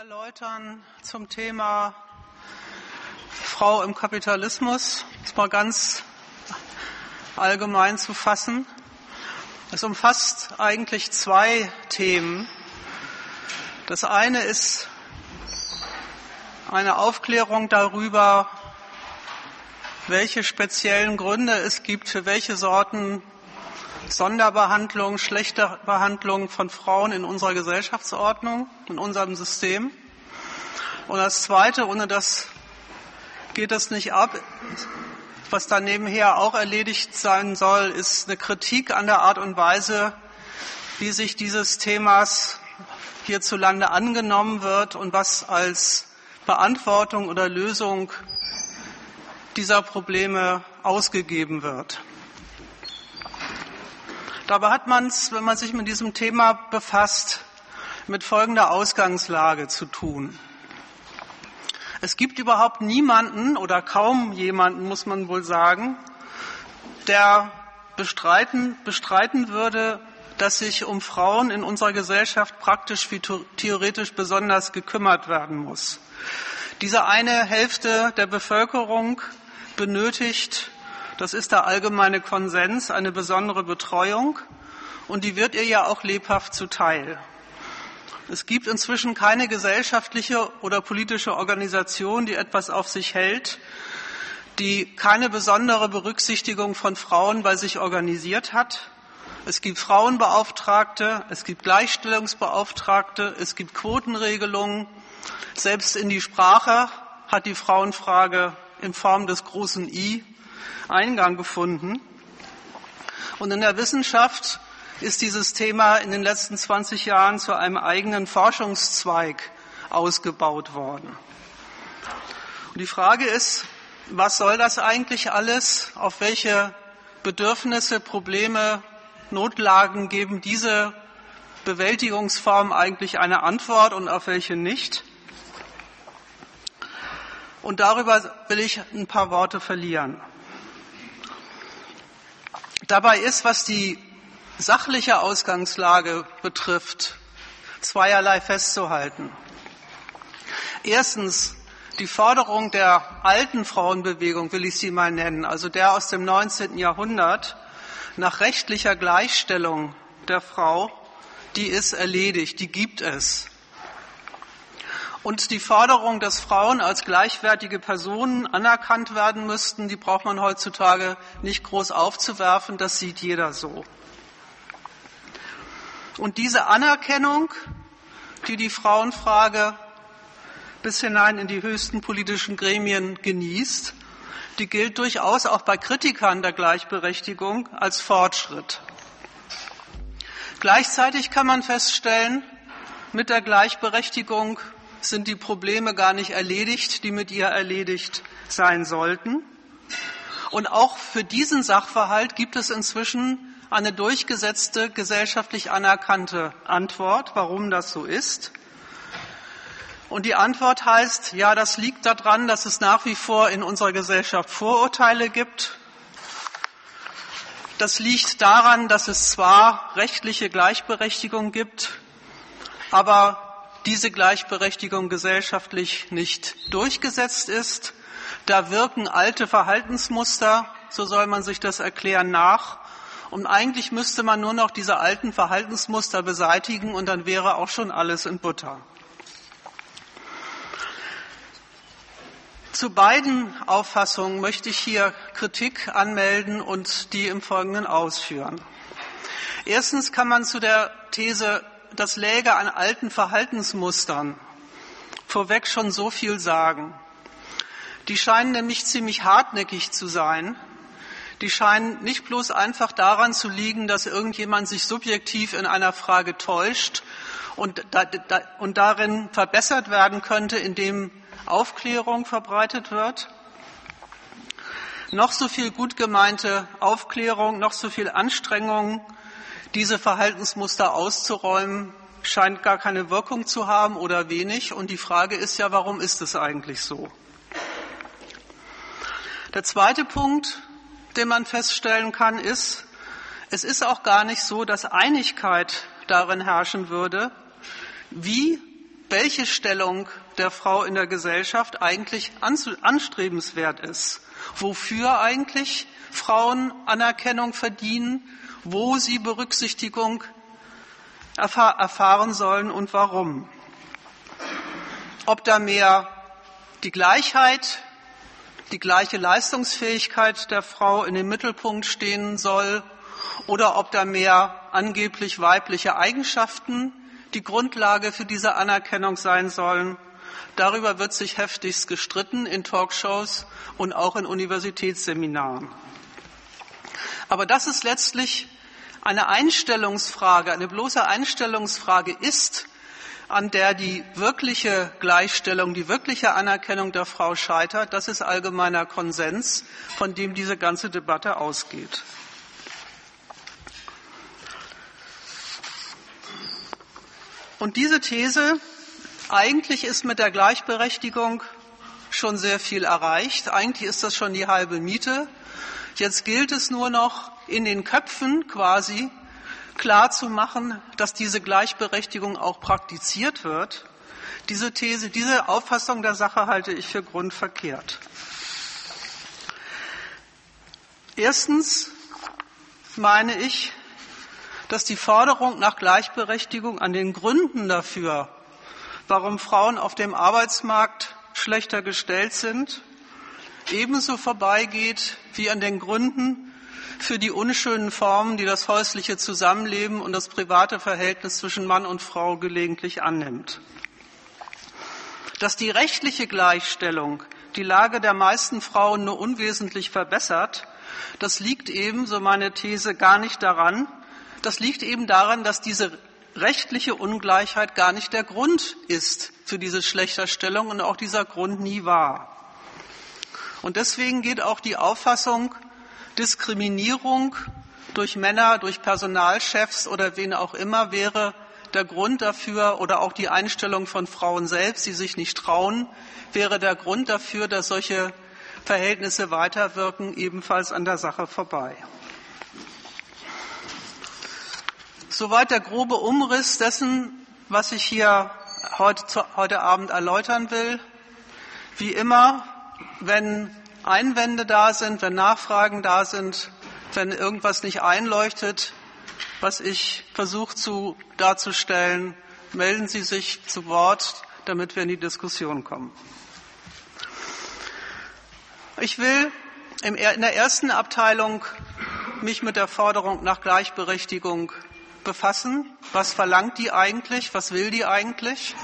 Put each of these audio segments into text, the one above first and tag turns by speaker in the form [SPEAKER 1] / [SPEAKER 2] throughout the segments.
[SPEAKER 1] erläutern zum Thema Frau im Kapitalismus. Das mal ganz allgemein zu fassen. Es umfasst eigentlich zwei Themen. Das eine ist eine Aufklärung darüber, welche speziellen Gründe es gibt, für welche Sorten Sonderbehandlung, schlechte Behandlung von Frauen in unserer Gesellschaftsordnung, in unserem System. Und das Zweite, ohne das geht es nicht ab, was dann nebenher auch erledigt sein soll, ist eine Kritik an der Art und Weise, wie sich dieses Themas hierzulande angenommen wird und was als Beantwortung oder Lösung dieser Probleme ausgegeben wird. Dabei hat man es, wenn man sich mit diesem Thema befasst, mit folgender Ausgangslage zu tun. Es gibt überhaupt niemanden oder kaum jemanden, muss man wohl sagen, der bestreiten, bestreiten würde, dass sich um Frauen in unserer Gesellschaft praktisch wie theoretisch besonders gekümmert werden muss. Diese eine Hälfte der Bevölkerung benötigt das ist der allgemeine Konsens, eine besondere Betreuung. Und die wird ihr ja auch lebhaft zuteil. Es gibt inzwischen keine gesellschaftliche oder politische Organisation, die etwas auf sich hält, die keine besondere Berücksichtigung von Frauen bei sich organisiert hat. Es gibt Frauenbeauftragte, es gibt Gleichstellungsbeauftragte, es gibt Quotenregelungen. Selbst in die Sprache hat die Frauenfrage in Form des großen I Eingang gefunden. Und in der Wissenschaft ist dieses Thema in den letzten 20 Jahren zu einem eigenen Forschungszweig ausgebaut worden. Und die Frage ist, was soll das eigentlich alles? Auf welche Bedürfnisse, Probleme, Notlagen geben diese Bewältigungsformen eigentlich eine Antwort und auf welche nicht? Und darüber will ich ein paar Worte verlieren. Dabei ist, was die sachliche Ausgangslage betrifft, zweierlei festzuhalten. Erstens die Forderung der alten Frauenbewegung, will ich sie mal nennen, also der aus dem 19. Jahrhundert, nach rechtlicher Gleichstellung der Frau, die ist erledigt, die gibt es. Und die Forderung, dass Frauen als gleichwertige Personen anerkannt werden müssten, die braucht man heutzutage nicht groß aufzuwerfen, das sieht jeder so. Und diese Anerkennung, die die Frauenfrage bis hinein in die höchsten politischen Gremien genießt, die gilt durchaus auch bei Kritikern der Gleichberechtigung als Fortschritt. Gleichzeitig kann man feststellen, mit der Gleichberechtigung sind die Probleme gar nicht erledigt, die mit ihr erledigt sein sollten. Und auch für diesen Sachverhalt gibt es inzwischen eine durchgesetzte, gesellschaftlich anerkannte Antwort, warum das so ist. Und die Antwort heißt, ja, das liegt daran, dass es nach wie vor in unserer Gesellschaft Vorurteile gibt. Das liegt daran, dass es zwar rechtliche Gleichberechtigung gibt, aber diese Gleichberechtigung gesellschaftlich nicht durchgesetzt ist. Da wirken alte Verhaltensmuster, so soll man sich das erklären, nach. Und eigentlich müsste man nur noch diese alten Verhaltensmuster beseitigen und dann wäre auch schon alles in Butter. Zu beiden Auffassungen möchte ich hier Kritik anmelden und die im Folgenden ausführen. Erstens kann man zu der These das läge an alten Verhaltensmustern vorweg schon so viel sagen. Die scheinen nämlich ziemlich hartnäckig zu sein. Die scheinen nicht bloß einfach daran zu liegen, dass irgendjemand sich subjektiv in einer Frage täuscht und, da, da, und darin verbessert werden könnte, indem Aufklärung verbreitet wird. Noch so viel gut gemeinte Aufklärung, noch so viel Anstrengung diese Verhaltensmuster auszuräumen, scheint gar keine Wirkung zu haben oder wenig. Und die Frage ist ja, warum ist es eigentlich so? Der zweite Punkt, den man feststellen kann, ist, es ist auch gar nicht so, dass Einigkeit darin herrschen würde, wie welche Stellung der Frau in der Gesellschaft eigentlich anstrebenswert ist, wofür eigentlich Frauen Anerkennung verdienen, wo sie Berücksichtigung erfahren sollen und warum. Ob da mehr die Gleichheit, die gleiche Leistungsfähigkeit der Frau in den Mittelpunkt stehen soll oder ob da mehr angeblich weibliche Eigenschaften die Grundlage für diese Anerkennung sein sollen. Darüber wird sich heftigst gestritten in Talkshows und auch in Universitätsseminaren. Aber dass es letztlich eine Einstellungsfrage, eine bloße Einstellungsfrage ist, an der die wirkliche Gleichstellung, die wirkliche Anerkennung der Frau scheitert, das ist allgemeiner Konsens, von dem diese ganze Debatte ausgeht. Und diese These, eigentlich ist mit der Gleichberechtigung schon sehr viel erreicht. Eigentlich ist das schon die halbe Miete. Jetzt gilt es nur noch in den Köpfen quasi klar zu machen, dass diese Gleichberechtigung auch praktiziert wird. Diese These, diese Auffassung der Sache halte ich für grundverkehrt. Erstens meine ich, dass die Forderung nach Gleichberechtigung an den Gründen dafür, warum Frauen auf dem Arbeitsmarkt schlechter gestellt sind, ebenso vorbeigeht wie an den Gründen für die unschönen Formen, die das häusliche Zusammenleben und das private Verhältnis zwischen Mann und Frau gelegentlich annimmt. Dass die rechtliche Gleichstellung die Lage der meisten Frauen nur unwesentlich verbessert, das liegt eben, so meine These, gar nicht daran, das liegt eben daran, dass diese rechtliche Ungleichheit gar nicht der Grund ist für diese Schlechterstellung und auch dieser Grund nie war. Und deswegen geht auch die Auffassung, Diskriminierung durch Männer, durch Personalchefs oder wen auch immer wäre der Grund dafür oder auch die Einstellung von Frauen selbst, die sich nicht trauen, wäre der Grund dafür, dass solche Verhältnisse weiterwirken, ebenfalls an der Sache vorbei. Soweit der grobe Umriss dessen, was ich hier heute, heute Abend erläutern will. Wie immer, wenn Einwände da sind, wenn Nachfragen da sind, wenn irgendwas nicht einleuchtet, was ich versuche zu darzustellen, melden Sie sich zu Wort, damit wir in die Diskussion kommen. Ich will in der ersten Abteilung mich mit der Forderung nach Gleichberechtigung befassen. Was verlangt die eigentlich? Was will die eigentlich?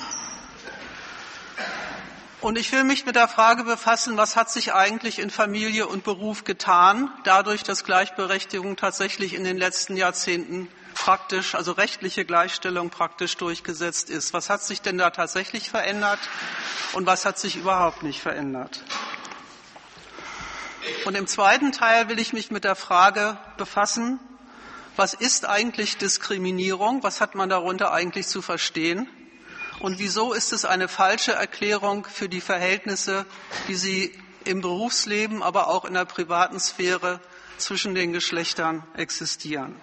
[SPEAKER 1] Und ich will mich mit der Frage befassen, was hat sich eigentlich in Familie und Beruf getan, dadurch, dass Gleichberechtigung tatsächlich in den letzten Jahrzehnten praktisch, also rechtliche Gleichstellung praktisch durchgesetzt ist. Was hat sich denn da tatsächlich verändert und was hat sich überhaupt nicht verändert? Und im zweiten Teil will ich mich mit der Frage befassen, was ist eigentlich Diskriminierung? Was hat man darunter eigentlich zu verstehen? Und wieso ist es eine falsche Erklärung für die Verhältnisse, die sie im Berufsleben, aber auch in der privaten Sphäre zwischen den Geschlechtern existieren?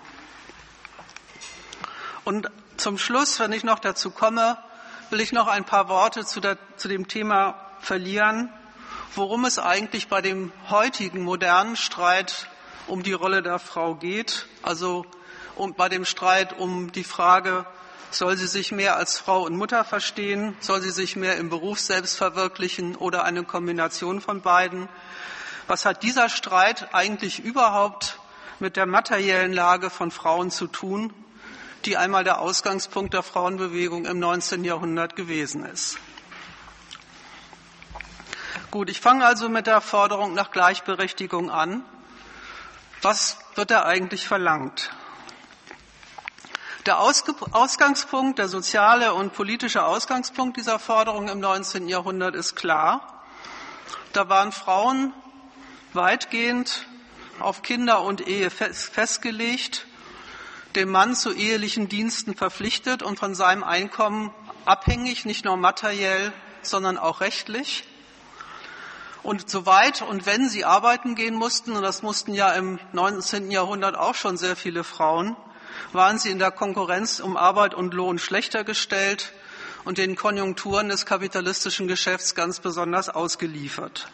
[SPEAKER 1] Und zum Schluss, wenn ich noch dazu komme, will ich noch ein paar Worte zu, der, zu dem Thema verlieren, worum es eigentlich bei dem heutigen modernen Streit um die Rolle der Frau geht, also um, bei dem Streit um die Frage, soll sie sich mehr als Frau und Mutter verstehen, soll sie sich mehr im Beruf selbst verwirklichen oder eine Kombination von beiden. Was hat dieser Streit eigentlich überhaupt mit der materiellen Lage von Frauen zu tun, die einmal der Ausgangspunkt der Frauenbewegung im 19. Jahrhundert gewesen ist? Gut, ich fange also mit der Forderung nach Gleichberechtigung an. Was wird da eigentlich verlangt? Der Ausgangspunkt, der soziale und politische Ausgangspunkt dieser Forderung im 19. Jahrhundert ist klar. Da waren Frauen weitgehend auf Kinder und Ehe festgelegt, dem Mann zu ehelichen Diensten verpflichtet und von seinem Einkommen abhängig, nicht nur materiell, sondern auch rechtlich. Und soweit und wenn sie arbeiten gehen mussten, und das mussten ja im 19. Jahrhundert auch schon sehr viele Frauen, waren sie in der Konkurrenz um Arbeit und Lohn schlechter gestellt und den Konjunkturen des kapitalistischen Geschäfts ganz besonders ausgeliefert.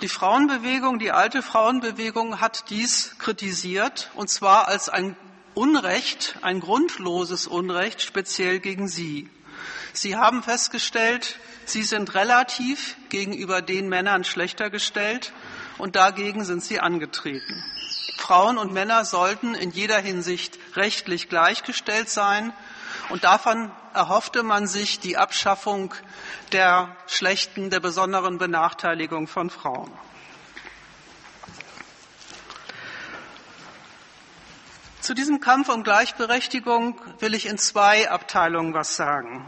[SPEAKER 1] Die Frauenbewegung, die alte Frauenbewegung hat dies kritisiert, und zwar als ein Unrecht, ein grundloses Unrecht, speziell gegen sie. Sie haben festgestellt, sie sind relativ gegenüber den Männern schlechter gestellt und dagegen sind sie angetreten. Frauen und Männer sollten in jeder Hinsicht rechtlich gleichgestellt sein und davon erhoffte man sich die Abschaffung der schlechten, der besonderen Benachteiligung von Frauen. Zu diesem Kampf um Gleichberechtigung will ich in zwei Abteilungen was sagen.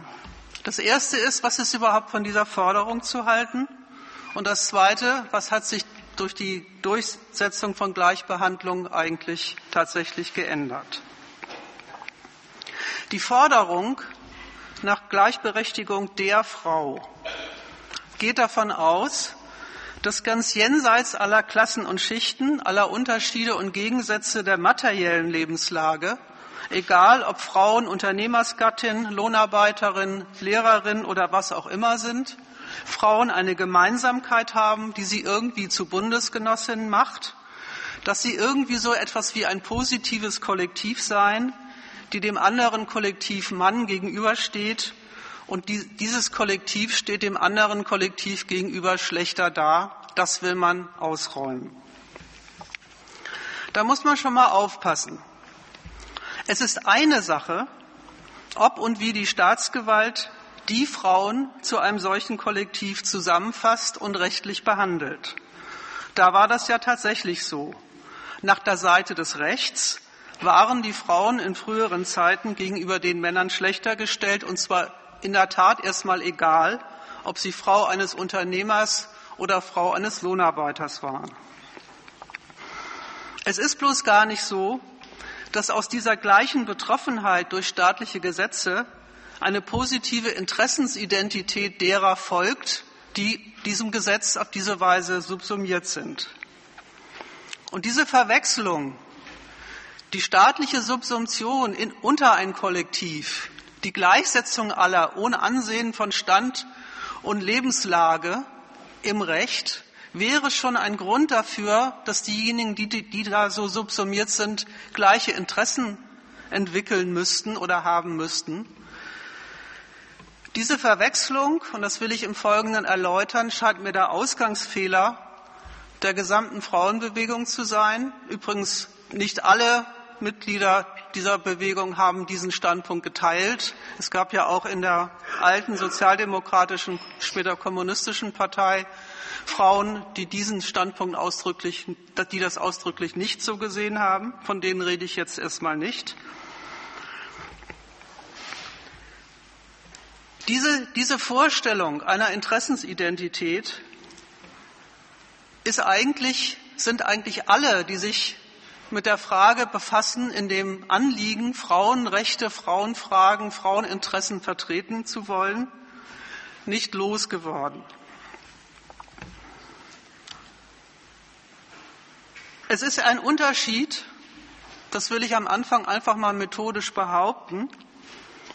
[SPEAKER 1] Das erste ist, was ist überhaupt von dieser Forderung zu halten? Und das zweite, was hat sich durch die Durchsetzung von Gleichbehandlung eigentlich tatsächlich geändert? Die Forderung nach Gleichberechtigung der Frau geht davon aus, dass ganz jenseits aller Klassen und Schichten, aller Unterschiede und Gegensätze der materiellen Lebenslage, egal ob Frauen Unternehmersgattin, Lohnarbeiterin, Lehrerin oder was auch immer sind, Frauen eine Gemeinsamkeit haben, die sie irgendwie zu Bundesgenossinnen macht, dass sie irgendwie so etwas wie ein positives Kollektiv seien, die dem anderen Kollektiv Mann gegenübersteht und die, dieses Kollektiv steht dem anderen Kollektiv gegenüber schlechter da. Das will man ausräumen. Da muss man schon mal aufpassen. Es ist eine Sache, ob und wie die Staatsgewalt die Frauen zu einem solchen Kollektiv zusammenfasst und rechtlich behandelt. Da war das ja tatsächlich so. Nach der Seite des Rechts waren die Frauen in früheren Zeiten gegenüber den Männern schlechter gestellt, und zwar in der Tat erstmal egal, ob sie Frau eines Unternehmers oder Frau eines Lohnarbeiters waren. Es ist bloß gar nicht so, dass aus dieser gleichen Betroffenheit durch staatliche Gesetze eine positive Interessensidentität derer folgt, die diesem Gesetz auf diese Weise subsumiert sind. Und diese Verwechslung die staatliche Subsumption in, unter ein Kollektiv, die Gleichsetzung aller ohne Ansehen von Stand und Lebenslage im Recht wäre schon ein Grund dafür, dass diejenigen, die, die, die da so subsumiert sind, gleiche Interessen entwickeln müssten oder haben müssten. Diese Verwechslung, und das will ich im Folgenden erläutern, scheint mir der Ausgangsfehler der gesamten Frauenbewegung zu sein. Übrigens nicht alle Mitglieder dieser Bewegung haben diesen Standpunkt geteilt. Es gab ja auch in der alten sozialdemokratischen, später kommunistischen Partei Frauen, die diesen Standpunkt ausdrücklich, die das ausdrücklich nicht so gesehen haben. Von denen rede ich jetzt erstmal nicht. Diese, diese Vorstellung einer Interessensidentität ist eigentlich, sind eigentlich alle, die sich mit der Frage befassen, in dem Anliegen, Frauenrechte, Frauenfragen, Fraueninteressen vertreten zu wollen, nicht losgeworden. Es ist ein Unterschied, das will ich am Anfang einfach mal methodisch behaupten,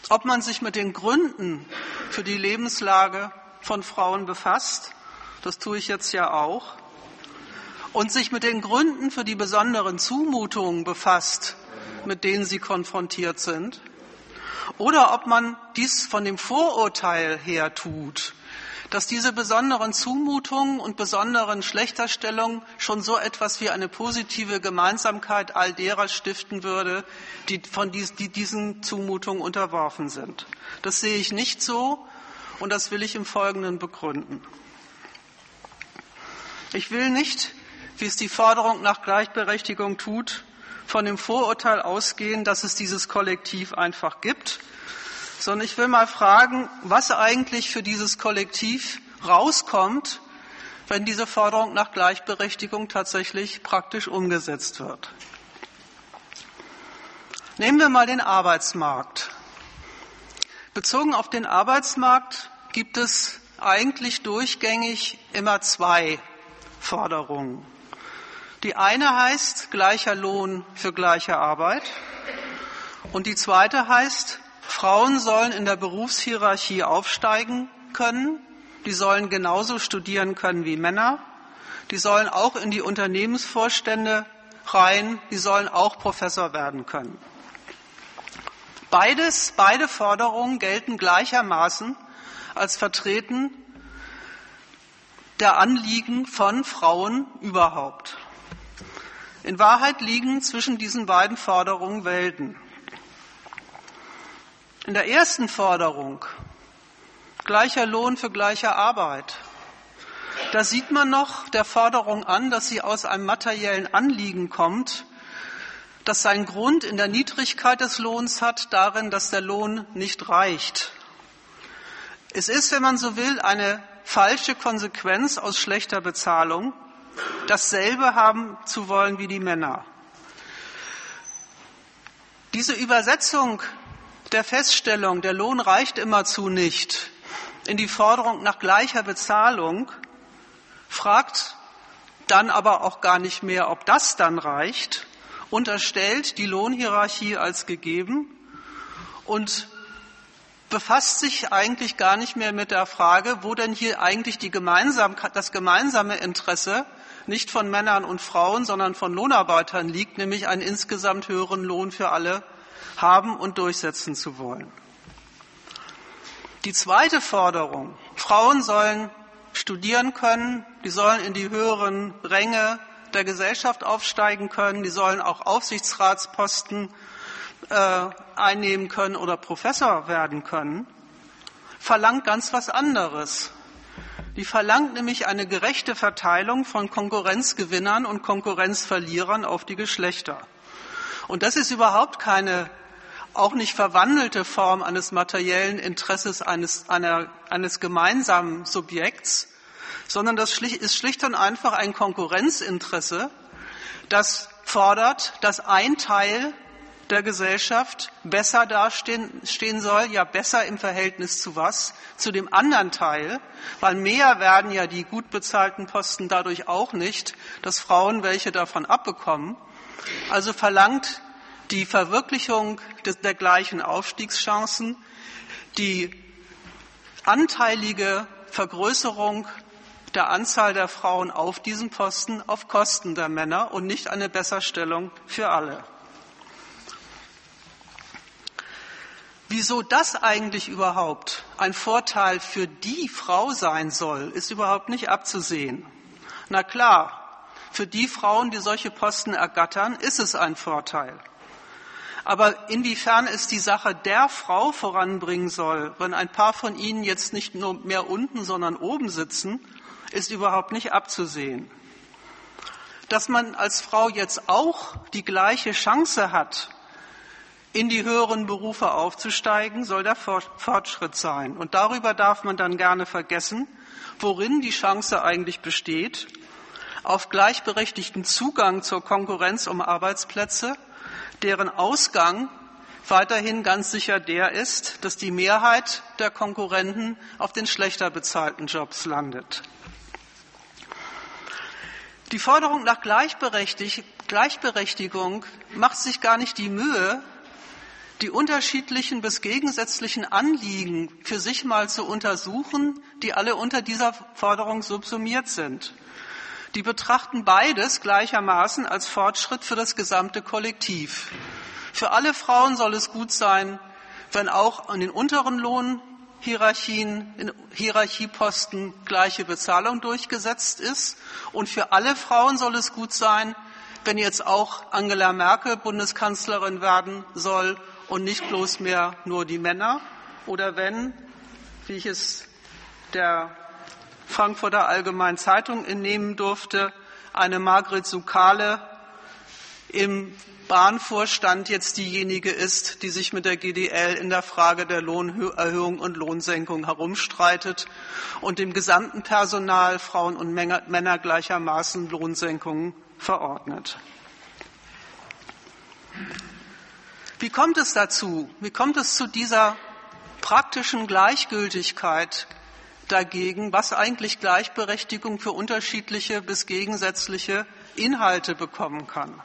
[SPEAKER 1] ob man sich mit den Gründen für die Lebenslage von Frauen befasst, das tue ich jetzt ja auch, und sich mit den Gründen für die besonderen Zumutungen befasst, mit denen sie konfrontiert sind, oder ob man dies von dem Vorurteil her tut, dass diese besonderen Zumutungen und besonderen Schlechterstellungen schon so etwas wie eine positive Gemeinsamkeit all derer stiften würde, die von dies, die diesen Zumutungen unterworfen sind. Das sehe ich nicht so und das will ich im Folgenden begründen. Ich will nicht wie es die Forderung nach Gleichberechtigung tut, von dem Vorurteil ausgehen, dass es dieses Kollektiv einfach gibt, sondern ich will mal fragen, was eigentlich für dieses Kollektiv rauskommt, wenn diese Forderung nach Gleichberechtigung tatsächlich praktisch umgesetzt wird. Nehmen wir mal den Arbeitsmarkt. Bezogen auf den Arbeitsmarkt gibt es eigentlich durchgängig immer zwei Forderungen. Die eine heißt gleicher Lohn für gleiche Arbeit und die zweite heißt Frauen sollen in der Berufshierarchie aufsteigen können. Die sollen genauso studieren können wie Männer. Die sollen auch in die Unternehmensvorstände rein. Die sollen auch Professor werden können. Beides, beide Forderungen gelten gleichermaßen als Vertreten der Anliegen von Frauen überhaupt. In Wahrheit liegen zwischen diesen beiden Forderungen Welten. In der ersten Forderung, gleicher Lohn für gleiche Arbeit, da sieht man noch der Forderung an, dass sie aus einem materiellen Anliegen kommt, das seinen Grund in der Niedrigkeit des Lohns hat, darin, dass der Lohn nicht reicht. Es ist, wenn man so will, eine falsche Konsequenz aus schlechter Bezahlung, dasselbe haben zu wollen wie die Männer. Diese Übersetzung der Feststellung, der Lohn reicht immerzu nicht, in die Forderung nach gleicher Bezahlung, fragt dann aber auch gar nicht mehr, ob das dann reicht, unterstellt die Lohnhierarchie als gegeben und befasst sich eigentlich gar nicht mehr mit der Frage, wo denn hier eigentlich die gemeinsam, das gemeinsame Interesse nicht von Männern und Frauen, sondern von Lohnarbeitern liegt, nämlich einen insgesamt höheren Lohn für alle haben und durchsetzen zu wollen. Die zweite Forderung, Frauen sollen studieren können, die sollen in die höheren Ränge der Gesellschaft aufsteigen können, die sollen auch Aufsichtsratsposten äh, einnehmen können oder Professor werden können, verlangt ganz was anderes. Die verlangt nämlich eine gerechte Verteilung von Konkurrenzgewinnern und Konkurrenzverlierern auf die Geschlechter. Und das ist überhaupt keine auch nicht verwandelte Form eines materiellen Interesses eines, einer, eines gemeinsamen Subjekts, sondern das ist schlicht und einfach ein Konkurrenzinteresse, das fordert, dass ein Teil der Gesellschaft besser dastehen stehen soll, ja besser im Verhältnis zu was? Zu dem anderen Teil, weil mehr werden ja die gut bezahlten Posten dadurch auch nicht, dass Frauen welche davon abbekommen. Also verlangt die Verwirklichung des, der gleichen Aufstiegschancen, die anteilige Vergrößerung der Anzahl der Frauen auf diesen Posten auf Kosten der Männer und nicht eine Besserstellung für alle. Wieso das eigentlich überhaupt ein Vorteil für die Frau sein soll, ist überhaupt nicht abzusehen. Na klar, für die Frauen, die solche Posten ergattern, ist es ein Vorteil. Aber inwiefern es die Sache der Frau voranbringen soll, wenn ein paar von ihnen jetzt nicht nur mehr unten, sondern oben sitzen, ist überhaupt nicht abzusehen. Dass man als Frau jetzt auch die gleiche Chance hat, in die höheren Berufe aufzusteigen, soll der Fortschritt sein. Und darüber darf man dann gerne vergessen, worin die Chance eigentlich besteht, auf gleichberechtigten Zugang zur Konkurrenz um Arbeitsplätze, deren Ausgang weiterhin ganz sicher der ist, dass die Mehrheit der Konkurrenten auf den schlechter bezahlten Jobs landet. Die Forderung nach Gleichberechtigung macht sich gar nicht die Mühe, die unterschiedlichen bis gegensätzlichen Anliegen für sich mal zu untersuchen, die alle unter dieser Forderung subsumiert sind. Die betrachten beides gleichermaßen als Fortschritt für das gesamte Kollektiv. Für alle Frauen soll es gut sein, wenn auch an den unteren Lohnhierarchien, in Hierarchieposten gleiche Bezahlung durchgesetzt ist. Und für alle Frauen soll es gut sein, wenn jetzt auch Angela Merkel Bundeskanzlerin werden soll und nicht bloß mehr nur die Männer oder wenn, wie ich es der Frankfurter Allgemeinen Zeitung entnehmen durfte, eine Margret Sukale im Bahnvorstand jetzt diejenige ist, die sich mit der GDL in der Frage der Lohnerhöhung und Lohnsenkung herumstreitet und dem gesamten Personal Frauen und Männer gleichermaßen Lohnsenkungen verordnet. Wie kommt es dazu? Wie kommt es zu dieser praktischen Gleichgültigkeit dagegen, was eigentlich Gleichberechtigung für unterschiedliche bis gegensätzliche Inhalte bekommen kann?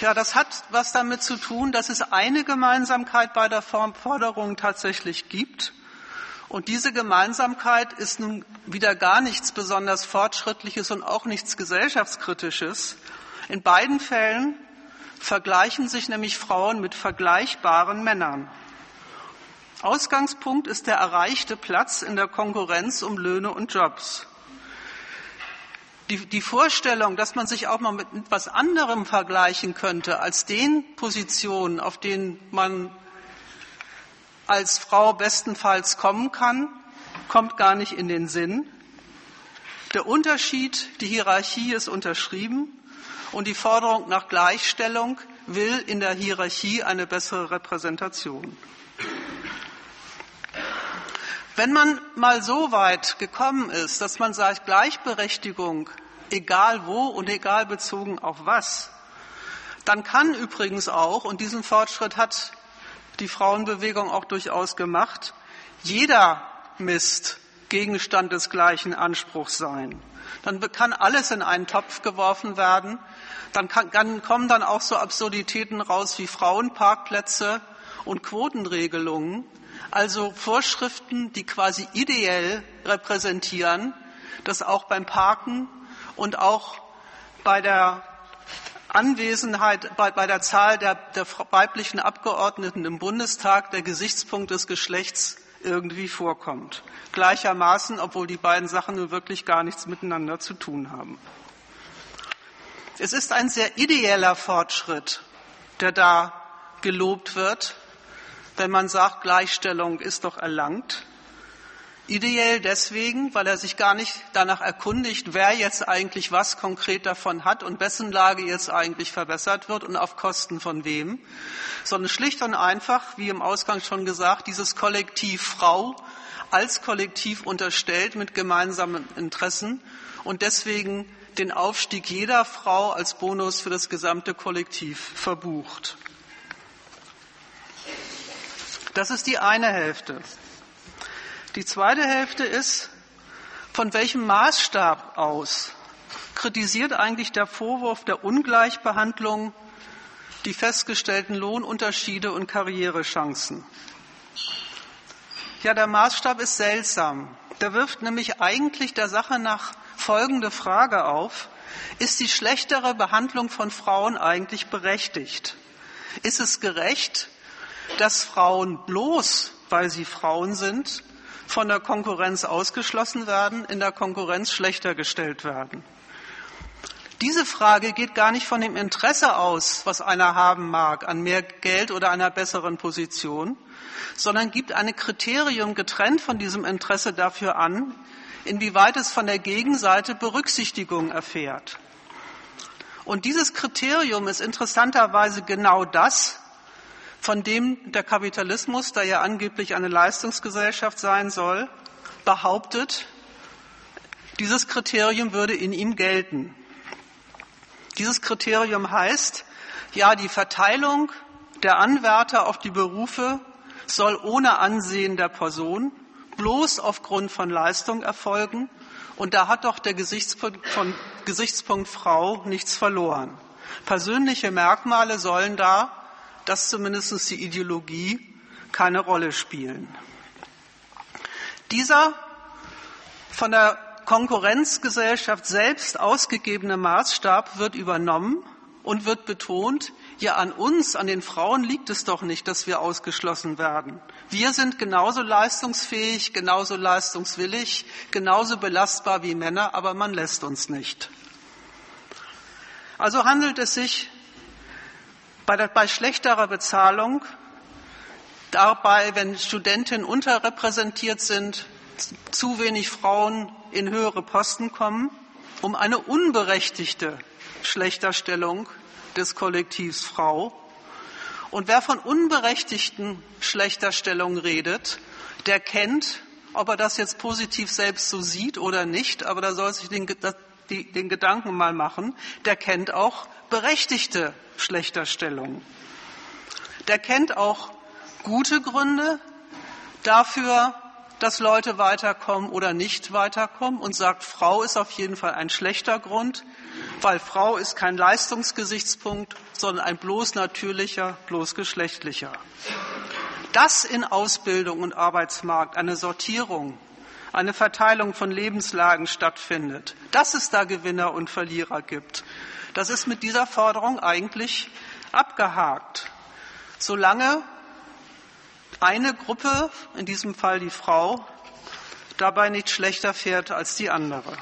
[SPEAKER 1] Ja, das hat was damit zu tun, dass es eine Gemeinsamkeit bei der Forderung tatsächlich gibt. Und diese Gemeinsamkeit ist nun wieder gar nichts besonders Fortschrittliches und auch nichts Gesellschaftskritisches. In beiden Fällen vergleichen sich nämlich Frauen mit vergleichbaren Männern. Ausgangspunkt ist der erreichte Platz in der Konkurrenz um Löhne und Jobs. Die, die, Vorstellung, dass man sich auch mal mit etwas anderem vergleichen könnte als den Positionen, auf denen man als Frau bestenfalls kommen kann, kommt gar nicht in den Sinn. Der Unterschied, die Hierarchie ist unterschrieben und die Forderung nach Gleichstellung will in der Hierarchie eine bessere Repräsentation. Wenn man mal so weit gekommen ist, dass man sagt, Gleichberechtigung, egal wo und egal bezogen auf was, dann kann übrigens auch, und diesen Fortschritt hat die Frauenbewegung auch durchaus gemacht, jeder Mist Gegenstand des gleichen Anspruchs sein. Dann kann alles in einen Topf geworfen werden. Dann, kann, dann kommen dann auch so Absurditäten raus wie Frauenparkplätze und Quotenregelungen. Also Vorschriften, die quasi ideell repräsentieren, dass auch beim Parken und auch bei der Anwesenheit, bei, bei der Zahl der, der weiblichen Abgeordneten im Bundestag der Gesichtspunkt des Geschlechts irgendwie vorkommt. Gleichermaßen, obwohl die beiden Sachen nun wirklich gar nichts miteinander zu tun haben. Es ist ein sehr ideeller Fortschritt, der da gelobt wird, wenn man sagt, Gleichstellung ist doch erlangt. Ideell deswegen, weil er sich gar nicht danach erkundigt, wer jetzt eigentlich was konkret davon hat und wessen Lage jetzt eigentlich verbessert wird und auf Kosten von wem, sondern schlicht und einfach, wie im Ausgang schon gesagt, dieses Kollektiv Frau als Kollektiv unterstellt mit gemeinsamen Interessen und deswegen den Aufstieg jeder Frau als Bonus für das gesamte Kollektiv verbucht. Das ist die eine Hälfte. Die zweite Hälfte ist, von welchem Maßstab aus kritisiert eigentlich der Vorwurf der Ungleichbehandlung die festgestellten Lohnunterschiede und Karrierechancen? Ja, der Maßstab ist seltsam. Der wirft nämlich eigentlich der Sache nach folgende Frage auf. Ist die schlechtere Behandlung von Frauen eigentlich berechtigt? Ist es gerecht, dass Frauen bloß, weil sie Frauen sind, von der Konkurrenz ausgeschlossen werden, in der Konkurrenz schlechter gestellt werden? Diese Frage geht gar nicht von dem Interesse aus, was einer haben mag, an mehr Geld oder einer besseren Position, sondern gibt ein Kriterium getrennt von diesem Interesse dafür an, inwieweit es von der Gegenseite Berücksichtigung erfährt. Und dieses Kriterium ist interessanterweise genau das, von dem der Kapitalismus, der ja angeblich eine Leistungsgesellschaft sein soll, behauptet, dieses Kriterium würde in ihm gelten. Dieses Kriterium heißt, ja, die Verteilung der Anwärter auf die Berufe soll ohne Ansehen der Person bloß aufgrund von Leistung erfolgen. Und da hat doch der Gesichtspunkt, von Gesichtspunkt Frau nichts verloren. Persönliche Merkmale sollen da, das zumindest die Ideologie, keine Rolle spielen. Dieser von der Konkurrenzgesellschaft selbst ausgegebene Maßstab wird übernommen und wird betont, ja, an uns, an den Frauen liegt es doch nicht, dass wir ausgeschlossen werden. Wir sind genauso leistungsfähig, genauso leistungswillig, genauso belastbar wie Männer, aber man lässt uns nicht. Also handelt es sich bei, der, bei schlechterer Bezahlung dabei, wenn Studentinnen unterrepräsentiert sind, zu wenig Frauen in höhere Posten kommen, um eine unberechtigte Schlechterstellung des Kollektivs Frau. Und wer von unberechtigten Schlechterstellungen redet, der kennt, ob er das jetzt positiv selbst so sieht oder nicht, aber da soll sich den, den Gedanken mal machen, der kennt auch berechtigte Schlechterstellungen. Der kennt auch gute Gründe dafür, dass Leute weiterkommen oder nicht weiterkommen und sagt, Frau ist auf jeden Fall ein schlechter Grund, weil Frau ist kein Leistungsgesichtspunkt, sondern ein bloß natürlicher, bloß geschlechtlicher. Dass in Ausbildung und Arbeitsmarkt eine Sortierung, eine Verteilung von Lebenslagen stattfindet, dass es da Gewinner und Verlierer gibt, das ist mit dieser Forderung eigentlich abgehakt. Solange eine Gruppe, in diesem Fall die Frau, dabei nicht schlechter fährt als die andere.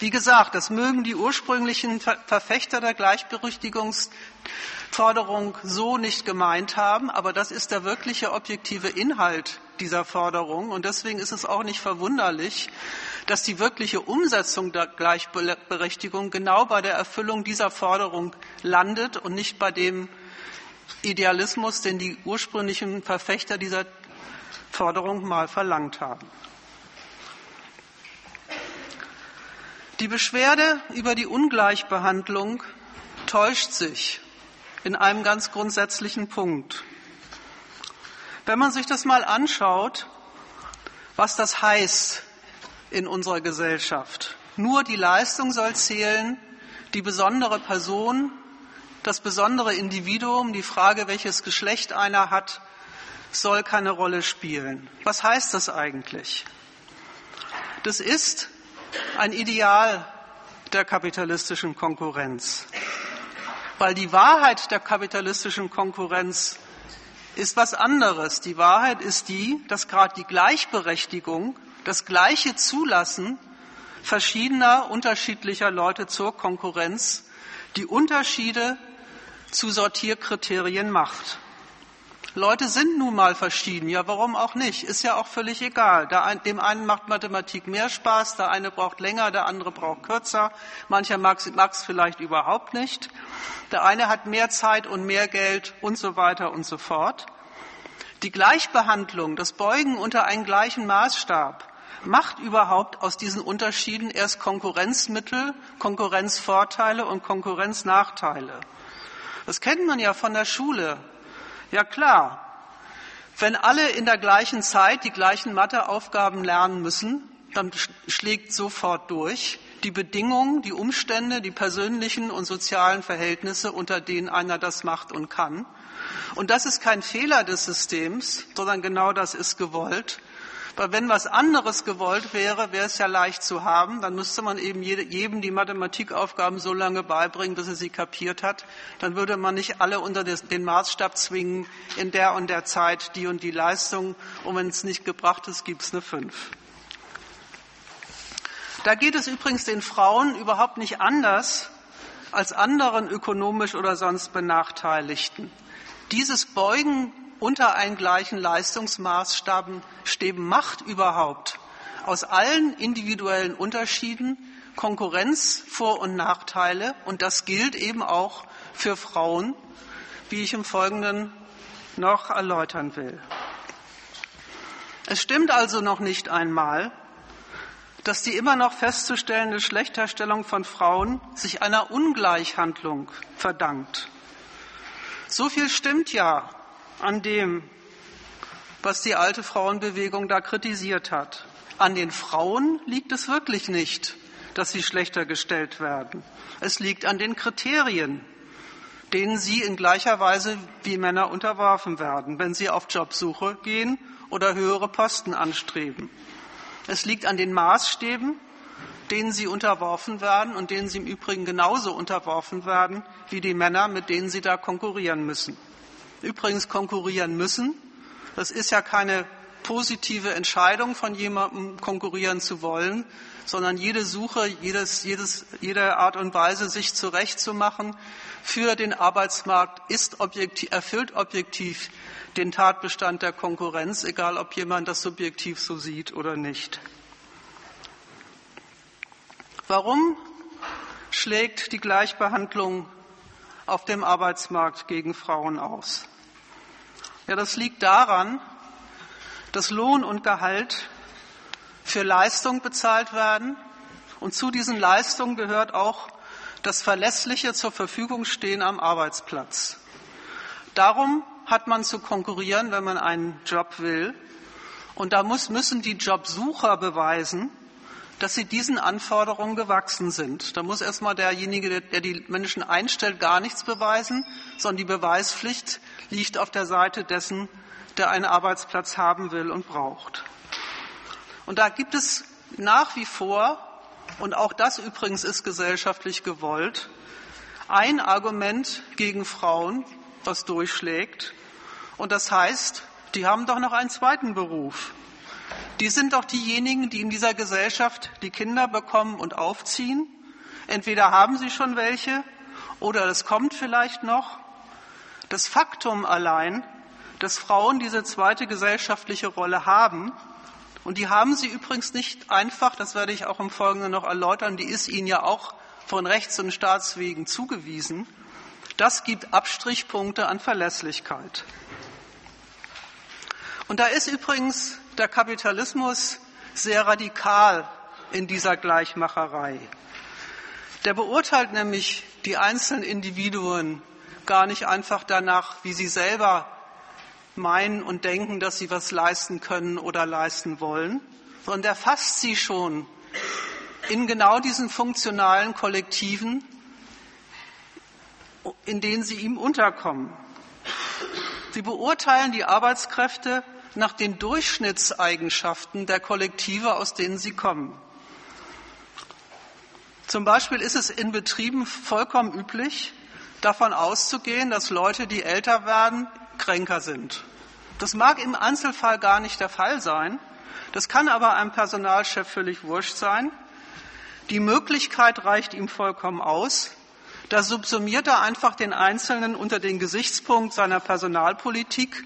[SPEAKER 1] Wie gesagt, das mögen die ursprünglichen Verfechter der Gleichberechtigungsforderung so nicht gemeint haben, aber das ist der wirkliche objektive Inhalt dieser Forderung. Und deswegen ist es auch nicht verwunderlich, dass die wirkliche Umsetzung der Gleichberechtigung genau bei der Erfüllung dieser Forderung landet und nicht bei dem Idealismus, den die ursprünglichen Verfechter dieser Forderung mal verlangt haben. Die Beschwerde über die Ungleichbehandlung täuscht sich in einem ganz grundsätzlichen Punkt. Wenn man sich das mal anschaut, was das heißt in unserer Gesellschaft. Nur die Leistung soll zählen, die besondere Person, das besondere Individuum, die Frage, welches Geschlecht einer hat, soll keine Rolle spielen. Was heißt das eigentlich? Das ist ein Ideal der kapitalistischen Konkurrenz. Weil die Wahrheit der kapitalistischen Konkurrenz ist was anderes. Die Wahrheit ist die, dass gerade die Gleichberechtigung, das gleiche Zulassen verschiedener, unterschiedlicher Leute zur Konkurrenz die Unterschiede zu Sortierkriterien macht. Leute sind nun mal verschieden. Ja, warum auch nicht? Ist ja auch völlig egal. dem einen macht Mathematik mehr Spaß, der eine braucht länger, der andere braucht kürzer. Mancher mag es vielleicht überhaupt nicht. Der eine hat mehr Zeit und mehr Geld und so weiter und so fort. Die Gleichbehandlung, das Beugen unter einen gleichen Maßstab macht überhaupt aus diesen Unterschieden erst Konkurrenzmittel, Konkurrenzvorteile und Konkurrenznachteile. Das kennt man ja von der Schule. Ja klar, wenn alle in der gleichen Zeit die gleichen Matheaufgaben lernen müssen, dann schlägt sofort durch die Bedingungen, die Umstände, die persönlichen und sozialen Verhältnisse, unter denen einer das macht und kann. Und das ist kein Fehler des Systems, sondern genau das ist gewollt. Weil wenn was anderes gewollt wäre, wäre es ja leicht zu haben. Dann müsste man eben jedem die Mathematikaufgaben so lange beibringen, bis er sie kapiert hat. Dann würde man nicht alle unter den Maßstab zwingen, in der und der Zeit die und die Leistung. Und wenn es nicht gebracht ist, gibt es eine fünf. Da geht es übrigens den Frauen überhaupt nicht anders als anderen ökonomisch oder sonst Benachteiligten. Dieses Beugen unter einen gleichen Leistungsmaßstaben macht überhaupt aus allen individuellen Unterschieden Konkurrenz, Vor- und Nachteile. Und das gilt eben auch für Frauen, wie ich im Folgenden noch erläutern will. Es stimmt also noch nicht einmal, dass die immer noch festzustellende Schlechterstellung von Frauen sich einer Ungleichhandlung verdankt. So viel stimmt ja, an dem, was die alte Frauenbewegung da kritisiert hat. An den Frauen liegt es wirklich nicht, dass sie schlechter gestellt werden. Es liegt an den Kriterien, denen sie in gleicher Weise wie Männer unterworfen werden, wenn sie auf Jobsuche gehen oder höhere Posten anstreben. Es liegt an den Maßstäben, denen sie unterworfen werden und denen sie im Übrigen genauso unterworfen werden wie die Männer, mit denen sie da konkurrieren müssen übrigens konkurrieren müssen. Das ist ja keine positive Entscheidung von jemandem konkurrieren zu wollen, sondern jede Suche, jedes, jedes, jede Art und Weise, sich zurechtzumachen für den Arbeitsmarkt, ist objektiv, erfüllt objektiv den Tatbestand der Konkurrenz, egal ob jemand das subjektiv so sieht oder nicht. Warum schlägt die Gleichbehandlung auf dem Arbeitsmarkt gegen Frauen aus? Ja, das liegt daran, dass Lohn und Gehalt für Leistung bezahlt werden und zu diesen Leistungen gehört auch das verlässliche zur Verfügung stehen am Arbeitsplatz. Darum hat man zu konkurrieren, wenn man einen Job will. Und da muss, müssen die Jobsucher beweisen, dass sie diesen Anforderungen gewachsen sind. Da muss erstmal derjenige, der die Menschen einstellt, gar nichts beweisen, sondern die Beweispflicht liegt auf der Seite dessen, der einen Arbeitsplatz haben will und braucht. Und da gibt es nach wie vor, und auch das übrigens ist gesellschaftlich gewollt, ein Argument gegen Frauen, was durchschlägt. Und das heißt, die haben doch noch einen zweiten Beruf. Die sind doch diejenigen, die in dieser Gesellschaft die Kinder bekommen und aufziehen. Entweder haben sie schon welche oder es kommt vielleicht noch. Das Faktum allein, dass Frauen diese zweite gesellschaftliche Rolle haben, und die haben sie übrigens nicht einfach, das werde ich auch im Folgenden noch erläutern, die ist ihnen ja auch von Rechts- und Staatswegen zugewiesen, das gibt Abstrichpunkte an Verlässlichkeit. Und da ist übrigens der Kapitalismus sehr radikal in dieser Gleichmacherei. Der beurteilt nämlich die einzelnen Individuen gar nicht einfach danach, wie sie selber meinen und denken, dass sie was leisten können oder leisten wollen, sondern der fasst sie schon in genau diesen funktionalen Kollektiven, in denen sie ihm unterkommen. Sie beurteilen die Arbeitskräfte nach den Durchschnittseigenschaften der Kollektive, aus denen sie kommen. Zum Beispiel ist es in Betrieben vollkommen üblich, davon auszugehen, dass Leute, die älter werden, kränker sind. Das mag im Einzelfall gar nicht der Fall sein. Das kann aber einem Personalchef völlig wurscht sein. Die Möglichkeit reicht ihm vollkommen aus. Da subsumiert er einfach den Einzelnen unter den Gesichtspunkt seiner Personalpolitik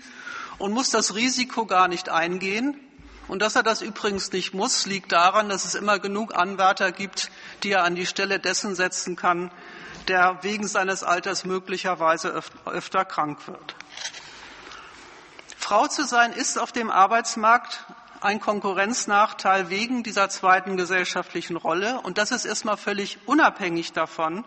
[SPEAKER 1] und muss das Risiko gar nicht eingehen. Und dass er das übrigens nicht muss, liegt daran, dass es immer genug Anwärter gibt, die er an die Stelle dessen setzen kann, der wegen seines Alters möglicherweise öfter krank wird. Frau zu sein ist auf dem Arbeitsmarkt ein Konkurrenznachteil wegen dieser zweiten gesellschaftlichen Rolle. Und das ist erstmal völlig unabhängig davon,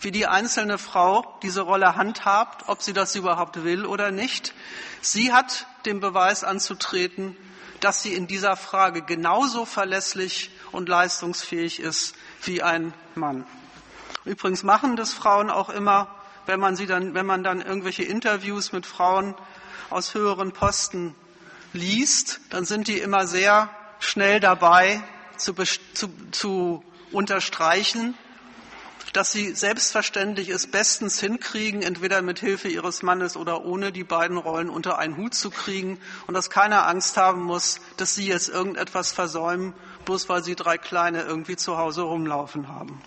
[SPEAKER 1] wie die einzelne Frau diese Rolle handhabt, ob sie das überhaupt will oder nicht. Sie hat den Beweis anzutreten, dass sie in dieser Frage genauso verlässlich und leistungsfähig ist wie ein Mann. Übrigens machen das Frauen auch immer, wenn man sie dann, wenn man dann irgendwelche Interviews mit Frauen aus höheren Posten liest, dann sind die immer sehr schnell dabei zu, zu, zu unterstreichen, dass sie selbstverständlich es bestens hinkriegen, entweder mit Hilfe ihres Mannes oder ohne die beiden Rollen unter einen Hut zu kriegen und dass keiner Angst haben muss, dass sie jetzt irgendetwas versäumen, bloß weil sie drei Kleine irgendwie zu Hause rumlaufen haben.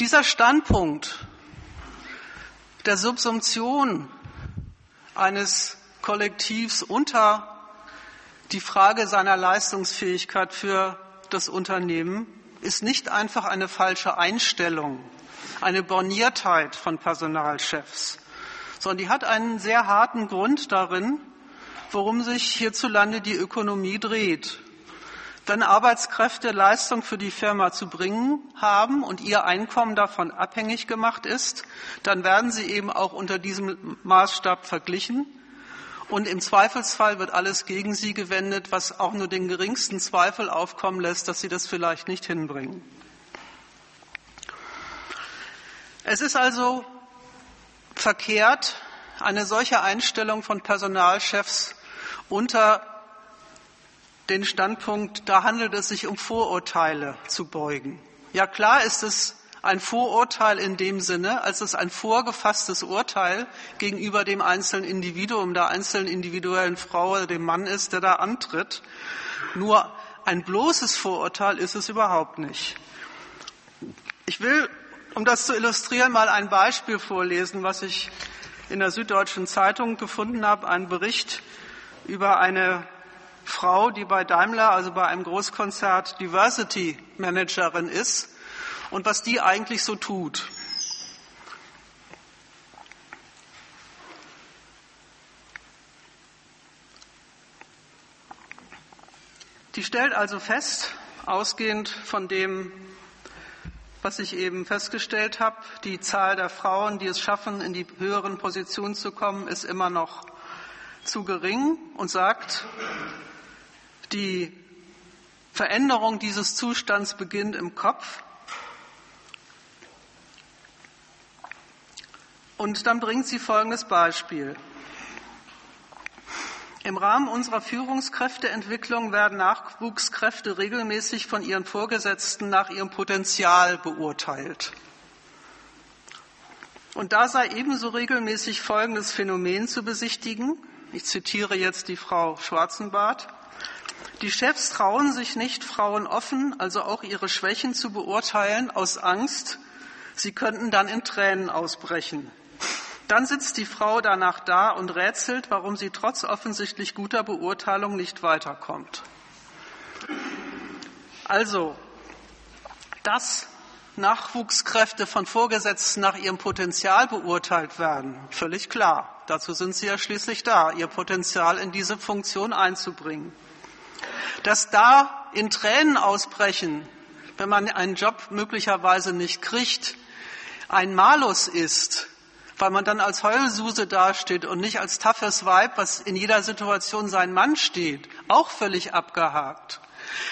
[SPEAKER 1] Dieser Standpunkt der Subsumption eines Kollektivs unter die Frage seiner Leistungsfähigkeit für das Unternehmen ist nicht einfach eine falsche Einstellung, eine Borniertheit von Personalchefs, sondern die hat einen sehr harten Grund darin, worum sich hierzulande die Ökonomie dreht. Wenn Arbeitskräfte Leistung für die Firma zu bringen haben und ihr Einkommen davon abhängig gemacht ist, dann werden sie eben auch unter diesem Maßstab verglichen. Und im Zweifelsfall wird alles gegen sie gewendet, was auch nur den geringsten Zweifel aufkommen lässt, dass sie das vielleicht nicht hinbringen. Es ist also verkehrt, eine solche Einstellung von Personalchefs unter den Standpunkt, da handelt es sich um Vorurteile zu beugen. Ja klar ist es ein Vorurteil in dem Sinne, als es ein vorgefasstes Urteil gegenüber dem einzelnen Individuum, der einzelnen individuellen Frau oder dem Mann ist, der da antritt. Nur ein bloßes Vorurteil ist es überhaupt nicht. Ich will, um das zu illustrieren, mal ein Beispiel vorlesen, was ich in der Süddeutschen Zeitung gefunden habe, ein Bericht über eine Frau, die bei Daimler, also bei einem Großkonzert, Diversity Managerin ist und was die eigentlich so tut. Die stellt also fest, ausgehend von dem, was ich eben festgestellt habe, die Zahl der Frauen, die es schaffen, in die höheren Positionen zu kommen, ist immer noch zu gering und sagt, Die Veränderung dieses Zustands beginnt im Kopf. Und dann bringt sie folgendes Beispiel. Im Rahmen unserer Führungskräfteentwicklung werden Nachwuchskräfte regelmäßig von ihren Vorgesetzten nach ihrem Potenzial beurteilt. Und da sei ebenso regelmäßig folgendes Phänomen zu besichtigen. Ich zitiere jetzt die Frau Schwarzenbart. Die Chefs trauen sich nicht, Frauen offen, also auch ihre Schwächen zu beurteilen, aus Angst, sie könnten dann in Tränen ausbrechen. Dann sitzt die Frau danach da und rätselt, warum sie trotz offensichtlich guter Beurteilung nicht weiterkommt. Also, dass Nachwuchskräfte von Vorgesetzten nach ihrem Potenzial beurteilt werden, völlig klar. Dazu sind sie ja schließlich da, ihr Potenzial in diese Funktion einzubringen. Dass da in Tränen ausbrechen, wenn man einen Job möglicherweise nicht kriegt, ein Malus ist, weil man dann als Heulsuse dasteht und nicht als toughes Weib, was in jeder Situation sein Mann steht, auch völlig abgehakt.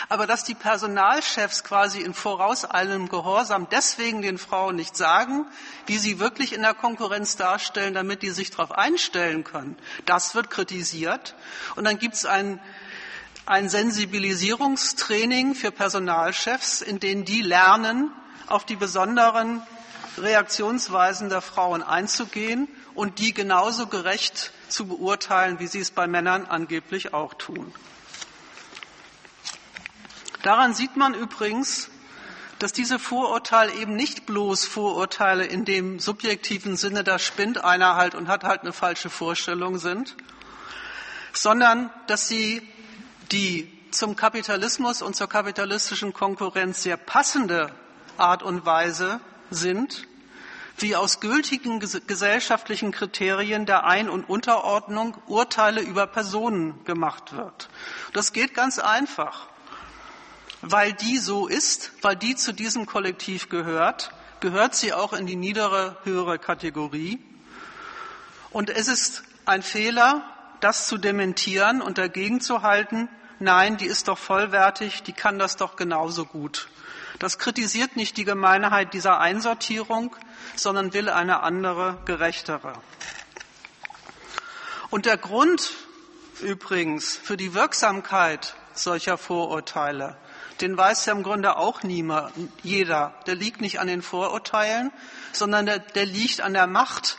[SPEAKER 1] Aber dass die Personalchefs quasi in vorauseilendem Gehorsam deswegen den Frauen nicht sagen, wie sie wirklich in der Konkurrenz darstellen, damit die sich darauf einstellen können, das wird kritisiert. Und dann gibt es ein, ein Sensibilisierungstraining für Personalchefs, in denen die lernen, auf die besonderen Reaktionsweisen der Frauen einzugehen und die genauso gerecht zu beurteilen, wie sie es bei Männern angeblich auch tun. Daran sieht man übrigens, dass diese Vorurteile eben nicht bloß Vorurteile in dem subjektiven Sinne, da spinnt einer halt und hat halt eine falsche Vorstellung sind, sondern dass sie die zum Kapitalismus und zur kapitalistischen Konkurrenz sehr passende Art und Weise sind, wie aus gültigen gesellschaftlichen Kriterien der Ein- und Unterordnung Urteile über Personen gemacht wird. Das geht ganz einfach. Weil die so ist, weil die zu diesem Kollektiv gehört, gehört sie auch in die niedere, höhere Kategorie. Und es ist ein Fehler, das zu dementieren und dagegen zu halten, nein, die ist doch vollwertig, die kann das doch genauso gut. Das kritisiert nicht die Gemeinheit dieser Einsortierung, sondern will eine andere, gerechtere. Und der Grund übrigens für die Wirksamkeit solcher Vorurteile, den weiß ja im Grunde auch niemand, jeder. Der liegt nicht an den Vorurteilen, sondern der, der liegt an der Macht,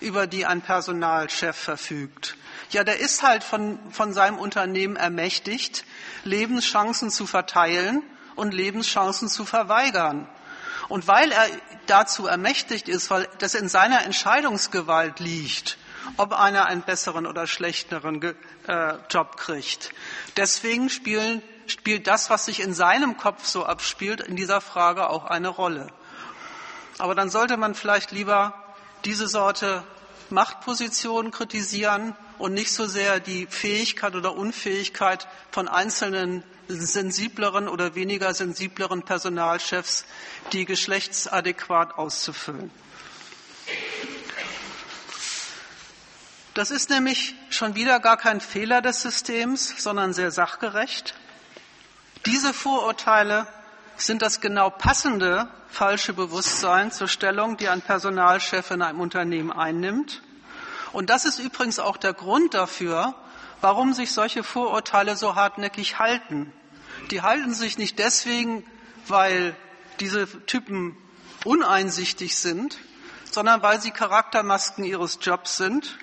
[SPEAKER 1] über die ein Personalchef verfügt. Ja, der ist halt von, von seinem Unternehmen ermächtigt, Lebenschancen zu verteilen und Lebenschancen zu verweigern. Und weil er dazu ermächtigt ist, weil das in seiner Entscheidungsgewalt liegt, ob einer einen besseren oder schlechteren äh, Job kriegt. Deswegen spielen, spielt das, was sich in seinem Kopf so abspielt, in dieser Frage auch eine Rolle. Aber dann sollte man vielleicht lieber diese Sorte Machtpositionen kritisieren und nicht so sehr die Fähigkeit oder Unfähigkeit von einzelnen sensibleren oder weniger sensibleren Personalchefs, die geschlechtsadäquat auszufüllen. Das ist nämlich schon wieder gar kein Fehler des Systems, sondern sehr sachgerecht. Diese Vorurteile sind das genau passende falsche Bewusstsein zur Stellung, die ein Personalchef in einem Unternehmen einnimmt. Und das ist übrigens auch der Grund dafür, warum sich solche Vorurteile so hartnäckig halten. Die halten sich nicht deswegen, weil diese Typen uneinsichtig sind, sondern weil sie Charaktermasken ihres Jobs sind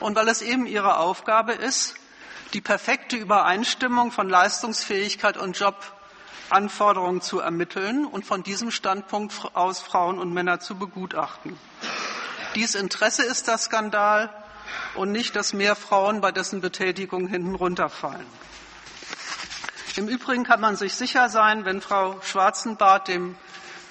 [SPEAKER 1] und weil es eben ihre Aufgabe ist, die perfekte Übereinstimmung von Leistungsfähigkeit und Jobanforderungen zu ermitteln und von diesem Standpunkt aus Frauen und Männer zu begutachten. Dies Interesse ist der Skandal und nicht, dass mehr Frauen bei dessen Betätigung hinten runterfallen. Im Übrigen kann man sich sicher sein, wenn Frau Schwarzenbart dem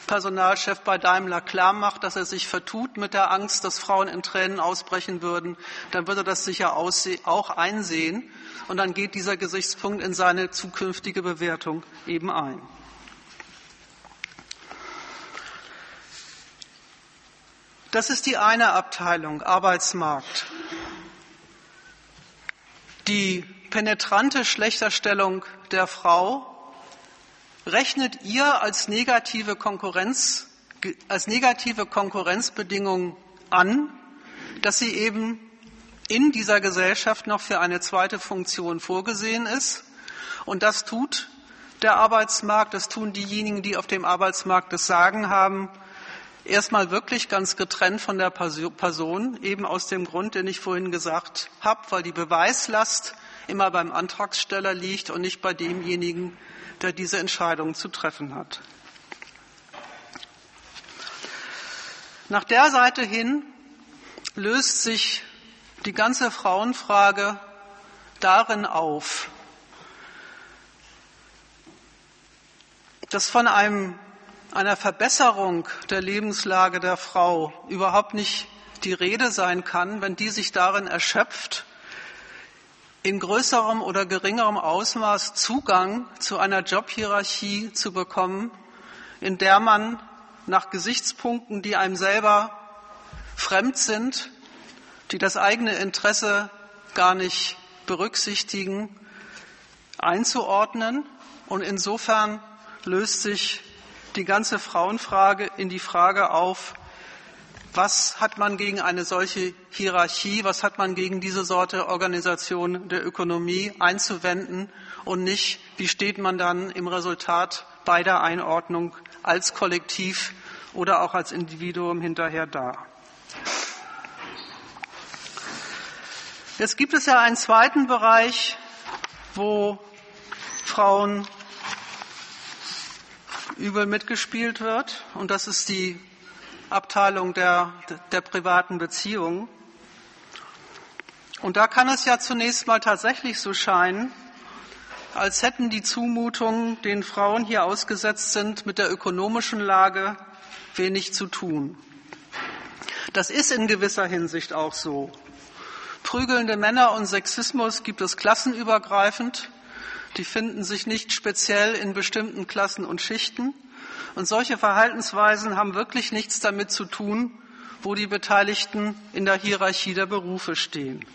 [SPEAKER 1] Personalchef bei Daimler klar macht, dass er sich vertut mit der Angst, dass Frauen in Tränen ausbrechen würden, dann wird er das sicher auch einsehen. Und dann geht dieser Gesichtspunkt in seine zukünftige Bewertung eben ein. Das ist die eine Abteilung, Arbeitsmarkt. Die penetrante Schlechterstellung der Frau rechnet ihr als negative Konkurrenz, als negative Konkurrenzbedingung an, dass sie eben in dieser Gesellschaft noch für eine zweite Funktion vorgesehen ist. Und das tut der Arbeitsmarkt, das tun diejenigen, die auf dem Arbeitsmarkt das Sagen haben, erstmal wirklich ganz getrennt von der Person, eben aus dem Grund, den ich vorhin gesagt habe, weil die Beweislast immer beim Antragsteller liegt und nicht bei demjenigen, der diese Entscheidung zu treffen hat. Nach der Seite hin löst sich die ganze Frauenfrage darin auf, dass von einem, einer Verbesserung der Lebenslage der Frau überhaupt nicht die Rede sein kann, wenn die sich darin erschöpft, in größerem oder geringerem Ausmaß Zugang zu einer Jobhierarchie zu bekommen, in der man nach Gesichtspunkten, die einem selber fremd sind, die das eigene Interesse gar nicht berücksichtigen, einzuordnen. Und insofern löst sich die ganze Frauenfrage in die Frage auf, was hat man gegen eine solche Hierarchie, was hat man gegen diese Sorte Organisation der Ökonomie einzuwenden und nicht, wie steht man dann im Resultat bei der Einordnung als Kollektiv oder auch als Individuum hinterher da. Jetzt gibt es ja einen zweiten Bereich, wo Frauen übel mitgespielt wird, und das ist die Abteilung der, der privaten Beziehungen. Und da kann es ja zunächst mal tatsächlich so scheinen, als hätten die Zumutungen, denen Frauen hier ausgesetzt sind, mit der ökonomischen Lage wenig zu tun. Das ist in gewisser Hinsicht auch so. Prügelnde Männer und Sexismus gibt es klassenübergreifend. Die finden sich nicht speziell in bestimmten Klassen und Schichten. Und solche Verhaltensweisen haben wirklich nichts damit zu tun, wo die Beteiligten in der Hierarchie der Berufe stehen.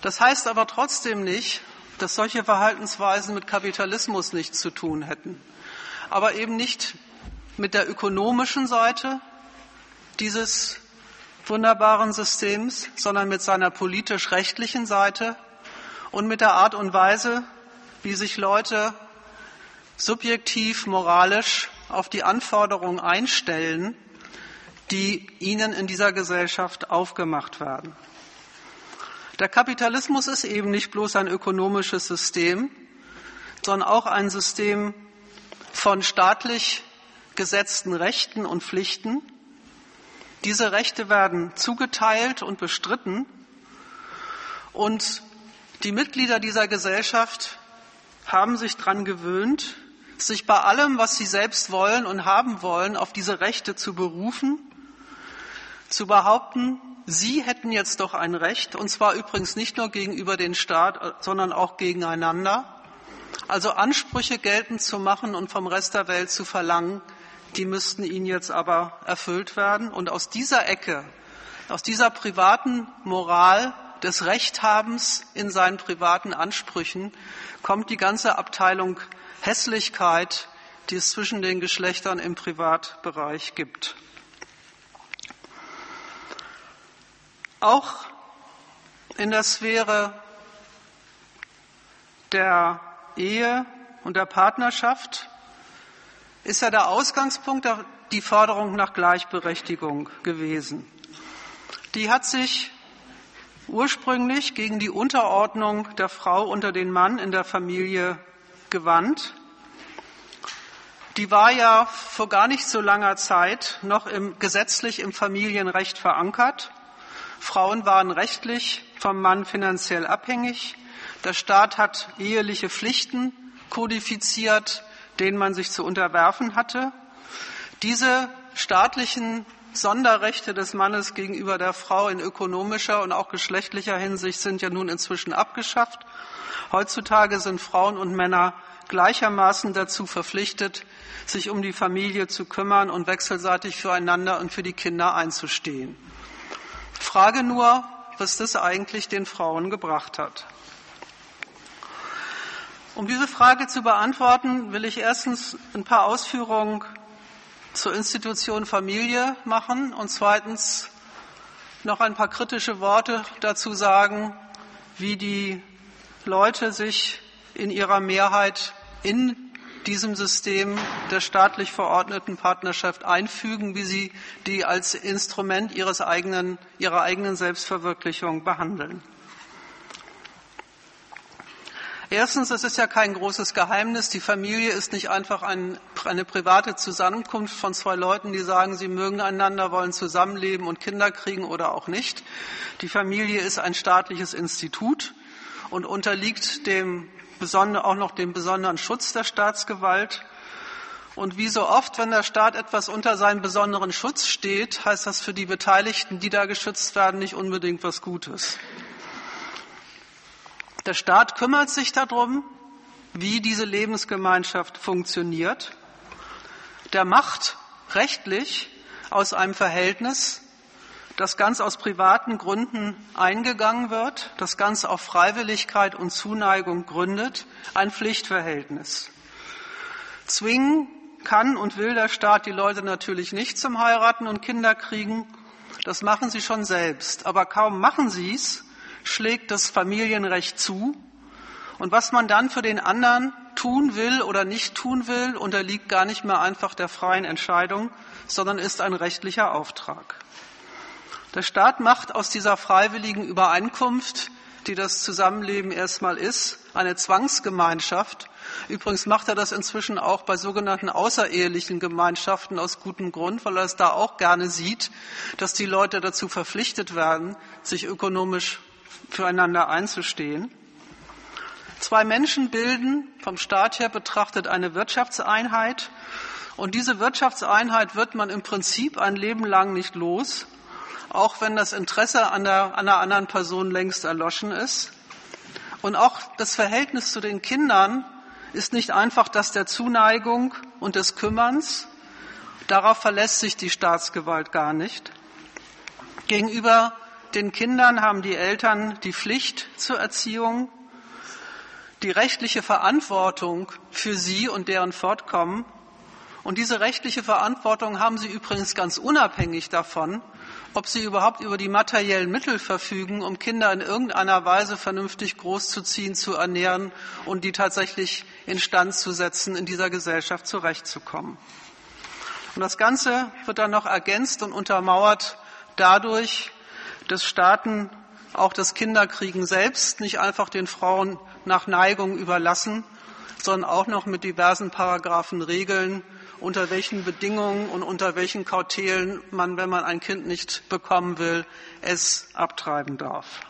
[SPEAKER 1] Das heißt aber trotzdem nicht, dass solche Verhaltensweisen mit Kapitalismus nichts zu tun hätten, aber eben nicht mit der ökonomischen Seite dieses wunderbaren Systems, sondern mit seiner politisch-rechtlichen Seite und mit der Art und Weise, wie sich Leute subjektiv, moralisch auf die Anforderungen einstellen, die ihnen in dieser Gesellschaft aufgemacht werden. Der Kapitalismus ist eben nicht bloß ein ökonomisches System, sondern auch ein System von staatlich gesetzten Rechten und Pflichten. Diese Rechte werden zugeteilt und bestritten und die Mitglieder dieser Gesellschaft haben sich daran gewöhnt, sich bei allem, was sie selbst wollen und haben wollen, auf diese Rechte zu berufen, zu behaupten, sie hätten jetzt doch ein Recht, und zwar übrigens nicht nur gegenüber dem Staat, sondern auch gegeneinander. Also Ansprüche geltend zu machen und vom Rest der Welt zu verlangen, die müssten ihnen jetzt aber erfüllt werden. Und aus dieser Ecke, aus dieser privaten Moral des Rechthabens in seinen privaten Ansprüchen kommt die ganze Abteilung Hässlichkeit, die es zwischen den Geschlechtern im Privatbereich gibt. Auch in der Sphäre der Ehe und der Partnerschaft ist ja der Ausgangspunkt die Forderung nach Gleichberechtigung gewesen. Die hat sich ursprünglich gegen die Unterordnung der Frau unter den Mann in der Familie gewandt. Die war ja vor gar nicht so langer Zeit noch im, gesetzlich im Familienrecht verankert. Frauen waren rechtlich vom Mann finanziell abhängig. Der Staat hat eheliche Pflichten kodifiziert, denen man sich zu unterwerfen hatte. Diese staatlichen Sonderrechte des Mannes gegenüber der Frau in ökonomischer und auch geschlechtlicher Hinsicht sind ja nun inzwischen abgeschafft. Heutzutage sind Frauen und Männer gleichermaßen dazu verpflichtet, sich um die Familie zu kümmern und wechselseitig füreinander und für die Kinder einzustehen. Frage nur, was das eigentlich den Frauen gebracht hat. Um diese Frage zu beantworten, will ich erstens ein paar Ausführungen zur Institution Familie machen und zweitens noch ein paar kritische Worte dazu sagen, wie die Leute sich in ihrer Mehrheit in diesem System der staatlich verordneten Partnerschaft einfügen, wie sie die als Instrument ihres eigenen, ihrer eigenen Selbstverwirklichung behandeln. Erstens, es ist ja kein großes Geheimnis, die Familie ist nicht einfach ein, eine private Zusammenkunft von zwei Leuten, die sagen, sie mögen einander, wollen zusammenleben und Kinder kriegen oder auch nicht. Die Familie ist ein staatliches Institut und unterliegt dem auch noch dem besonderen Schutz der Staatsgewalt. Und wie so oft, wenn der Staat etwas unter seinem besonderen Schutz steht, heißt das für die Beteiligten, die da geschützt werden, nicht unbedingt was Gutes. Der Staat kümmert sich darum, wie diese Lebensgemeinschaft funktioniert. Der macht rechtlich aus einem Verhältnis, das ganz aus privaten Gründen eingegangen wird, das ganz auf Freiwilligkeit und Zuneigung gründet, ein Pflichtverhältnis. Zwingen kann und will der Staat die Leute natürlich nicht zum Heiraten und Kinder kriegen. Das machen sie schon selbst. Aber kaum machen sie es, schlägt das Familienrecht zu. Und was man dann für den anderen tun will oder nicht tun will, unterliegt gar nicht mehr einfach der freien Entscheidung, sondern ist ein rechtlicher Auftrag. Der Staat macht aus dieser freiwilligen Übereinkunft, die das Zusammenleben erstmal ist, eine Zwangsgemeinschaft. Übrigens macht er das inzwischen auch bei sogenannten außerehelichen Gemeinschaften aus gutem Grund, weil er es da auch gerne sieht, dass die Leute dazu verpflichtet werden, sich ökonomisch füreinander einzustehen. Zwei Menschen bilden vom Staat her betrachtet eine Wirtschaftseinheit. Und diese Wirtschaftseinheit wird man im Prinzip ein Leben lang nicht los auch wenn das Interesse an, der, an einer anderen Person längst erloschen ist. Und auch das Verhältnis zu den Kindern ist nicht einfach das der Zuneigung und des Kümmerns. Darauf verlässt sich die Staatsgewalt gar nicht. Gegenüber den Kindern haben die Eltern die Pflicht zur Erziehung, die rechtliche Verantwortung für sie und deren Fortkommen. Und diese rechtliche Verantwortung haben sie übrigens ganz unabhängig davon, ob sie überhaupt über die materiellen Mittel verfügen, um Kinder in irgendeiner Weise vernünftig großzuziehen, zu ernähren und die tatsächlich instand zu setzen, in dieser Gesellschaft zurechtzukommen. Und das Ganze wird dann noch ergänzt und untermauert dadurch, dass Staaten auch das Kinderkriegen selbst nicht einfach den Frauen nach Neigung überlassen, sondern auch noch mit diversen Paragraphen regeln, unter welchen Bedingungen und unter welchen Kautelen man, wenn man ein Kind nicht bekommen will, es abtreiben darf.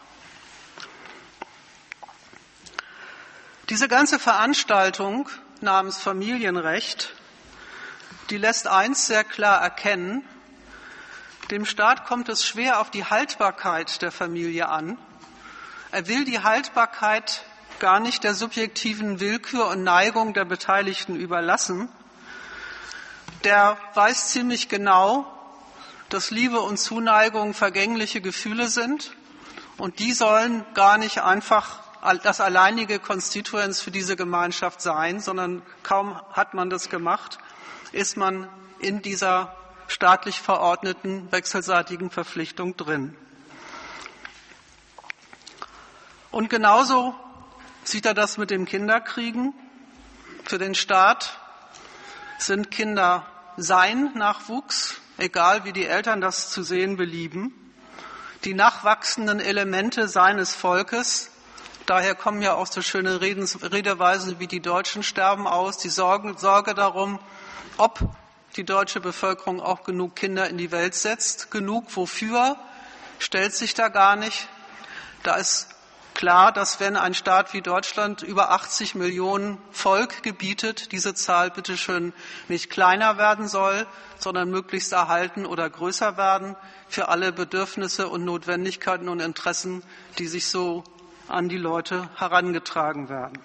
[SPEAKER 1] Diese ganze Veranstaltung namens Familienrecht, die lässt eins sehr klar erkennen, dem Staat kommt es schwer auf die Haltbarkeit der Familie an. Er will die Haltbarkeit gar nicht der subjektiven Willkür und Neigung der Beteiligten überlassen, der weiß ziemlich genau, dass Liebe und Zuneigung vergängliche Gefühle sind und die sollen gar nicht einfach das alleinige Konstituens für diese Gemeinschaft sein, sondern kaum hat man das gemacht, ist man in dieser staatlich verordneten wechselseitigen Verpflichtung drin. Und genauso sieht er das mit dem Kinderkriegen. Für den Staat sind Kinder sein Nachwuchs, egal wie die Eltern das zu sehen belieben, die nachwachsenden Elemente seines Volkes, daher kommen ja auch so schöne Redens, Redeweisen wie die Deutschen sterben aus, die Sorge, Sorge darum, ob die deutsche Bevölkerung auch genug Kinder in die Welt setzt, genug wofür, stellt sich da gar nicht. Da ist klar, dass wenn ein Staat wie Deutschland über 80 Millionen Volk gebietet, diese Zahl bitteschön nicht kleiner werden soll, sondern möglichst erhalten oder größer werden für alle Bedürfnisse und Notwendigkeiten und Interessen, die sich so an die Leute herangetragen werden.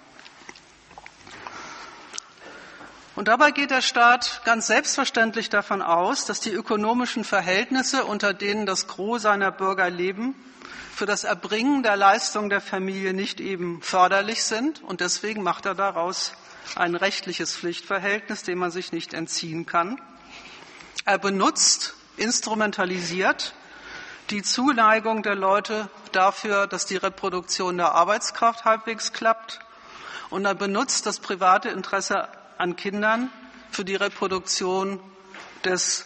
[SPEAKER 1] Und dabei geht der Staat ganz selbstverständlich davon aus, dass die ökonomischen Verhältnisse, unter denen das Gros seiner Bürger leben, für das Erbringen der Leistung der Familie nicht eben förderlich sind. Und deswegen macht er daraus ein rechtliches Pflichtverhältnis, dem man sich nicht entziehen kann. Er benutzt, instrumentalisiert die Zuneigung der Leute dafür, dass die Reproduktion der Arbeitskraft halbwegs klappt. Und er benutzt das private Interesse an Kindern für die Reproduktion des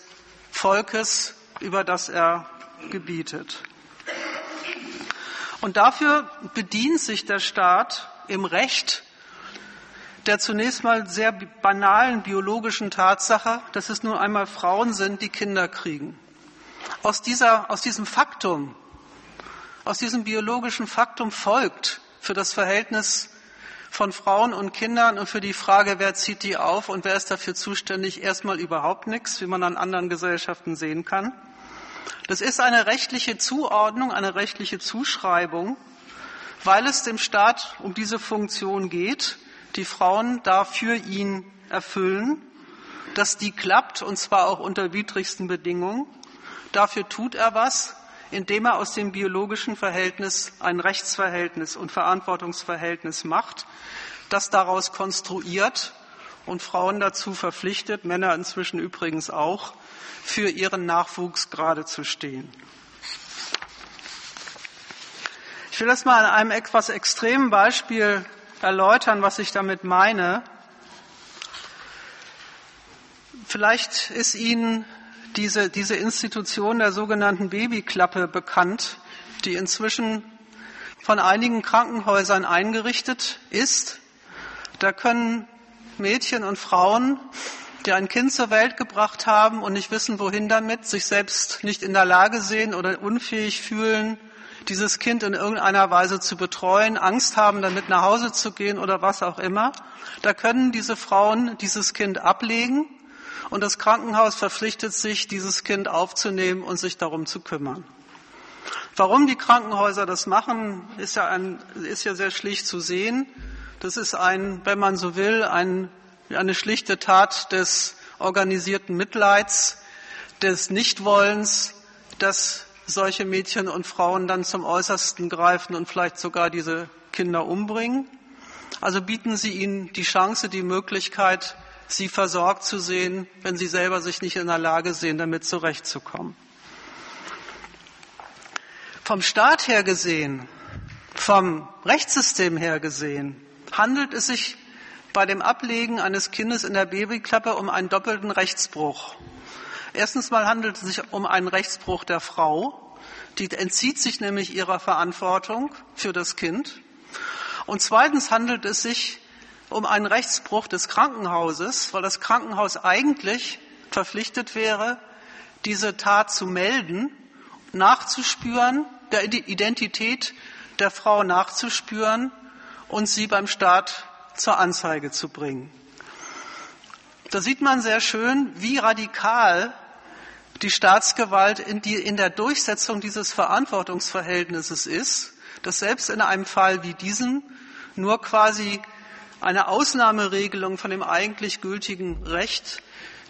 [SPEAKER 1] Volkes, über das er gebietet. Und dafür bedient sich der Staat im Recht der zunächst mal sehr banalen biologischen Tatsache, dass es nur einmal Frauen sind, die Kinder kriegen. Aus, dieser, aus diesem Faktum, aus diesem biologischen Faktum folgt für das Verhältnis von Frauen und Kindern und für die Frage, wer zieht die auf und wer ist dafür zuständig, erstmal überhaupt nichts, wie man an anderen Gesellschaften sehen kann. Das ist eine rechtliche Zuordnung, eine rechtliche Zuschreibung, weil es dem Staat um diese Funktion geht, die Frauen dafür ihn erfüllen, dass die klappt, und zwar auch unter widrigsten Bedingungen. Dafür tut er was, indem er aus dem biologischen Verhältnis ein Rechtsverhältnis und Verantwortungsverhältnis macht, das daraus konstruiert und Frauen dazu verpflichtet, Männer inzwischen übrigens auch, für ihren Nachwuchs gerade zu stehen. Ich will das mal an einem etwas extremen Beispiel erläutern, was ich damit meine. Vielleicht ist Ihnen diese, diese Institution der sogenannten Babyklappe bekannt, die inzwischen von einigen Krankenhäusern eingerichtet ist. Da können Mädchen und Frauen, die ein Kind zur Welt gebracht haben und nicht wissen, wohin damit, sich selbst nicht in der Lage sehen oder unfähig fühlen, dieses Kind in irgendeiner Weise zu betreuen, Angst haben, damit nach Hause zu gehen oder was auch immer. Da können diese Frauen dieses Kind ablegen und das Krankenhaus verpflichtet sich, dieses Kind aufzunehmen und sich darum zu kümmern. Warum die Krankenhäuser das machen, ist ja, ein, ist ja sehr schlicht zu sehen. Das ist ein, wenn man so will, ein, eine schlichte Tat des organisierten Mitleids, des Nichtwollens, dass solche Mädchen und Frauen dann zum Äußersten greifen und vielleicht sogar diese Kinder umbringen. Also bieten Sie ihnen die Chance, die Möglichkeit, sie versorgt zu sehen, wenn sie selber sich nicht in der Lage sehen, damit zurechtzukommen. Vom Staat her gesehen, vom Rechtssystem her gesehen, handelt es sich bei dem Ablegen eines Kindes in der Babyklappe um einen doppelten Rechtsbruch. Erstens mal handelt es sich um einen Rechtsbruch der Frau. Die entzieht sich nämlich ihrer Verantwortung für das Kind. Und zweitens handelt es sich um einen Rechtsbruch des Krankenhauses, weil das Krankenhaus eigentlich verpflichtet wäre, diese Tat zu melden, nachzuspüren, der Identität der Frau nachzuspüren und sie beim Staat zur Anzeige zu bringen. Da sieht man sehr schön, wie radikal die Staatsgewalt in, die, in der Durchsetzung dieses Verantwortungsverhältnisses ist, dass selbst in einem Fall wie diesem nur quasi eine Ausnahmeregelung von dem eigentlich gültigen Recht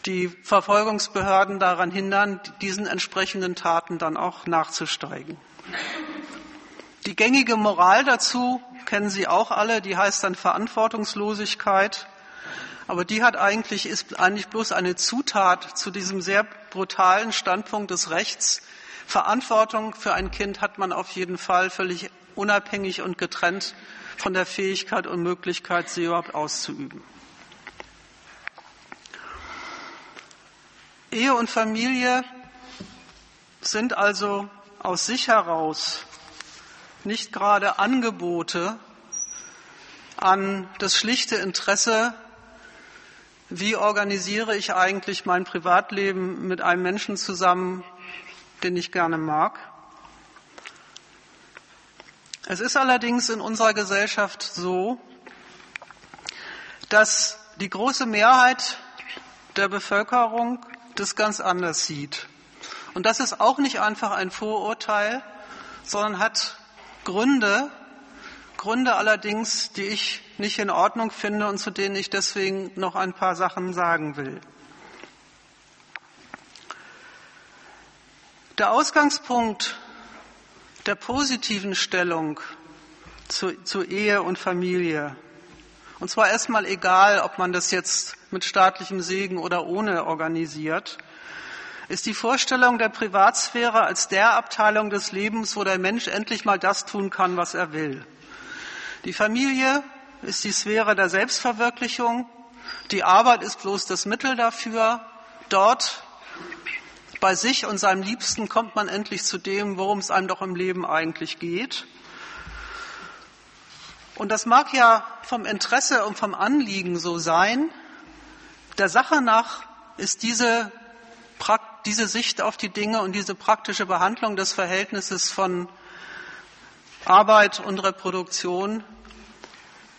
[SPEAKER 1] die Verfolgungsbehörden daran hindern, diesen entsprechenden Taten dann auch nachzusteigen. Die gängige Moral dazu kennen Sie auch alle, die heißt dann Verantwortungslosigkeit. Aber die hat eigentlich, ist eigentlich bloß eine Zutat zu diesem sehr brutalen Standpunkt des Rechts. Verantwortung für ein Kind hat man auf jeden Fall völlig unabhängig und getrennt von der Fähigkeit und Möglichkeit, sie überhaupt auszuüben. Ehe und Familie sind also aus sich heraus nicht gerade Angebote an das schlichte Interesse, wie organisiere ich eigentlich mein Privatleben mit einem Menschen zusammen, den ich gerne mag, es ist allerdings in unserer Gesellschaft so, dass die große Mehrheit der Bevölkerung das ganz anders sieht. Und das ist auch nicht einfach ein Vorurteil, sondern hat Gründe, Gründe allerdings, die ich nicht in Ordnung finde und zu denen ich deswegen noch ein paar Sachen sagen will. Der Ausgangspunkt der positiven Stellung zu, zu Ehe und Familie. Und zwar erstmal egal, ob man das jetzt mit staatlichem Segen oder ohne organisiert, ist die Vorstellung der Privatsphäre als der Abteilung des Lebens, wo der Mensch endlich mal das tun kann, was er will. Die Familie ist die Sphäre der Selbstverwirklichung. Die Arbeit ist bloß das Mittel dafür. Dort bei sich und seinem Liebsten kommt man endlich zu dem, worum es einem doch im Leben eigentlich geht. Und das mag ja vom Interesse und vom Anliegen so sein. Der Sache nach ist diese, diese Sicht auf die Dinge und diese praktische Behandlung des Verhältnisses von Arbeit und Reproduktion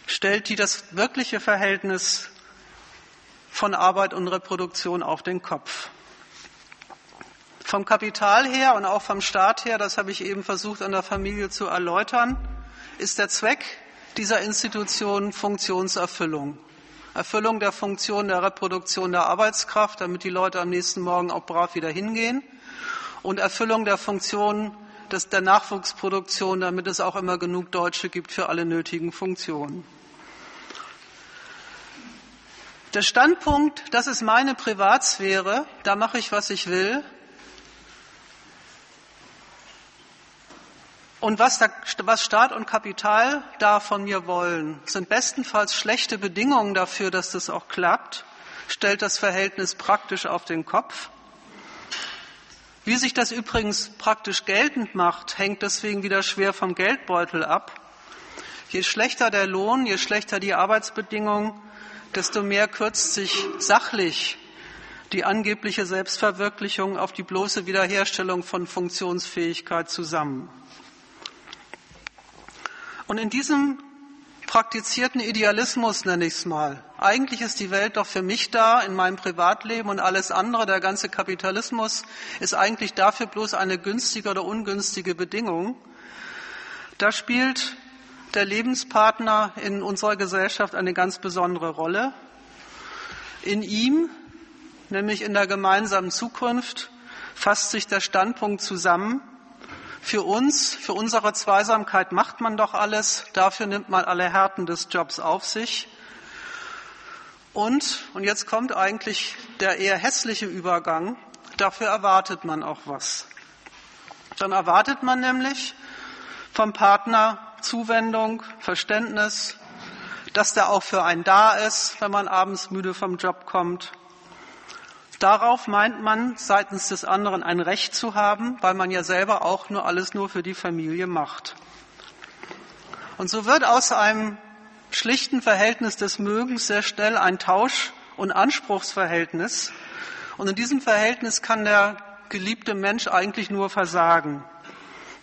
[SPEAKER 1] stellt die das wirkliche Verhältnis von Arbeit und Reproduktion auf den Kopf. Vom Kapital her und auch vom Staat her, das habe ich eben versucht an der Familie zu erläutern, ist der Zweck dieser Institution Funktionserfüllung. Erfüllung der Funktion der Reproduktion der Arbeitskraft, damit die Leute am nächsten Morgen auch brav wieder hingehen. Und Erfüllung der Funktion des, der Nachwuchsproduktion, damit es auch immer genug Deutsche gibt für alle nötigen Funktionen. Der Standpunkt, das ist meine Privatsphäre, da mache ich, was ich will, Und was, da, was, Staat und Kapital da von mir wollen, sind bestenfalls schlechte Bedingungen dafür, dass das auch klappt, stellt das Verhältnis praktisch auf den Kopf. Wie sich das übrigens praktisch geltend macht, hängt deswegen wieder schwer vom Geldbeutel ab. Je schlechter der Lohn, je schlechter die Arbeitsbedingungen, desto mehr kürzt sich sachlich die angebliche Selbstverwirklichung auf die bloße Wiederherstellung von Funktionsfähigkeit zusammen. Und in diesem praktizierten Idealismus nenne ich es mal. Eigentlich ist die Welt doch für mich da in meinem Privatleben und alles andere, der ganze Kapitalismus ist eigentlich dafür bloß eine günstige oder ungünstige Bedingung. Da spielt der Lebenspartner in unserer Gesellschaft eine ganz besondere Rolle. In ihm, nämlich in der gemeinsamen Zukunft, fasst sich der Standpunkt zusammen, für uns, für unsere Zweisamkeit macht man doch alles, dafür nimmt man alle Härten des Jobs auf sich. Und, und jetzt kommt eigentlich der eher hässliche Übergang, dafür erwartet man auch was. Dann erwartet man nämlich vom Partner Zuwendung, Verständnis, dass der auch für einen da ist, wenn man abends müde vom Job kommt, Darauf meint man seitens des anderen ein Recht zu haben, weil man ja selber auch nur alles nur für die Familie macht. Und so wird aus einem schlichten Verhältnis des Mögens sehr schnell ein Tausch- und Anspruchsverhältnis. Und in diesem Verhältnis kann der geliebte Mensch eigentlich nur versagen.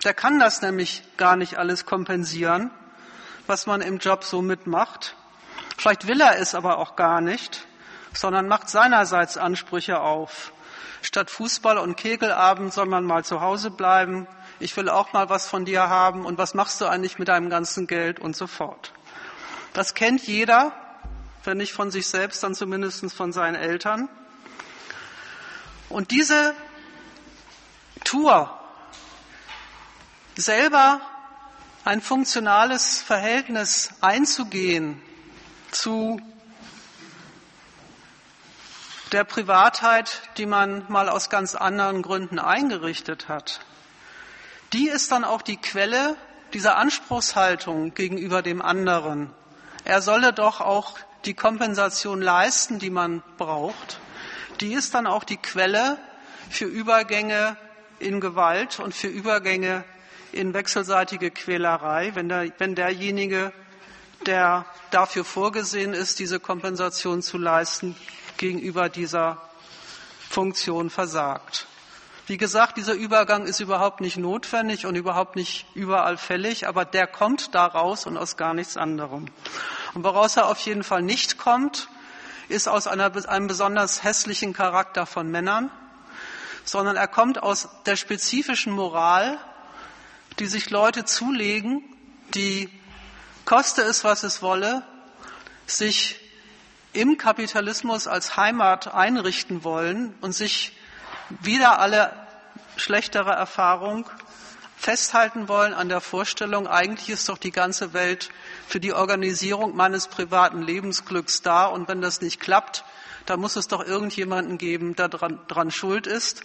[SPEAKER 1] Der kann das nämlich gar nicht alles kompensieren, was man im Job so mitmacht. Vielleicht will er es aber auch gar nicht sondern macht seinerseits Ansprüche auf. Statt Fußball und Kegelabend soll man mal zu Hause bleiben. Ich will auch mal was von dir haben. Und was machst du eigentlich mit deinem ganzen Geld und so fort. Das kennt jeder, wenn nicht von sich selbst, dann zumindest von seinen Eltern. Und diese Tour, selber ein funktionales Verhältnis einzugehen zu der Privatheit, die man mal aus ganz anderen Gründen eingerichtet hat, die ist dann auch die Quelle dieser Anspruchshaltung gegenüber dem anderen. Er solle doch auch die Kompensation leisten, die man braucht. Die ist dann auch die Quelle für Übergänge in Gewalt und für Übergänge in wechselseitige Quälerei, wenn, der, wenn derjenige, der dafür vorgesehen ist, diese Kompensation zu leisten, gegenüber dieser Funktion versagt. Wie gesagt, dieser Übergang ist überhaupt nicht notwendig und überhaupt nicht überall fällig, aber der kommt daraus und aus gar nichts anderem. Und woraus er auf jeden Fall nicht kommt, ist aus einer, einem besonders hässlichen Charakter von Männern, sondern er kommt aus der spezifischen Moral, die sich Leute zulegen, die, koste es, was es wolle, sich im Kapitalismus als Heimat einrichten wollen und sich wieder alle schlechtere Erfahrung festhalten wollen an der Vorstellung, eigentlich ist doch die ganze Welt für die Organisierung meines privaten Lebensglücks da und wenn das nicht klappt, dann muss es doch irgendjemanden geben, der dran, dran schuld ist.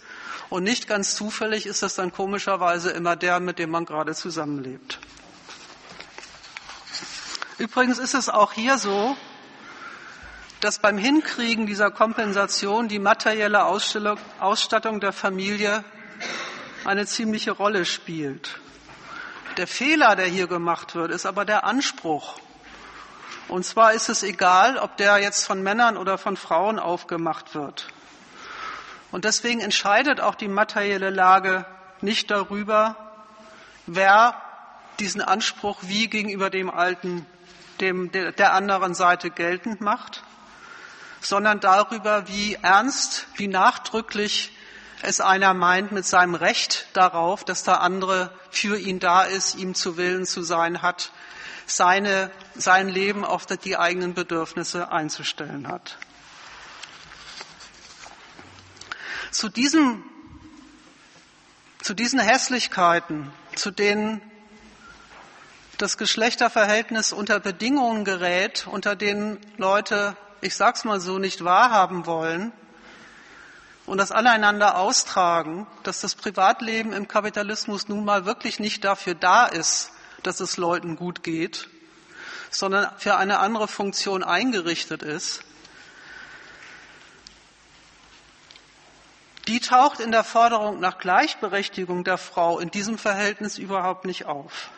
[SPEAKER 1] Und nicht ganz zufällig ist das dann komischerweise immer der, mit dem man gerade zusammenlebt. Übrigens ist es auch hier so, dass beim Hinkriegen dieser Kompensation die materielle Ausstattung der Familie eine ziemliche Rolle spielt. Der Fehler, der hier gemacht wird, ist aber der Anspruch. Und zwar ist es egal, ob der jetzt von Männern oder von Frauen aufgemacht wird. Und deswegen entscheidet auch die materielle Lage nicht darüber, wer diesen Anspruch wie gegenüber dem Alten, dem, der anderen Seite geltend macht, sondern darüber, wie ernst, wie nachdrücklich es einer meint mit seinem Recht darauf, dass der andere für ihn da ist, ihm zu Willen zu sein hat, seine, sein Leben auf die eigenen Bedürfnisse einzustellen hat. Zu, diesem, zu diesen Hässlichkeiten, zu denen das Geschlechterverhältnis unter Bedingungen gerät, unter denen Leute, ich sag's mal so, nicht wahrhaben wollen, und das Aneinander austragen, dass das Privatleben im Kapitalismus nun mal wirklich nicht dafür da ist, dass es Leuten gut geht, sondern für eine andere Funktion eingerichtet ist, die taucht in der Forderung nach Gleichberechtigung der Frau in diesem Verhältnis überhaupt nicht auf,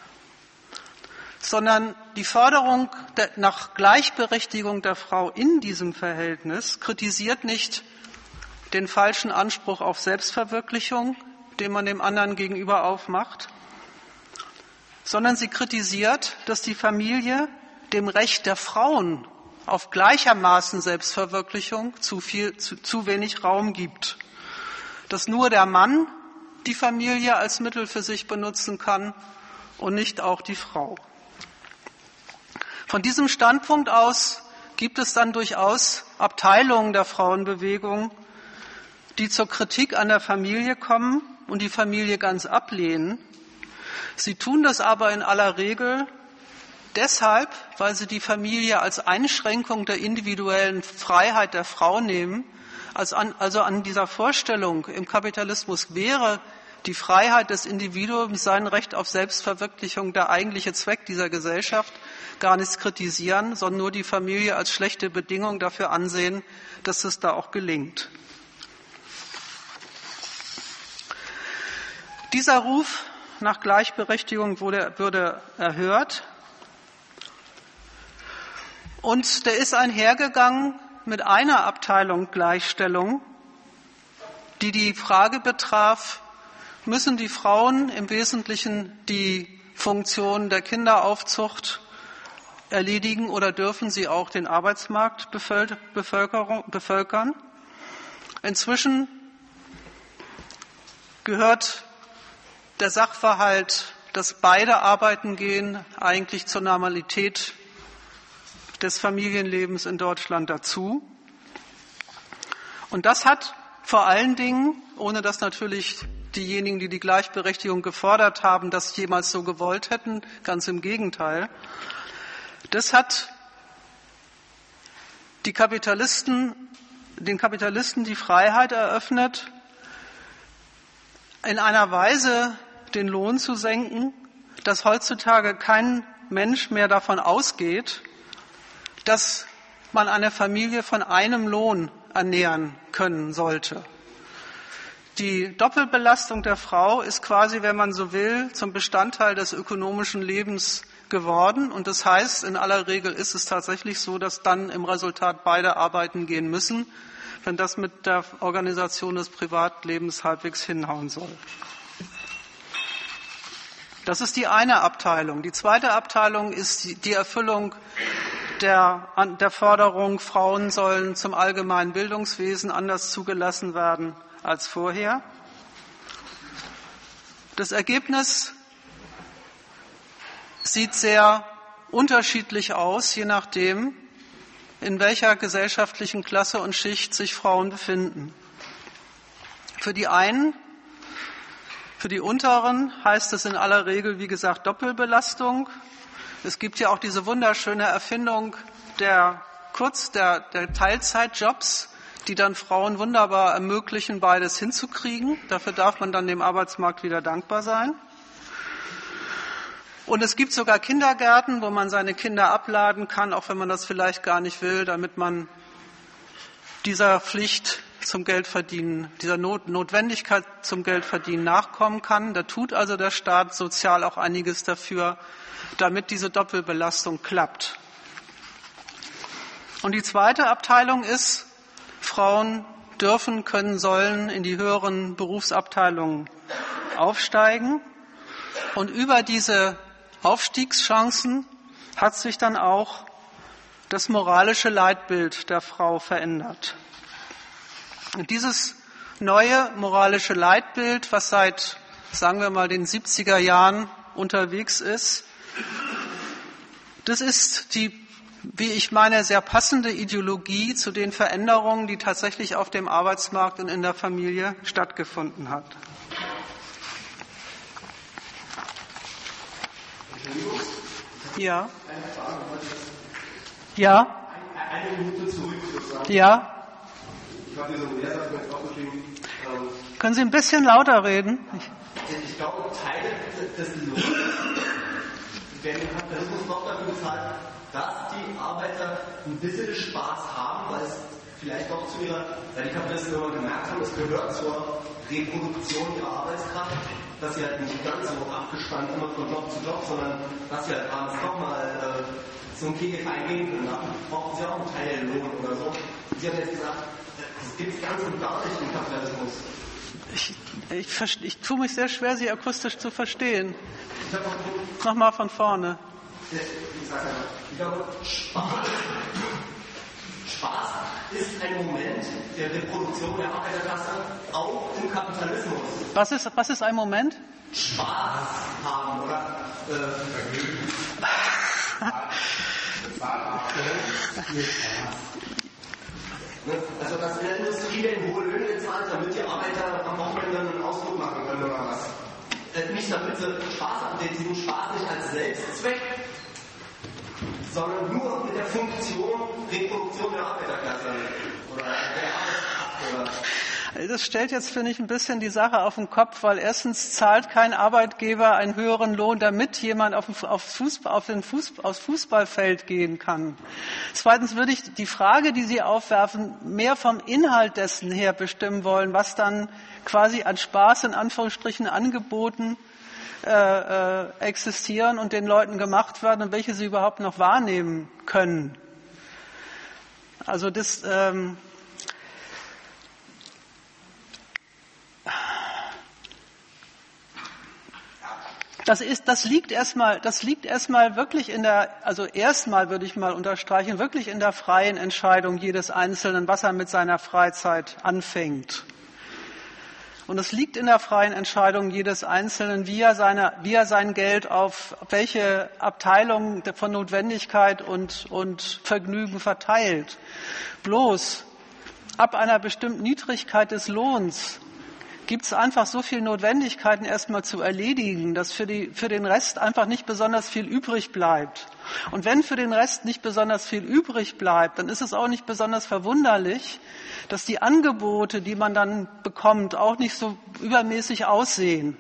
[SPEAKER 1] sondern die Forderung nach Gleichberechtigung der Frau in diesem Verhältnis kritisiert nicht den falschen Anspruch auf Selbstverwirklichung, den man dem anderen gegenüber aufmacht, sondern sie kritisiert, dass die Familie dem Recht der Frauen auf gleichermaßen Selbstverwirklichung zu viel, zu, zu wenig Raum gibt. Dass nur der Mann die Familie als Mittel für sich benutzen kann und nicht auch die Frau. Von diesem Standpunkt aus gibt es dann durchaus Abteilungen der Frauenbewegung, die zur Kritik an der Familie kommen und die Familie ganz ablehnen. Sie tun das aber in aller Regel deshalb, weil sie die Familie als Einschränkung der individuellen Freiheit der Frau nehmen. Also an, also an dieser Vorstellung im Kapitalismus wäre die Freiheit des Individuums, sein Recht auf Selbstverwirklichung der eigentliche Zweck dieser Gesellschaft, gar nichts kritisieren, sondern nur die Familie als schlechte Bedingung dafür ansehen, dass es da auch gelingt. Dieser Ruf nach Gleichberechtigung wurde, würde erhört. Und der ist einhergegangen mit einer Abteilung Gleichstellung, die die Frage betraf, müssen die Frauen im Wesentlichen die Funktion der Kinderaufzucht erledigen oder dürfen sie auch den Arbeitsmarkt bevölkern? Inzwischen gehört der Sachverhalt, dass beide arbeiten gehen, eigentlich zur Normalität des Familienlebens in Deutschland dazu. Und das hat vor allen Dingen, ohne dass natürlich diejenigen, die die Gleichberechtigung gefordert haben, das jemals so gewollt hätten, ganz im Gegenteil, das hat die Kapitalisten, den Kapitalisten die Freiheit eröffnet, in einer Weise den Lohn zu senken, dass heutzutage kein Mensch mehr davon ausgeht, dass man eine Familie von einem Lohn ernähren können sollte. Die Doppelbelastung der Frau ist quasi, wenn man so will, zum Bestandteil des ökonomischen Lebens geworden. Und das heißt, in aller Regel ist es tatsächlich so, dass dann im Resultat beide arbeiten gehen müssen, wenn das mit der Organisation des Privatlebens halbwegs hinhauen soll. Das ist die eine Abteilung. Die zweite Abteilung ist die Erfüllung der, der Forderung, Frauen sollen zum allgemeinen Bildungswesen anders zugelassen werden als vorher. Das Ergebnis sieht sehr unterschiedlich aus, je nachdem, in welcher gesellschaftlichen Klasse und Schicht sich Frauen befinden. Für die einen Für die unteren heißt es in aller Regel, wie gesagt, Doppelbelastung. Es gibt ja auch diese wunderschöne Erfindung der Kurz-, der, der Teilzeitjobs, die dann Frauen wunderbar ermöglichen, beides hinzukriegen. Dafür darf man dann dem Arbeitsmarkt wieder dankbar sein. Und es gibt sogar Kindergärten, wo man seine Kinder abladen kann, auch wenn man das vielleicht gar nicht will, damit man dieser Pflicht zum Geldverdienen, dieser Not Notwendigkeit zum Geldverdienen nachkommen kann. Da tut also der Staat sozial auch einiges dafür, damit diese Doppelbelastung klappt. Und die zweite Abteilung ist, Frauen dürfen, können, sollen in die höheren Berufsabteilungen aufsteigen. Und über diese Aufstiegschancen hat sich dann auch das moralische Leitbild der Frau verändert. Und dieses neue moralische Leitbild, was seit, sagen wir mal, den 70er Jahren unterwegs ist, das ist die wie ich meine, sehr passende Ideologie zu den Veränderungen, die tatsächlich auf dem Arbeitsmarkt und in der Familie stattgefunden hat. Ja. Ja. Eine Minute zurück. Ja. Ich habe diesen Lehrsatz mir aufgeschrieben. Können Sie ein bisschen lauter reden?
[SPEAKER 2] Ich glaube, Teile des Lohns werden im Kapitalismus noch dafür bezahlt, dass die Arbeiter ein bisschen Spaß haben, weil es vielleicht auch zu ihrer, weil die Kapitalisten immer gemerkt haben, es gehört zur Reproduktion ihrer Arbeitskraft, dass sie halt nicht ganz so abgespannt immer von Job zu Job, sondern dass sie halt abends nochmal äh, zum Kegelverein gehen können. Da brauchen sie auch einen Teil Lohn oder so. Sie haben jetzt gesagt, das gibt es ganz und gar nicht im Kapitalismus.
[SPEAKER 1] Ich, ich, ich tue mich sehr schwer, Sie akustisch zu verstehen. Nochmal von vorne
[SPEAKER 2] ich sage einfach, ich glaube, Spaß, Spaß ist ein Moment der Reproduktion der Arbeiterklasse auch im Kapitalismus.
[SPEAKER 1] Was ist, was ist ein Moment?
[SPEAKER 2] Spaß haben oder äh, Vergnügen. also, dass in der Industrie werden hohe Löhne gezahlt, damit die Arbeiter am Wochenende einen Ausflug machen können oder was. Äh, nicht damit sie Spaß haben, diesen Spaß nicht als Selbstzweck sondern nur mit der Funktion Reproduktion der Arbeiterklasse oder der Arbeitskraft
[SPEAKER 1] das stellt jetzt, finde ich, ein bisschen die Sache auf den Kopf, weil erstens zahlt kein Arbeitgeber einen höheren Lohn, damit jemand auf, auf Fußball, auf den Fußball, aufs Fußballfeld gehen kann. Zweitens würde ich die Frage, die Sie aufwerfen, mehr vom Inhalt dessen her bestimmen wollen, was dann quasi an Spaß in Anführungsstrichen angeboten äh, äh, existieren und den Leuten gemacht werden und welche sie überhaupt noch wahrnehmen können. Also das ähm, Das, ist, das liegt erstmal, das liegt erstmal wirklich in der, also erstmal würde ich mal unterstreichen, wirklich in der freien Entscheidung jedes Einzelnen, was er mit seiner Freizeit anfängt. Und es liegt in der freien Entscheidung jedes Einzelnen, wie er, seine, wie er sein Geld auf welche Abteilung von Notwendigkeit und, und Vergnügen verteilt. Bloß ab einer bestimmten Niedrigkeit des Lohns gibt es einfach so viele Notwendigkeiten erstmal zu erledigen, dass für, die, für den Rest einfach nicht besonders viel übrig bleibt. Und wenn für den Rest nicht besonders viel übrig bleibt, dann ist es auch nicht besonders verwunderlich, dass die Angebote, die man dann bekommt, auch nicht so übermäßig aussehen.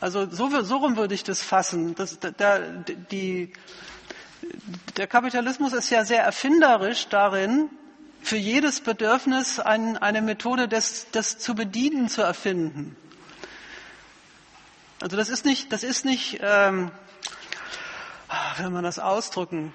[SPEAKER 1] Also so, so rum würde ich das fassen. Das, der, die, der Kapitalismus ist ja sehr erfinderisch darin, für jedes Bedürfnis ein, eine Methode des, des zu bedienen zu erfinden. Also das ist nicht, das ist nicht, ähm, wie will man das ausdrücken?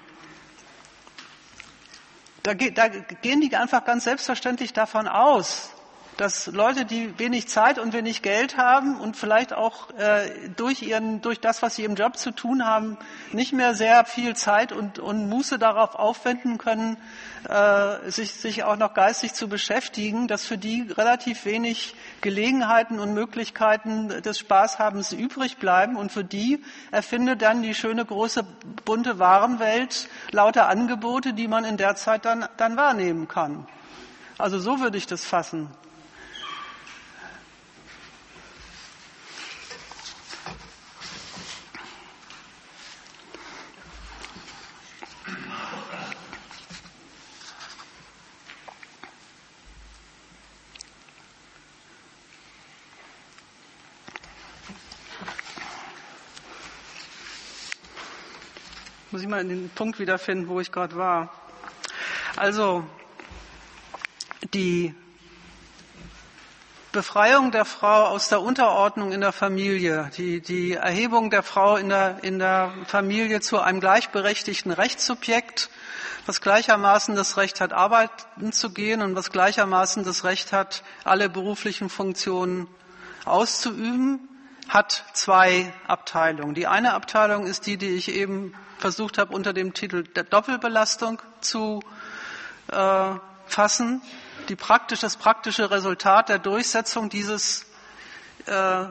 [SPEAKER 1] Da, da gehen die einfach ganz selbstverständlich davon aus, dass Leute, die wenig Zeit und wenig Geld haben und vielleicht auch äh, durch, ihren, durch das, was sie im Job zu tun haben, nicht mehr sehr viel Zeit und, und Muße darauf aufwenden können, äh, sich, sich auch noch geistig zu beschäftigen, dass für die relativ wenig Gelegenheiten und Möglichkeiten des Spaßhabens übrig bleiben. Und für die erfindet dann die schöne große bunte Warenwelt lauter Angebote, die man in der Zeit dann, dann wahrnehmen kann. Also so würde ich das fassen. Muss ich mal in den Punkt wiederfinden, wo ich gerade war. Also, die Befreiung der Frau aus der Unterordnung in der Familie, die, die Erhebung der Frau in der, in der Familie zu einem gleichberechtigten Rechtssubjekt, was gleichermaßen das Recht hat, arbeiten zu gehen und was gleichermaßen das Recht hat, alle beruflichen Funktionen auszuüben, hat zwei Abteilungen. Die eine Abteilung ist die, die ich eben versucht habe, unter dem Titel der Doppelbelastung zu äh, fassen die praktisch, das praktische Resultat der Durchsetzung dieses äh,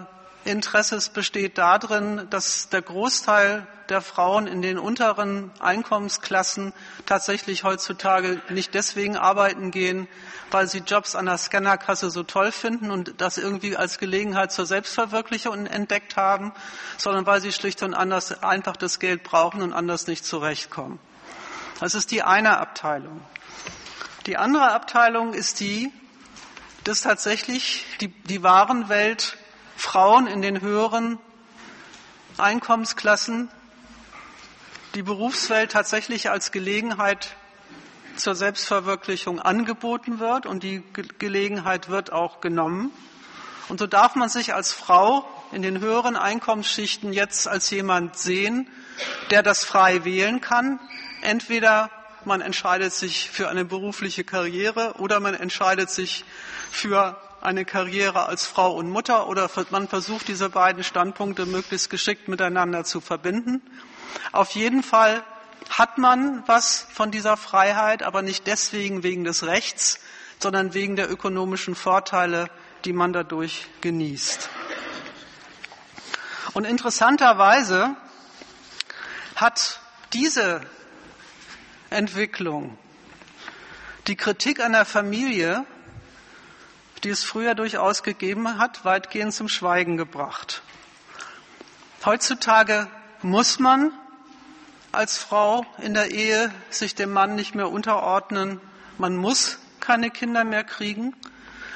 [SPEAKER 1] Interesses besteht darin, dass der Großteil der Frauen in den unteren Einkommensklassen tatsächlich heutzutage nicht deswegen arbeiten gehen, weil sie Jobs an der Scannerkasse so toll finden und das irgendwie als Gelegenheit zur Selbstverwirklichung entdeckt haben, sondern weil sie schlicht und anders einfach das Geld brauchen und anders nicht zurechtkommen. Das ist die eine Abteilung. Die andere Abteilung ist die, dass tatsächlich die, die Warenwelt Frauen in den höheren Einkommensklassen die Berufswelt tatsächlich als Gelegenheit zur Selbstverwirklichung angeboten wird und die Gelegenheit wird auch genommen. Und so darf man sich als Frau in den höheren Einkommensschichten jetzt als jemand sehen, der das frei wählen kann, entweder man entscheidet sich für eine berufliche Karriere oder man entscheidet sich für eine Karriere als Frau und Mutter oder man versucht diese beiden Standpunkte möglichst geschickt miteinander zu verbinden. Auf jeden Fall hat man was von dieser Freiheit, aber nicht deswegen wegen des Rechts, sondern wegen der ökonomischen Vorteile, die man dadurch genießt. Und interessanterweise hat diese Entwicklung. Die Kritik an der Familie, die es früher durchaus gegeben hat, weitgehend zum Schweigen gebracht. Heutzutage muss man als Frau in der Ehe sich dem Mann nicht mehr unterordnen. Man muss keine Kinder mehr kriegen,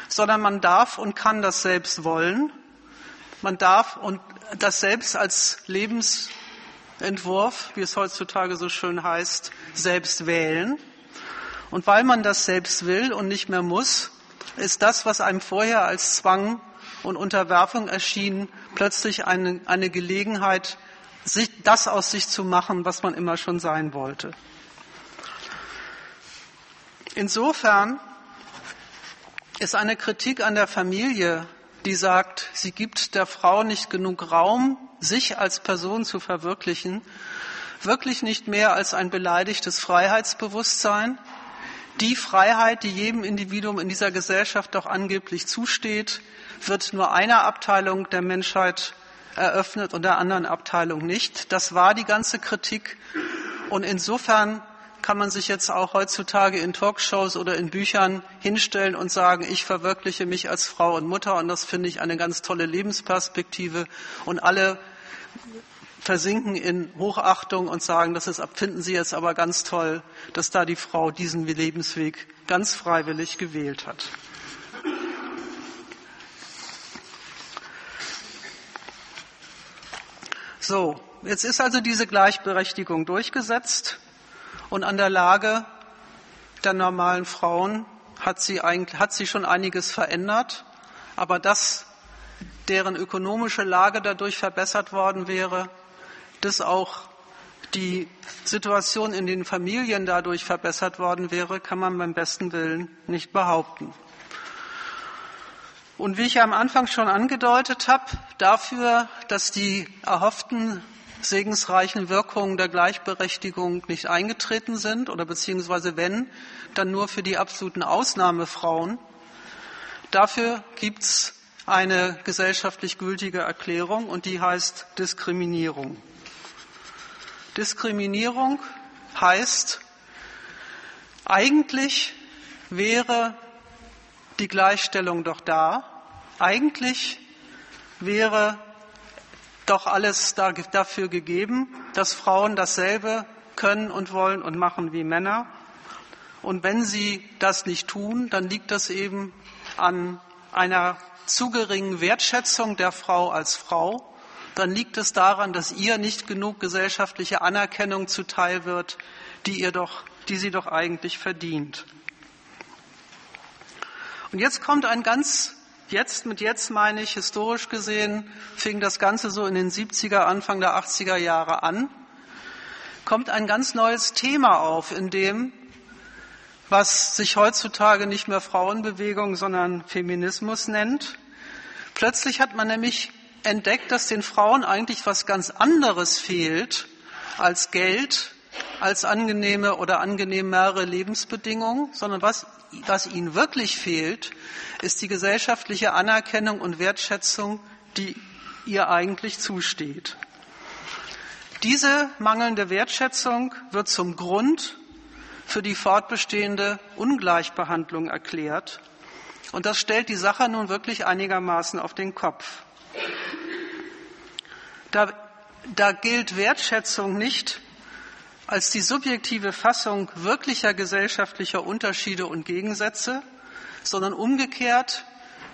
[SPEAKER 1] sondern man darf und kann das selbst wollen. Man darf und das selbst als Lebens Entwurf, wie es heutzutage so schön heißt, selbst wählen. Und weil man das selbst will und nicht mehr muss, ist das, was einem vorher als Zwang und Unterwerfung erschien, plötzlich eine, eine Gelegenheit, sich, das aus sich zu machen, was man immer schon sein wollte. Insofern ist eine Kritik an der Familie, die sagt, sie gibt der Frau nicht genug Raum, sich als Person zu verwirklichen, wirklich nicht mehr als ein beleidigtes Freiheitsbewusstsein. Die Freiheit, die jedem Individuum in dieser Gesellschaft doch angeblich zusteht, wird nur einer Abteilung der Menschheit eröffnet und der anderen Abteilung nicht. Das war die ganze Kritik. Und insofern kann man sich jetzt auch heutzutage in Talkshows oder in Büchern hinstellen und sagen, ich verwirkliche mich als Frau und Mutter und das finde ich eine ganz tolle Lebensperspektive und alle versinken in Hochachtung und sagen, das ist, finden Sie jetzt aber ganz toll, dass da die Frau diesen Lebensweg ganz freiwillig gewählt hat. So, jetzt ist also diese Gleichberechtigung durchgesetzt und an der Lage der normalen Frauen hat sie, eigentlich, hat sie schon einiges verändert, aber das deren ökonomische Lage dadurch verbessert worden wäre, dass auch die Situation in den Familien dadurch verbessert worden wäre, kann man beim besten Willen nicht behaupten. Und wie ich am Anfang schon angedeutet habe, dafür, dass die erhofften segensreichen Wirkungen der Gleichberechtigung nicht eingetreten sind oder beziehungsweise wenn, dann nur für die absoluten Ausnahmefrauen. Dafür gibt's eine gesellschaftlich gültige Erklärung und die heißt Diskriminierung. Diskriminierung heißt, eigentlich wäre die Gleichstellung doch da, eigentlich wäre doch alles dafür gegeben, dass Frauen dasselbe können und wollen und machen wie Männer. Und wenn sie das nicht tun, dann liegt das eben an einer zu geringen Wertschätzung der Frau als Frau, dann liegt es daran, dass ihr nicht genug gesellschaftliche Anerkennung zuteil wird, die ihr doch, die sie doch eigentlich verdient. Und jetzt kommt ein ganz, jetzt, mit jetzt meine ich, historisch gesehen, fing das Ganze so in den 70er, Anfang der 80er Jahre an, kommt ein ganz neues Thema auf, in dem, was sich heutzutage nicht mehr Frauenbewegung, sondern Feminismus nennt. Plötzlich hat man nämlich entdeckt, dass den Frauen eigentlich was ganz anderes fehlt als Geld, als angenehme oder angenehmere Lebensbedingungen, sondern was, was ihnen wirklich fehlt, ist die gesellschaftliche Anerkennung und Wertschätzung, die ihr eigentlich zusteht. Diese mangelnde Wertschätzung wird zum Grund für die fortbestehende Ungleichbehandlung erklärt. Und das stellt die Sache nun wirklich einigermaßen auf den Kopf. Da, da gilt Wertschätzung nicht als die subjektive Fassung wirklicher gesellschaftlicher Unterschiede und Gegensätze, sondern umgekehrt,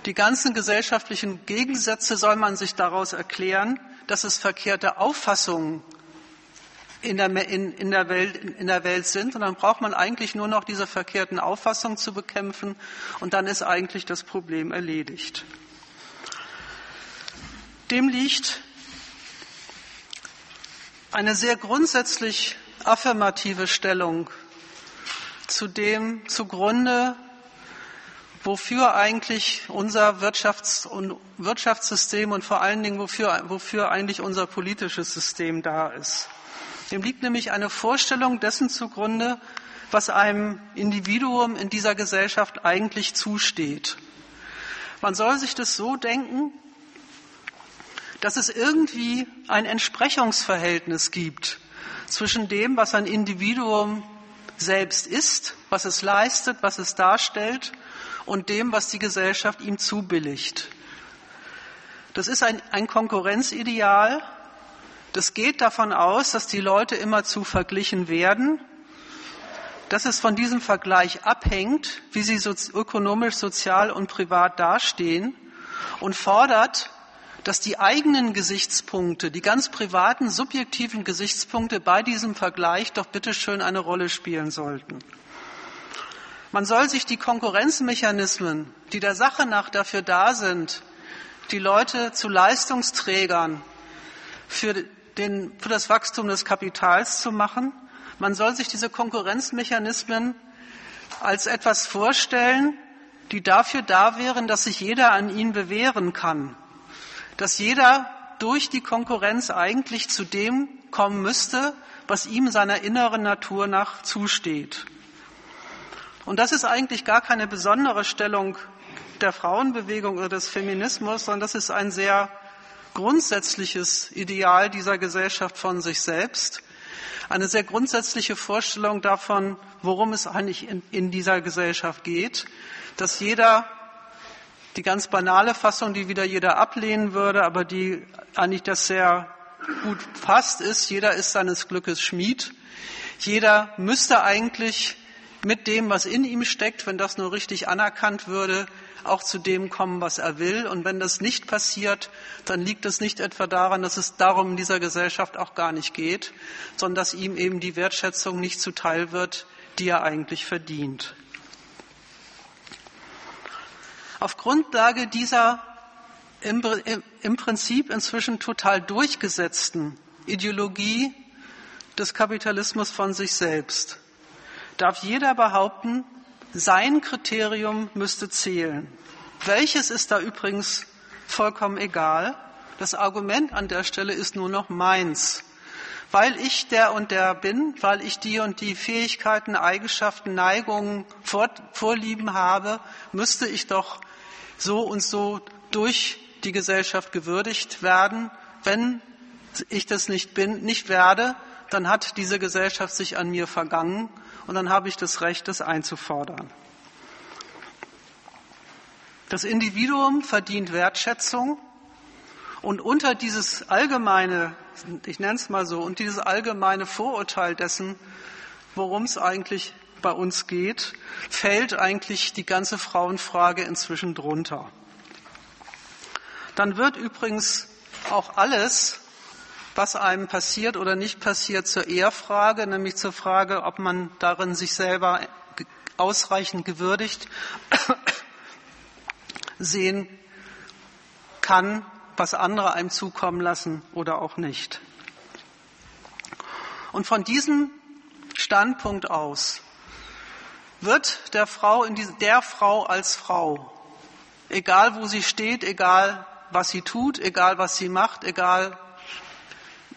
[SPEAKER 1] die ganzen gesellschaftlichen Gegensätze soll man sich daraus erklären, dass es verkehrte Auffassungen in der, in, in, der Welt, in der Welt sind. Und dann braucht man eigentlich nur noch diese verkehrten Auffassungen zu bekämpfen und dann ist eigentlich das Problem erledigt. Dem liegt eine sehr grundsätzlich affirmative Stellung zu dem zugrunde, wofür eigentlich unser Wirtschafts- und Wirtschaftssystem und vor allen Dingen wofür, wofür eigentlich unser politisches System da ist. Dem liegt nämlich eine Vorstellung dessen zugrunde, was einem Individuum in dieser Gesellschaft eigentlich zusteht. Man soll sich das so denken, dass es irgendwie ein Entsprechungsverhältnis gibt zwischen dem, was ein Individuum selbst ist, was es leistet, was es darstellt und dem, was die Gesellschaft ihm zubilligt. Das ist ein, ein Konkurrenzideal. Das geht davon aus, dass die Leute immerzu verglichen werden, dass es von diesem Vergleich abhängt, wie sie ökonomisch, sozial und privat dastehen und fordert dass die eigenen Gesichtspunkte, die ganz privaten, subjektiven Gesichtspunkte bei diesem Vergleich doch bitteschön eine Rolle spielen sollten. Man soll sich die Konkurrenzmechanismen, die der Sache nach dafür da sind, die Leute zu Leistungsträgern für, den, für das Wachstum des Kapitals zu machen, man soll sich diese Konkurrenzmechanismen als etwas vorstellen, die dafür da wären, dass sich jeder an ihnen bewähren kann dass jeder durch die Konkurrenz eigentlich zu dem kommen müsste, was ihm seiner inneren Natur nach zusteht. Und das ist eigentlich gar keine besondere Stellung der Frauenbewegung oder des Feminismus, sondern das ist ein sehr grundsätzliches Ideal dieser Gesellschaft von sich selbst, eine sehr grundsätzliche Vorstellung davon, worum es eigentlich in, in dieser Gesellschaft geht, dass jeder die ganz banale Fassung, die wieder jeder ablehnen würde, aber die eigentlich das sehr gut fasst, ist, jeder ist seines Glückes Schmied. Jeder müsste eigentlich mit dem, was in ihm steckt, wenn das nur richtig anerkannt würde, auch zu dem kommen, was er will. Und wenn das nicht passiert, dann liegt es nicht etwa daran, dass es darum in dieser Gesellschaft auch gar nicht geht, sondern dass ihm eben die Wertschätzung nicht zuteil wird, die er eigentlich verdient. Auf Grundlage dieser im, im Prinzip inzwischen total durchgesetzten Ideologie des Kapitalismus von sich selbst darf jeder behaupten, sein Kriterium müsste zählen. Welches ist da übrigens vollkommen egal. Das Argument an der Stelle ist nur noch meins. Weil ich der und der bin, weil ich die und die Fähigkeiten, Eigenschaften, Neigungen, Vorlieben habe, müsste ich doch so und so durch die Gesellschaft gewürdigt werden. Wenn ich das nicht bin, nicht werde, dann hat diese Gesellschaft sich an mir vergangen und dann habe ich das Recht, das einzufordern. Das Individuum verdient Wertschätzung und unter dieses allgemeine, ich nenne es mal so, und dieses allgemeine Vorurteil dessen, worum es eigentlich bei uns geht, fällt eigentlich die ganze Frauenfrage inzwischen drunter. Dann wird übrigens auch alles, was einem passiert oder nicht passiert, zur Ehrfrage, nämlich zur Frage, ob man darin sich selber ausreichend gewürdigt sehen kann, was andere einem zukommen lassen oder auch nicht. Und von diesem Standpunkt aus wird der Frau, in die, der Frau als Frau, egal wo sie steht, egal was sie tut, egal was sie macht, egal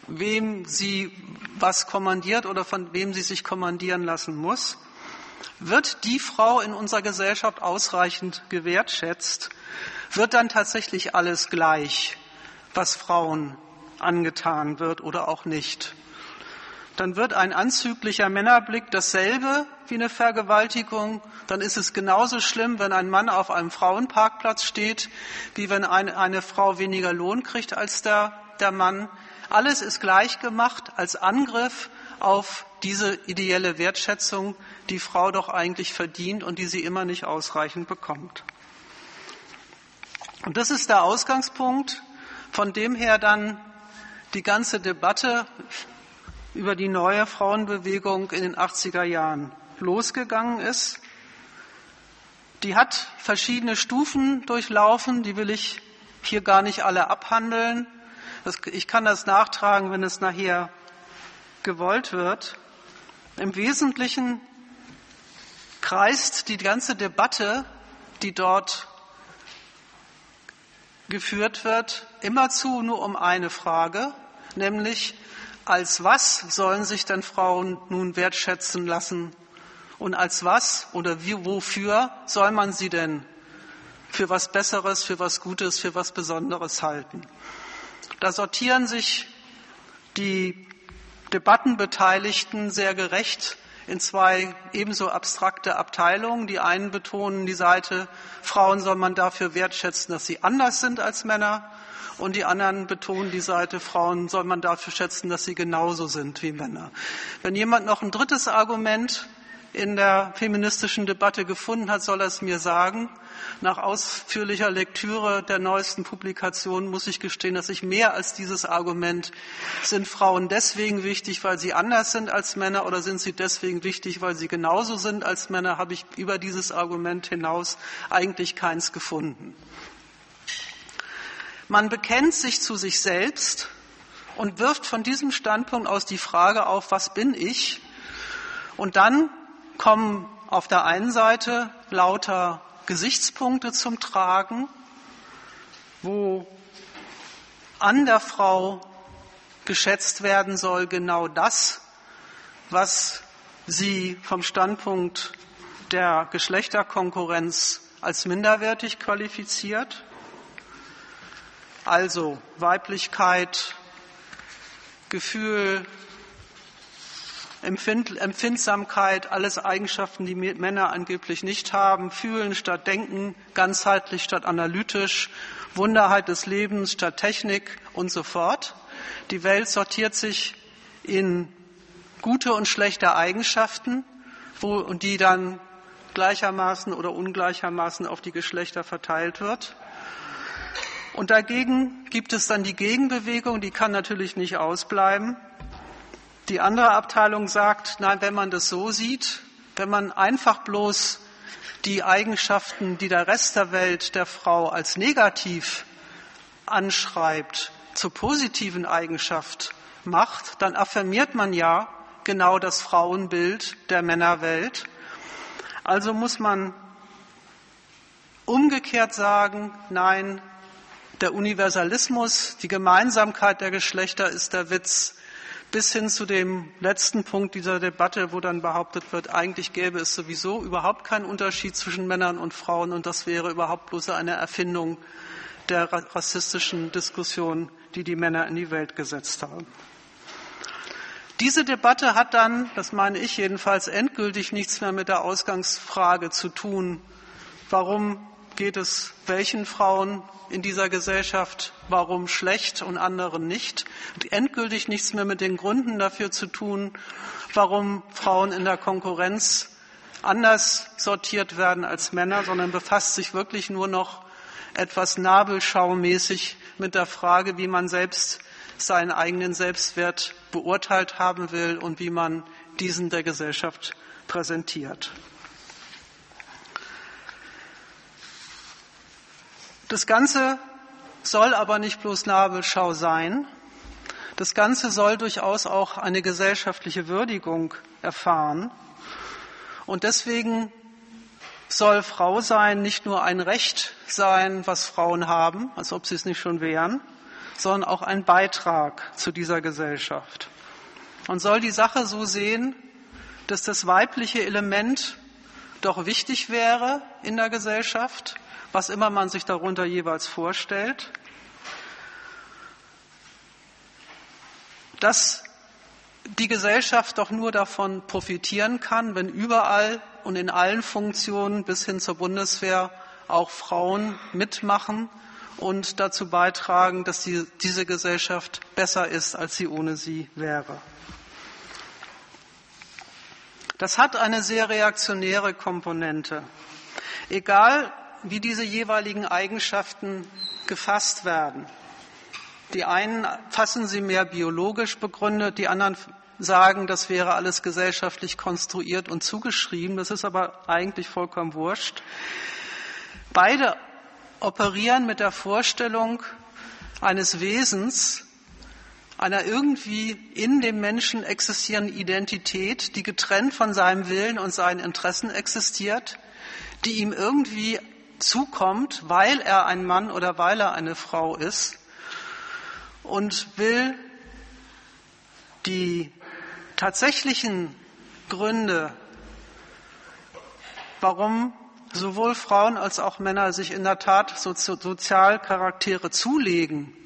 [SPEAKER 1] wem sie was kommandiert oder von wem sie sich kommandieren lassen muss, wird die Frau in unserer Gesellschaft ausreichend gewertschätzt, wird dann tatsächlich alles gleich, was Frauen angetan wird oder auch nicht. Dann wird ein anzüglicher Männerblick dasselbe wie eine Vergewaltigung. Dann ist es genauso schlimm, wenn ein Mann auf einem Frauenparkplatz steht, wie wenn eine, eine Frau weniger Lohn kriegt als der, der Mann. Alles ist gleich gemacht als Angriff auf diese ideelle Wertschätzung, die Frau doch eigentlich verdient und die sie immer nicht ausreichend bekommt. Und das ist der Ausgangspunkt, von dem her dann die ganze Debatte über die neue Frauenbewegung in den 80er Jahren losgegangen ist. Die hat verschiedene Stufen durchlaufen, die will ich hier gar nicht alle abhandeln. ich kann das nachtragen, wenn es nachher gewollt wird. Im Wesentlichen kreist die ganze Debatte, die dort geführt wird, immerzu nur um eine Frage, nämlich als was sollen sich denn Frauen nun wertschätzen lassen und als was oder wie, wofür soll man sie denn für was Besseres, für was Gutes, für was Besonderes halten? Da sortieren sich die Debattenbeteiligten sehr gerecht in zwei ebenso abstrakte Abteilungen. Die einen betonen die Seite, Frauen soll man dafür wertschätzen, dass sie anders sind als Männer. Und die anderen betonen die Seite, Frauen soll man dafür schätzen, dass sie genauso sind wie Männer. Wenn jemand noch ein drittes Argument in der feministischen Debatte gefunden hat, soll er es mir sagen. Nach ausführlicher Lektüre der neuesten Publikationen muss ich gestehen, dass ich mehr als dieses Argument, sind Frauen deswegen wichtig, weil sie anders sind als Männer oder sind sie deswegen wichtig, weil sie genauso sind als Männer, habe ich über dieses Argument hinaus eigentlich keins gefunden. Man bekennt sich zu sich selbst und wirft von diesem Standpunkt aus die Frage auf, was bin ich? Und dann kommen auf der einen Seite lauter Gesichtspunkte zum Tragen, wo an der Frau geschätzt werden soll genau das, was sie vom Standpunkt der Geschlechterkonkurrenz als minderwertig qualifiziert. Also Weiblichkeit, Gefühl, Empfindsamkeit, alles Eigenschaften, die Männer angeblich nicht haben, fühlen statt denken, ganzheitlich statt analytisch, Wunderheit des Lebens statt Technik und so fort. Die Welt sortiert sich in gute und schlechte Eigenschaften, wo, und die dann gleichermaßen oder ungleichermaßen auf die Geschlechter verteilt wird. Und dagegen gibt es dann die Gegenbewegung, die kann natürlich nicht ausbleiben. Die andere Abteilung sagt, nein, wenn man das so sieht, wenn man einfach bloß die Eigenschaften, die der Rest der Welt der Frau als negativ anschreibt, zur positiven Eigenschaft macht, dann affirmiert man ja genau das Frauenbild der Männerwelt. Also muss man umgekehrt sagen, nein, der Universalismus, die Gemeinsamkeit der Geschlechter ist der Witz, bis hin zu dem letzten Punkt dieser Debatte, wo dann behauptet wird, eigentlich gäbe es sowieso überhaupt keinen Unterschied zwischen Männern und Frauen und das wäre überhaupt bloß eine Erfindung der rassistischen Diskussion, die die Männer in die Welt gesetzt haben. Diese Debatte hat dann, das meine ich jedenfalls, endgültig nichts mehr mit der Ausgangsfrage zu tun, warum geht es welchen Frauen in dieser Gesellschaft, warum schlecht und anderen nicht. Und endgültig nichts mehr mit den Gründen dafür zu tun, warum Frauen in der Konkurrenz anders sortiert werden als Männer, sondern befasst sich wirklich nur noch etwas nabelschaumäßig mit der Frage, wie man selbst seinen eigenen Selbstwert beurteilt haben will und wie man diesen der Gesellschaft präsentiert. Das Ganze soll aber nicht bloß Nabelschau sein. Das Ganze soll durchaus auch eine gesellschaftliche Würdigung erfahren. Und deswegen soll Frau sein nicht nur ein Recht sein, was Frauen haben, als ob sie es nicht schon wären, sondern auch ein Beitrag zu dieser Gesellschaft. Und soll die Sache so sehen, dass das weibliche Element doch wichtig wäre in der Gesellschaft, was immer man sich darunter jeweils vorstellt, dass die Gesellschaft doch nur davon profitieren kann, wenn überall und in allen Funktionen bis hin zur Bundeswehr auch Frauen mitmachen und dazu beitragen, dass die, diese Gesellschaft besser ist, als sie ohne sie wäre. Das hat eine sehr reaktionäre Komponente. Egal, wie diese jeweiligen Eigenschaften gefasst werden. Die einen fassen sie mehr biologisch begründet, die anderen sagen, das wäre alles gesellschaftlich konstruiert und zugeschrieben. Das ist aber eigentlich vollkommen wurscht. Beide operieren mit der Vorstellung eines Wesens, einer irgendwie in dem Menschen existierenden Identität, die getrennt von seinem Willen und seinen Interessen existiert, die ihm irgendwie zukommt, weil er ein Mann oder weil er eine Frau ist und will die tatsächlichen Gründe, warum sowohl Frauen als auch Männer sich in der Tat Sozialcharaktere zulegen,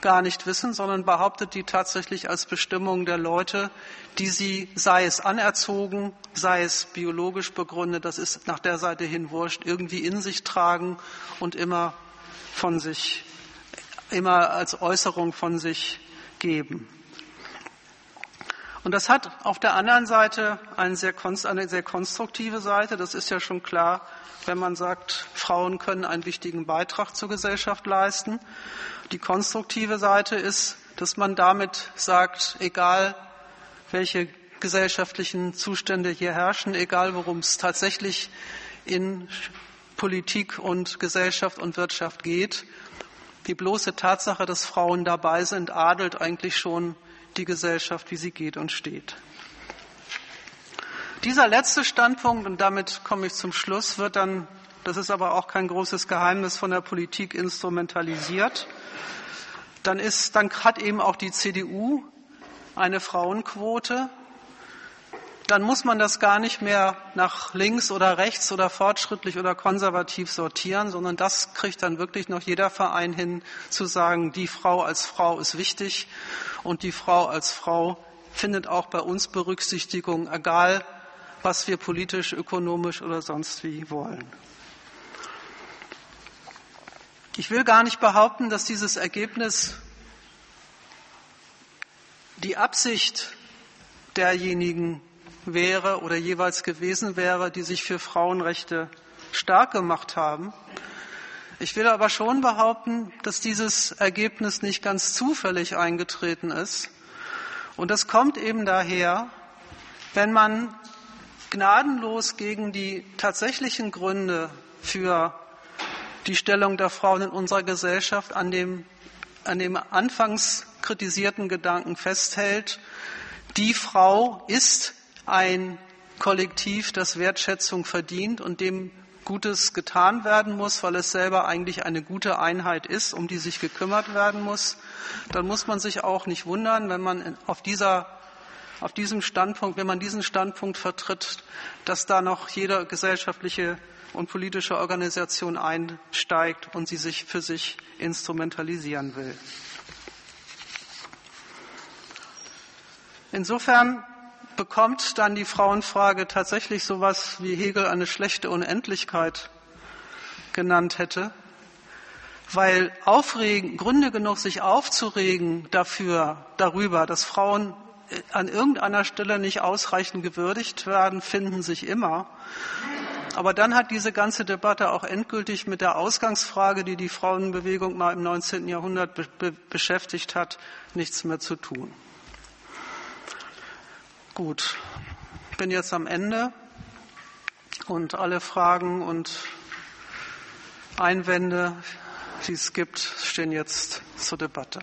[SPEAKER 1] gar nicht wissen, sondern behauptet die tatsächlich als Bestimmung der Leute, die sie, sei es anerzogen, sei es biologisch begründet, das ist nach der Seite hin wurscht, irgendwie in sich tragen und immer von sich, immer als Äußerung von sich geben. Und das hat auf der anderen Seite eine sehr, eine sehr konstruktive Seite. Das ist ja schon klar, wenn man sagt, Frauen können einen wichtigen Beitrag zur Gesellschaft leisten. Die konstruktive Seite ist, dass man damit sagt, egal welche gesellschaftlichen Zustände hier herrschen, egal worum es tatsächlich in Politik und Gesellschaft und Wirtschaft geht, die bloße Tatsache, dass Frauen dabei sind, adelt eigentlich schon die Gesellschaft, wie sie geht und steht. Dieser letzte Standpunkt, und damit komme ich zum Schluss, wird dann, das ist aber auch kein großes Geheimnis, von der Politik instrumentalisiert. Dann, ist, dann hat eben auch die CDU eine Frauenquote. Dann muss man das gar nicht mehr nach links oder rechts oder fortschrittlich oder konservativ sortieren, sondern das kriegt dann wirklich noch jeder Verein hin, zu sagen, die Frau als Frau ist wichtig und die Frau als Frau findet auch bei uns Berücksichtigung, egal was wir politisch, ökonomisch oder sonst wie wollen. Ich will gar nicht behaupten, dass dieses Ergebnis die Absicht derjenigen wäre oder jeweils gewesen wäre, die sich für Frauenrechte stark gemacht haben. Ich will aber schon behaupten, dass dieses Ergebnis nicht ganz zufällig eingetreten ist. Und das kommt eben daher, wenn man gnadenlos gegen die tatsächlichen Gründe für die Stellung der Frauen in unserer Gesellschaft an dem, an dem anfangs kritisierten Gedanken festhält, die Frau ist ein Kollektiv, das Wertschätzung verdient und dem Gutes getan werden muss, weil es selber eigentlich eine gute Einheit ist, um die sich gekümmert werden muss, dann muss man sich auch nicht wundern, wenn man auf dieser auf diesem Standpunkt, wenn man diesen Standpunkt vertritt, dass da noch jede gesellschaftliche und politische Organisation einsteigt und sie sich für sich instrumentalisieren will. Insofern bekommt dann die Frauenfrage tatsächlich so etwas, wie Hegel eine schlechte Unendlichkeit genannt hätte, weil aufregen, Gründe genug, sich aufzuregen dafür, darüber, dass Frauen an irgendeiner Stelle nicht ausreichend gewürdigt werden, finden sich immer. Aber dann hat diese ganze Debatte auch endgültig mit der Ausgangsfrage, die die Frauenbewegung mal im 19. Jahrhundert be beschäftigt hat, nichts mehr zu tun. Gut, ich bin jetzt am Ende und alle Fragen und Einwände, die es gibt, stehen jetzt zur Debatte.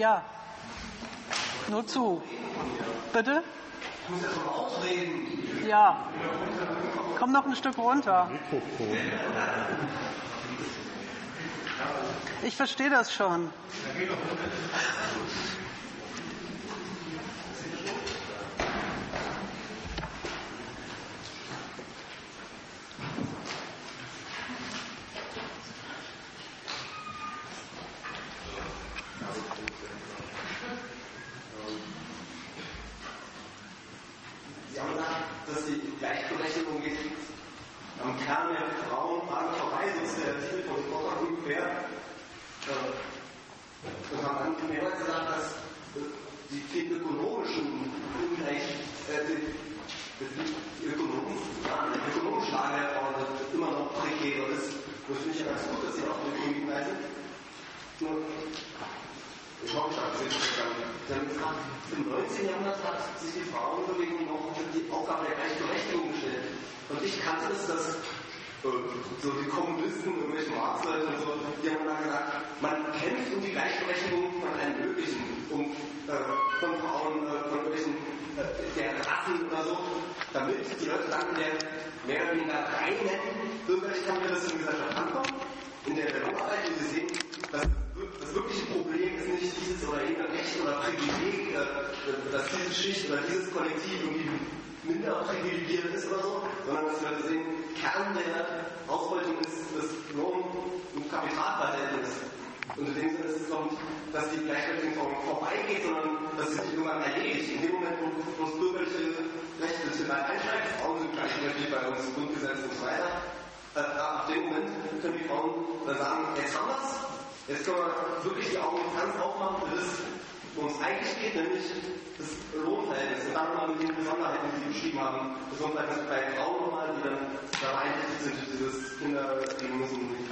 [SPEAKER 1] Ja. Nur zu. Bitte?
[SPEAKER 2] Ja.
[SPEAKER 1] Komm noch ein Stück runter. Ich verstehe das schon.
[SPEAKER 2] Sie haben gesagt, dass die Gleichberechtigung geht am Kern der Frauen Fragen vorbei, so ist der Titel von Vortrag ungefähr. Äh, Und haben dann mehrmals gesagt, dass äh, die vielen ökonomischen Ungleich, äh, die, die Ökonomen, ja, die ökonomische Lage der Frauen immer noch prekär ist. Das finde ich ja ganz gut, dass Sie auch die Ökonomie weisen. Nur, ich hoffe, ich habe es richtig verstanden. Sie haben gesagt, im 19. Jahrhundert hat sich die Frauenbewegung noch die Aufgabe der Gleichberechtigung gestellt. Und ich kannte es, dass äh, so die Kommunisten, irgendwelche Marxleute und so, die haben dann gesagt, man kämpft um die Gleichberechtigung von allen möglichen, um äh, von Frauen, äh, von irgendwelchen äh, der Rassen oder so, damit die Leute dann in der mehr oder weniger reinen bürgerlich kapitalistischen Gesellschaft ankommen, in der wir arbeiten, und sie sehen, dass das wirkliche Problem ist nicht dieses oder jenes Recht oder Privileg, äh, dass diese Schicht oder dieses Kollektiv irgendwie minder privilegiert ist oder so, sondern dass wir sehen, Kern der Ausbeutung ist das Lohn- und Kapitalverhältnis. Und in dem Sinne ist es noch nicht, dass die Gleichberechtigung vorbeigeht, sondern dass sie sich irgendwann erledigt. In dem Moment, wo, wo das bürgerliche Recht das vielleicht einsteigt, Frauen sind gleichberechtigt bei uns im Grundgesetz und so weiter, äh, ab dem Moment können die Frauen dann sagen, jetzt haben wir es, Jetzt können wir wirklich die Augen ganz aufmachen für das, worum es eigentlich geht, nämlich das Lohnverhältnis. Und dann nochmal mit den Besonderheiten, die Sie beschrieben haben. Lohnverhältnis bei Frauen nochmal, die dann.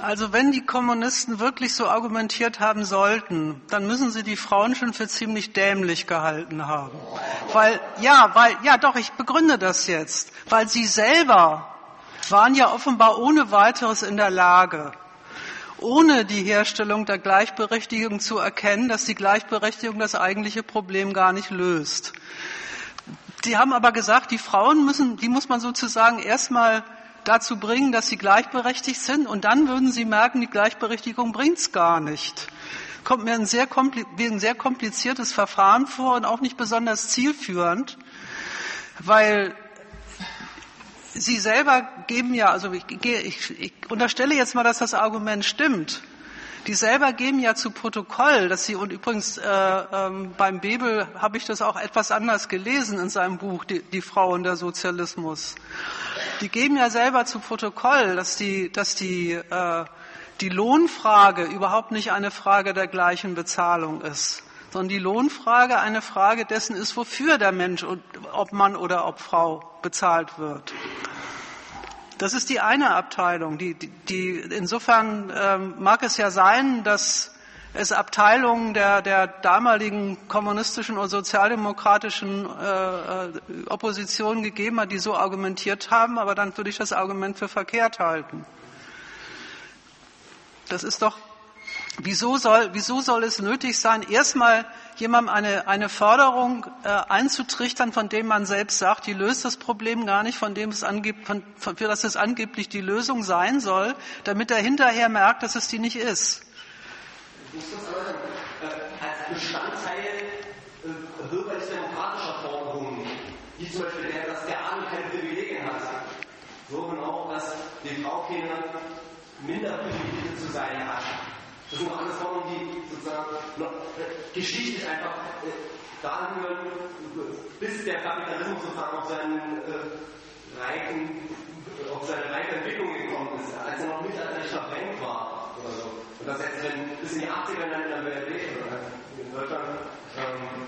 [SPEAKER 1] Also wenn die Kommunisten wirklich so argumentiert haben sollten, dann müssen sie die Frauen schon für ziemlich dämlich gehalten haben. Weil, ja, weil, ja doch, ich begründe das jetzt. Weil sie selber waren ja offenbar ohne weiteres in der Lage, ohne die Herstellung der Gleichberechtigung zu erkennen, dass die Gleichberechtigung das eigentliche Problem gar nicht löst. Die haben aber gesagt, die Frauen müssen, die muss man sozusagen erstmal dazu bringen, dass sie gleichberechtigt sind und dann würden sie merken, die Gleichberechtigung bringt's gar nicht. Kommt mir ein sehr, ein sehr kompliziertes Verfahren vor und auch nicht besonders zielführend, weil Sie selber geben ja, also ich, ich, ich unterstelle jetzt mal, dass das Argument stimmt. Die selber geben ja zu Protokoll, dass sie, und übrigens äh, ähm, beim Bebel habe ich das auch etwas anders gelesen in seinem Buch, die, die Frau und der Sozialismus. Die geben ja selber zu Protokoll, dass die, dass die, äh, die Lohnfrage überhaupt nicht eine Frage der gleichen Bezahlung ist, sondern die Lohnfrage eine Frage dessen ist, wofür der Mensch, ob Mann oder ob Frau bezahlt wird. Das ist die eine Abteilung. Die, die, die, insofern ähm, mag es ja sein, dass es Abteilungen der, der damaligen kommunistischen oder sozialdemokratischen äh, Opposition gegeben hat, die so argumentiert haben, aber dann würde ich das Argument für verkehrt halten. Das ist doch, wieso soll, wieso soll es nötig sein, erstmal jemandem eine, eine Förderung äh, einzutrichtern, von dem man selbst sagt, die löst das Problem gar nicht, von dem es angeb, von, von, für das es angeblich die Lösung sein soll, damit er hinterher merkt, dass es die nicht ist.
[SPEAKER 2] Ich muss das. Äh, als Bestandteil äh, bürgerlich-demokratischer Forderungen, wie zum Beispiel der, dass der Arme keine Privilegien hat, so genau, dass die Frau keine minder privilegiert zu sein hat. Sind alles Formen, die sozusagen noch, äh, geschichtlich einfach äh, dahin bis der Kapitalismus sozusagen auf seinen äh, reichen, auf seine reiche Entwicklung gekommen ist, als er noch nicht als Schlafrenk war oder so. Und das jetzt wenn, bis in die 80er dann in der BRD oder in Deutschland ähm,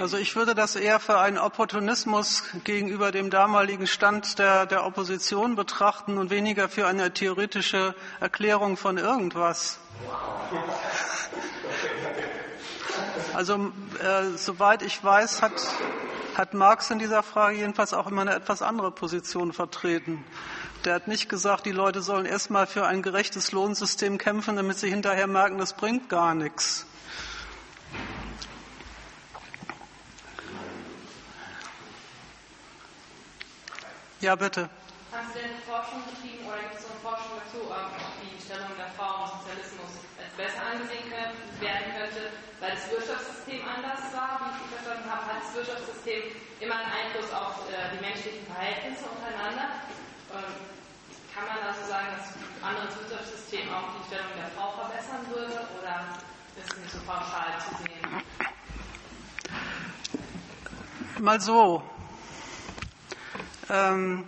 [SPEAKER 1] also ich würde das eher für einen Opportunismus gegenüber dem damaligen Stand der, der Opposition betrachten und weniger für eine theoretische Erklärung von irgendwas. Also äh, soweit ich weiß, hat, hat Marx in dieser Frage jedenfalls auch immer eine etwas andere Position vertreten. Der hat nicht gesagt, die Leute sollen erstmal für ein gerechtes Lohnsystem kämpfen, damit sie hinterher merken, das bringt gar nichts. Ja, bitte.
[SPEAKER 3] Hast du denn Forschung betrieben oder gibt es so eine Forschung dazu, ob die Stellung der Frau im Sozialismus als besser angesehen werden könnte, weil das Wirtschaftssystem anders war, wie ich verstanden habe, hat das Wirtschaftssystem immer einen Einfluss auf äh, die menschlichen Verhältnisse untereinander. Ähm, kann man also sagen, dass ein anderes Wirtschaftssystem auch die Stellung der Frau verbessern würde oder ist es nicht so pauschal zu sehen?
[SPEAKER 1] Mal so, ähm,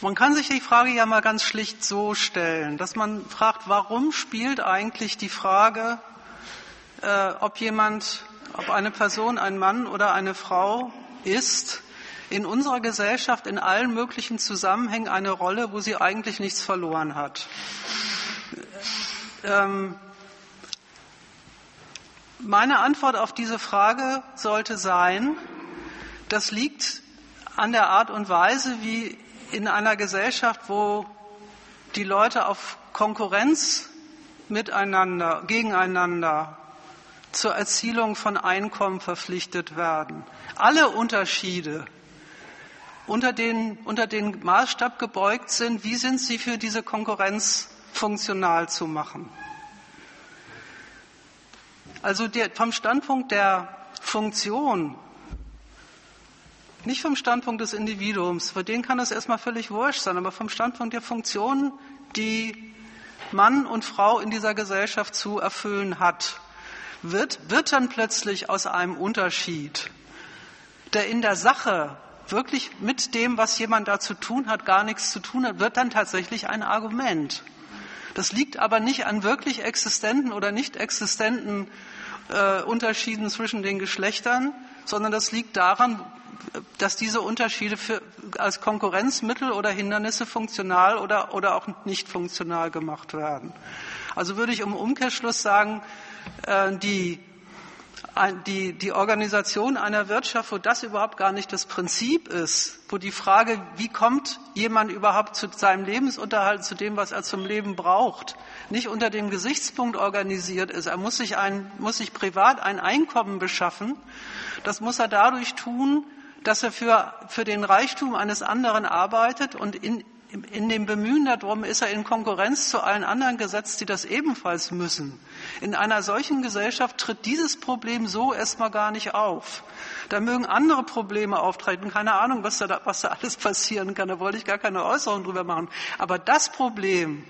[SPEAKER 1] man kann sich die Frage ja mal ganz schlicht so stellen, dass man fragt, warum spielt eigentlich die Frage, äh, ob jemand, ob eine Person ein Mann oder eine Frau ist, in unserer Gesellschaft in allen möglichen Zusammenhängen eine Rolle, wo sie eigentlich nichts verloren hat. Ähm, meine Antwort auf diese Frage sollte sein, das liegt an der Art und Weise, wie in einer Gesellschaft, wo die Leute auf Konkurrenz miteinander, gegeneinander zur Erzielung von Einkommen verpflichtet werden. Alle Unterschiede unter den, unter den Maßstab gebeugt sind, wie sind sie für diese Konkurrenz funktional zu machen. Also der, vom Standpunkt der Funktion nicht vom Standpunkt des Individuums, für den kann es erstmal völlig wurscht sein, aber vom Standpunkt der Funktion, die Mann und Frau in dieser Gesellschaft zu erfüllen hat, wird, wird dann plötzlich aus einem Unterschied, der in der Sache wirklich mit dem, was jemand da zu tun hat, gar nichts zu tun hat, wird dann tatsächlich ein Argument. Das liegt aber nicht an wirklich existenten oder nicht existenten äh, Unterschieden zwischen den Geschlechtern, sondern das liegt daran, dass diese Unterschiede für, als Konkurrenzmittel oder Hindernisse funktional oder, oder auch nicht funktional gemacht werden. Also würde ich im Umkehrschluss sagen, äh, die, die, die Organisation einer Wirtschaft, wo das überhaupt gar nicht das Prinzip ist, wo die Frage, wie kommt jemand überhaupt zu seinem Lebensunterhalt, zu dem, was er zum Leben braucht, nicht unter dem Gesichtspunkt organisiert ist. Er muss sich, ein, muss sich privat ein Einkommen beschaffen. Das muss er dadurch tun, dass er für, für den Reichtum eines anderen arbeitet und in, in dem Bemühen darum ist er in Konkurrenz zu allen anderen gesetzt, die das ebenfalls müssen. In einer solchen Gesellschaft tritt dieses Problem so erstmal gar nicht auf. Da mögen andere Probleme auftreten. Keine Ahnung, was da, was da alles passieren kann. Da wollte ich gar keine Äußerung drüber machen. Aber das Problem,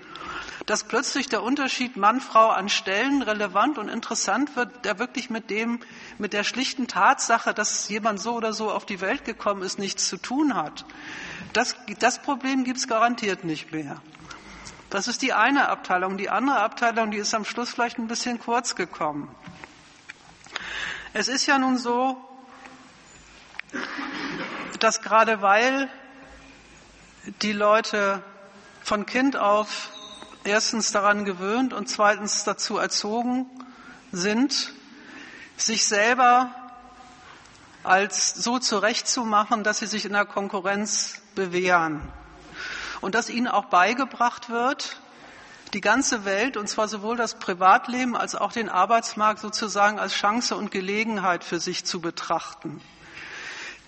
[SPEAKER 1] dass plötzlich der Unterschied Mann-Frau an Stellen relevant und interessant wird, der wirklich mit dem, mit der schlichten Tatsache, dass jemand so oder so auf die Welt gekommen ist, nichts zu tun hat. Das, das Problem es garantiert nicht mehr. Das ist die eine Abteilung. Die andere Abteilung, die ist am Schluss vielleicht ein bisschen kurz gekommen. Es ist ja nun so, dass gerade weil die Leute von Kind auf erstens daran gewöhnt und zweitens dazu erzogen sind, sich selber als so zurechtzumachen, dass sie sich in der Konkurrenz bewähren. Und dass ihnen auch beigebracht wird, die ganze Welt, und zwar sowohl das Privatleben als auch den Arbeitsmarkt sozusagen als Chance und Gelegenheit für sich zu betrachten.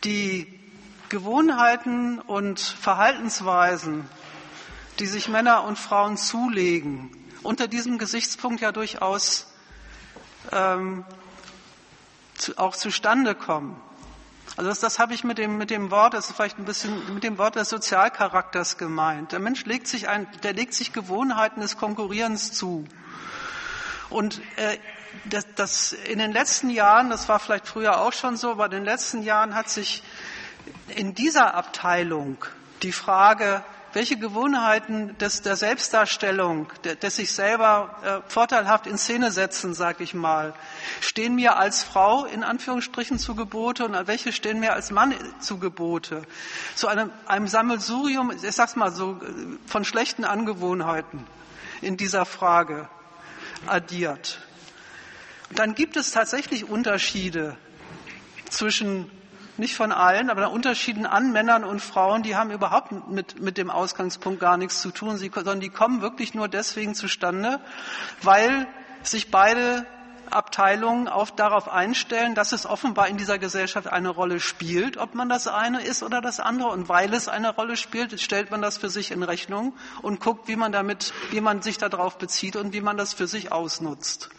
[SPEAKER 1] Die Gewohnheiten und Verhaltensweisen, die sich Männer und Frauen zulegen, unter diesem Gesichtspunkt ja durchaus ähm, zu, auch zustande kommen. Also das, das habe ich mit dem, mit dem Wort, das ist vielleicht ein bisschen mit dem Wort des Sozialcharakters gemeint. Der Mensch legt sich ein, der legt sich Gewohnheiten des Konkurrierens zu. Und äh, das, das in den letzten Jahren, das war vielleicht früher auch schon so, aber in den letzten Jahren hat sich in dieser Abteilung die Frage, welche Gewohnheiten des, der Selbstdarstellung, des sich selber äh, vorteilhaft in Szene setzen, sag ich mal, stehen mir als Frau in Anführungsstrichen zu Gebote und welche stehen mir als Mann zu Gebote? So einem, einem Sammelsurium, ich sag's mal so, von schlechten Angewohnheiten in dieser Frage addiert. Dann gibt es tatsächlich Unterschiede zwischen nicht von allen, aber Unterschieden an Männern und Frauen, die haben überhaupt mit, mit dem Ausgangspunkt gar nichts zu tun, sie, sondern die kommen wirklich nur deswegen zustande, weil sich beide Abteilungen auf, darauf einstellen, dass es offenbar in dieser Gesellschaft eine Rolle spielt, ob man das eine ist oder das andere. Und weil es eine Rolle spielt, stellt man das für sich in Rechnung und guckt, wie man damit, wie man sich darauf bezieht und wie man das für sich ausnutzt.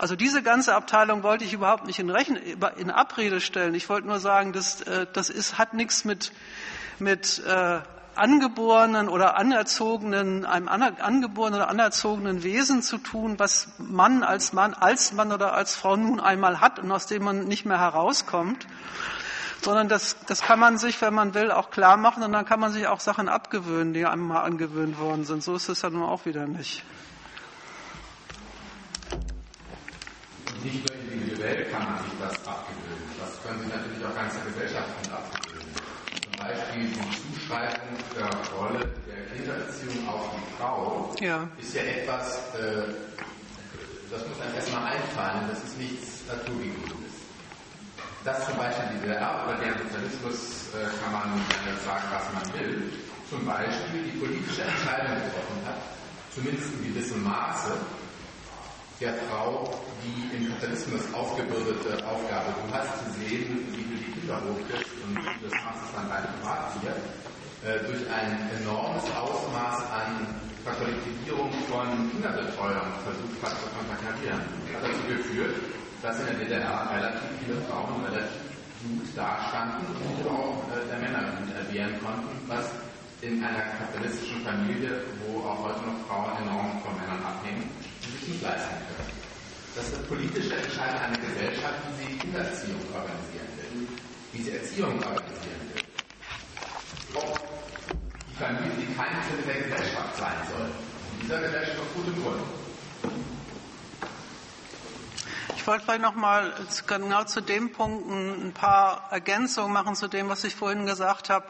[SPEAKER 1] Also diese ganze Abteilung wollte ich überhaupt nicht in, Rechen, in Abrede stellen. Ich wollte nur sagen, das, äh, das ist, hat nichts mit, mit äh, angeborenen oder anerzogenen, einem angeborenen oder anerzogenen Wesen zu tun, was Mann als Mann, als Mann oder als Frau nun einmal hat und aus dem man nicht mehr herauskommt, sondern das, das kann man sich, wenn man will, auch klar machen und dann kann man sich auch Sachen abgewöhnen, die einem mal angewöhnt worden sind. So ist es ja nun auch wieder nicht.
[SPEAKER 4] Nicht nur individuell kann man sich das abgewöhnen, das können sich natürlich auch ganze Gesellschaften abgewöhnen. Zum Beispiel die Zuschreibung der Rolle der Kindererziehung auf die Frau ja. ist ja etwas, äh, das muss einem erstmal einfallen, das ist nichts Naturgegebenes. Dass zum Beispiel die DDR oder der Sozialismus äh, kann man äh, sagen, was man will, zum Beispiel die politische Entscheidung getroffen hat, zumindest in gewissem Maße, der Frau die im Kapitalismus aufgebürdete Aufgabe. Du hast zu sehen, wie du die Kinder hochkriegst und das machst es dann dein Privattier, äh, durch ein enormes Ausmaß an Katholisierung von Kinderbetreuern versucht hat zu konterkarieren, hat dazu geführt, dass in der DDR relativ viele Frauen relativ gut dastanden und auch äh, der Männer gut erwehren konnten, was in einer kapitalistischen Familie, wo auch heute noch Frauen enorm von Männern abhängen, nicht leisten können. Das eine politische Entscheidung einer Gesellschaft, wie sie Kindererziehung organisieren will, wie sie Erziehung organisieren will. Ob die Familie, die keine Sinne der Gesellschaft sein soll. In dieser Gesellschaft aus gutem Grund.
[SPEAKER 1] Ich wollte vielleicht noch mal genau zu dem Punkt ein paar Ergänzungen machen zu dem, was ich vorhin gesagt habe.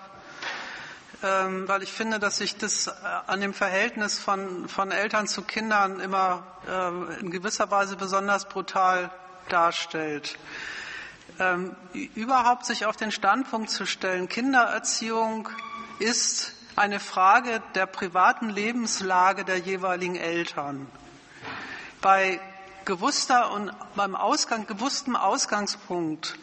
[SPEAKER 1] Ähm, weil ich finde, dass sich das äh, an dem Verhältnis von, von Eltern zu Kindern immer äh, in gewisser Weise besonders brutal darstellt. Ähm, überhaupt sich auf den Standpunkt zu stellen, Kindererziehung ist eine Frage der privaten Lebenslage der jeweiligen Eltern. Bei gewusster und beim Ausgang, gewusstem Ausgangspunkt,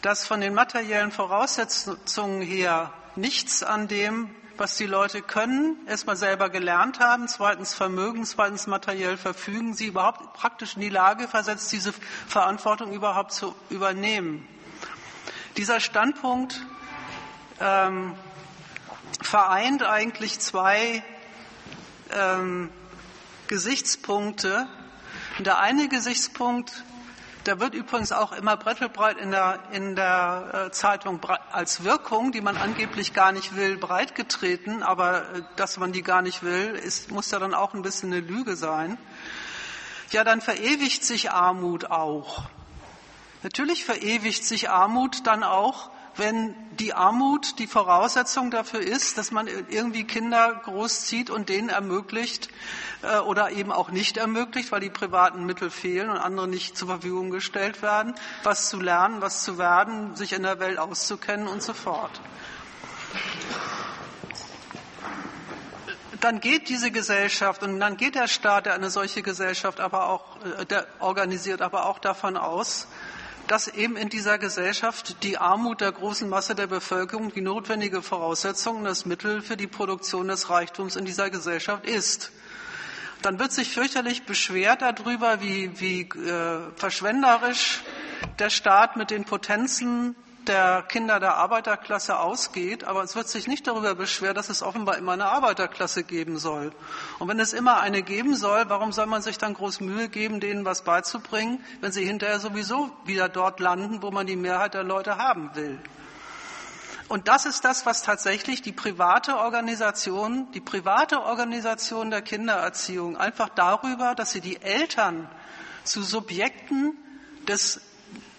[SPEAKER 1] dass von den materiellen Voraussetzungen her nichts an dem, was die Leute können, erstmal selber gelernt haben, zweitens Vermögen, zweitens materiell verfügen, sie überhaupt praktisch in die Lage versetzt, diese Verantwortung überhaupt zu übernehmen. Dieser Standpunkt ähm, vereint eigentlich zwei ähm, Gesichtspunkte. Der eine Gesichtspunkt da wird übrigens auch immer brettelbreit in der, in der äh, Zeitung als Wirkung, die man angeblich gar nicht will, breitgetreten, aber äh, dass man die gar nicht will, ist, muss ja dann auch ein bisschen eine Lüge sein. Ja, dann verewigt sich Armut auch. Natürlich verewigt sich Armut dann auch, wenn die Armut die Voraussetzung dafür ist, dass man irgendwie Kinder großzieht und denen ermöglicht äh, oder eben auch nicht ermöglicht, weil die privaten Mittel fehlen und andere nicht zur Verfügung gestellt werden, was zu lernen, was zu werden, sich in der Welt auszukennen und so fort. Dann geht diese Gesellschaft und dann geht der Staat, der eine solche Gesellschaft aber auch, äh, der organisiert aber auch davon aus, dass eben in dieser Gesellschaft die Armut der großen Masse der Bevölkerung die notwendige Voraussetzung, das Mittel für die Produktion des Reichtums in dieser Gesellschaft ist. dann wird sich fürchterlich beschwert darüber, wie, wie äh, verschwenderisch der Staat mit den Potenzen der Kinder der Arbeiterklasse ausgeht, aber es wird sich nicht darüber beschwert, dass es offenbar immer eine Arbeiterklasse geben soll. Und wenn es immer eine geben soll, warum soll man sich dann groß Mühe geben, denen was beizubringen, wenn sie hinterher sowieso wieder dort landen, wo man die Mehrheit der Leute haben will? Und das ist das, was tatsächlich die private Organisation, die private Organisation der Kindererziehung einfach darüber, dass sie die Eltern zu Subjekten des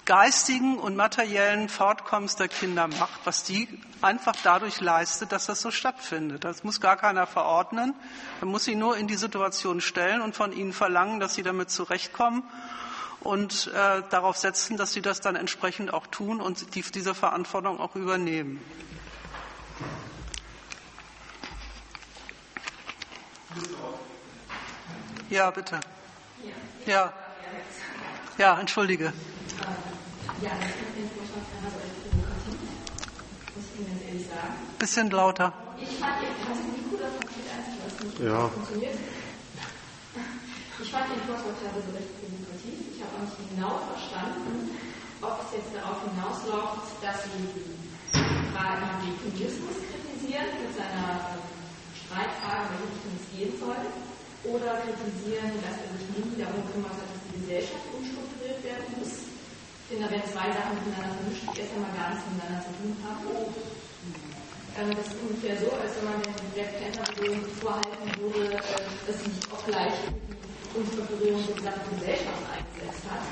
[SPEAKER 1] geistigen und materiellen Fortkommens der Kinder macht, was die einfach dadurch leistet, dass das so stattfindet. Das muss gar keiner verordnen. Man muss sie nur in die Situation stellen und von ihnen verlangen, dass sie damit zurechtkommen und äh, darauf setzen, dass sie das dann entsprechend auch tun und die, diese Verantwortung auch übernehmen. Ja, bitte. Ja. Ja, entschuldige. Ja, das ist den Vorschlag einer solchen Demokratie. Muss ich Ihnen ehrlich sagen. Bisschen lauter. Ich fand den, du Mikro davon steht einzig, was nicht ja. funktioniert? Ich fand den Vorschlag der rechte Demokratie. Ich habe auch nicht genau verstanden, ob es jetzt darauf hinausläuft, dass Sie die Frage den Kommunismus kritisieren mit seiner Streitfrage, in welche Richtung es gehen soll, oder kritisieren, dass er sich nie darum kümmert, dass die Gesellschaft umstrukturiert werden muss finde, wenn zwei Sachen miteinander vermischt, die erst einmal gar nichts miteinander zu tun haben. Ähm, das ist ungefähr so, als wenn man den Black Panther vorhalten würde, äh, dass sich auch gleich die Umstrukturierung der gesamten Gesellschaft eingesetzt hat.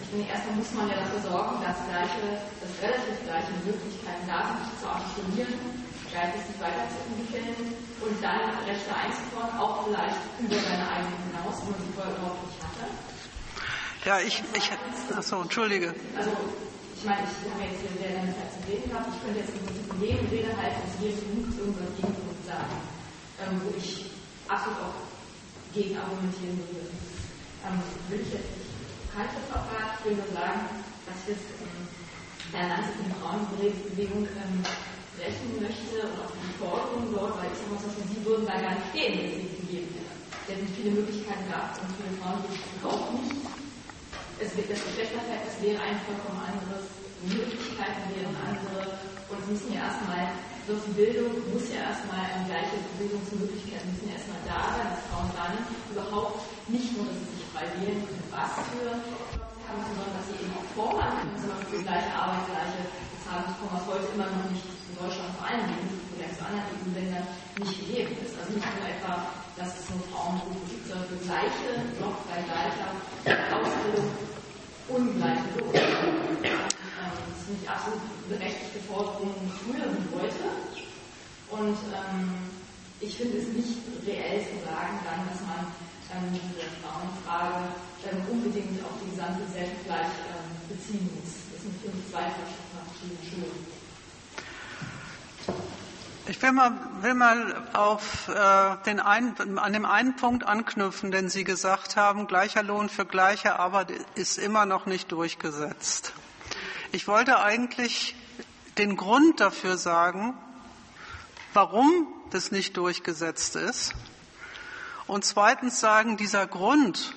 [SPEAKER 1] Ich finde, erstmal muss man ja dafür sorgen, dass, gleiche, dass relativ gleiche Möglichkeiten da sind, sich zu artikulieren, geistig weiterzuentwickeln und dann Rechte einzufordern, auch vielleicht über seine eigenen hinaus, wo man sie vorher überhaupt nicht. Ja, ich, ich, achso, entschuldige. Also, ich meine, ich habe jetzt hier sehr lange Zeit zu reden gehabt. Ich könnte jetzt Prinzip jedem Rede halten und jedem Punkt irgendwas Gegenpunkt sagen, ähm, wo ich absolut auch gegen argumentieren würde. Ähm, will ich jetzt nicht kalte Verrat, ich will nur sagen, dass ich jetzt ähm, der die Frauenbewegung ähm, brechen möchte und auch die Forderungen dort, weil ich sage mal so, sie würden da gar nicht gehen, wenn es sie gegeben hätte. Sie hätten viele Möglichkeiten gehabt und viele Frauen ich auch nicht es wird das Geschlechterverhältnis wäre ein vollkommen anderes, Möglichkeiten wären andere und es müssen ja erstmal, so die Bildung muss ja erstmal eine gleiche Bildungsmöglichkeiten müssen ja erstmal da sein, dass Frauen dann überhaupt nicht nur, dass sie sich frei wählen können, was für Jobs haben, sondern dass sie eben auch fordern können, zum Beispiel gleiche Arbeit, gleiche Bezahlung, was heute immer noch nicht in Deutschland vor allen Dingen, vielleicht zu anderen EU-Ländern nicht gegeben ist. Also nicht nur etwa, dass es nur Frauenberufe gibt, sondern für gleiche Jobs bei gleicher Ausbildung ungleiche Lohn. das sind nicht absolut berechtigte Forderungen früher wie heute. Und ähm, ich finde es nicht reell zu sagen, dann, dass man ähm, diese Frauenfrage ähm, unbedingt auf die gesamte Gesellschaft gleich ähm, beziehen muss. Das sind für mich zwei verschiedene Schulen. Ich will mal, will mal auf, äh, den einen, an dem einen Punkt anknüpfen, den Sie gesagt haben, gleicher Lohn für gleiche Arbeit ist immer noch nicht durchgesetzt. Ich wollte eigentlich den Grund dafür sagen, warum das nicht durchgesetzt ist. Und zweitens sagen, dieser Grund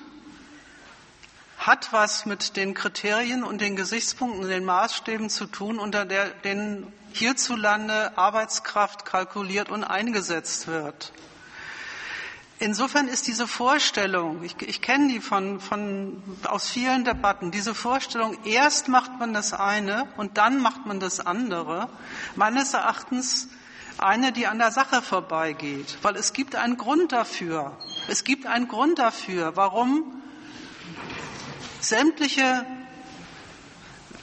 [SPEAKER 1] hat was mit den Kriterien und den Gesichtspunkten den Maßstäben zu tun, unter der, denen hierzulande Arbeitskraft kalkuliert und eingesetzt wird. Insofern ist diese Vorstellung, ich, ich kenne die von, von, aus vielen Debatten, diese Vorstellung, erst macht man das eine und dann macht man das andere, meines Erachtens eine, die an der Sache vorbeigeht. Weil es gibt einen Grund dafür. Es gibt einen Grund dafür, warum sämtliche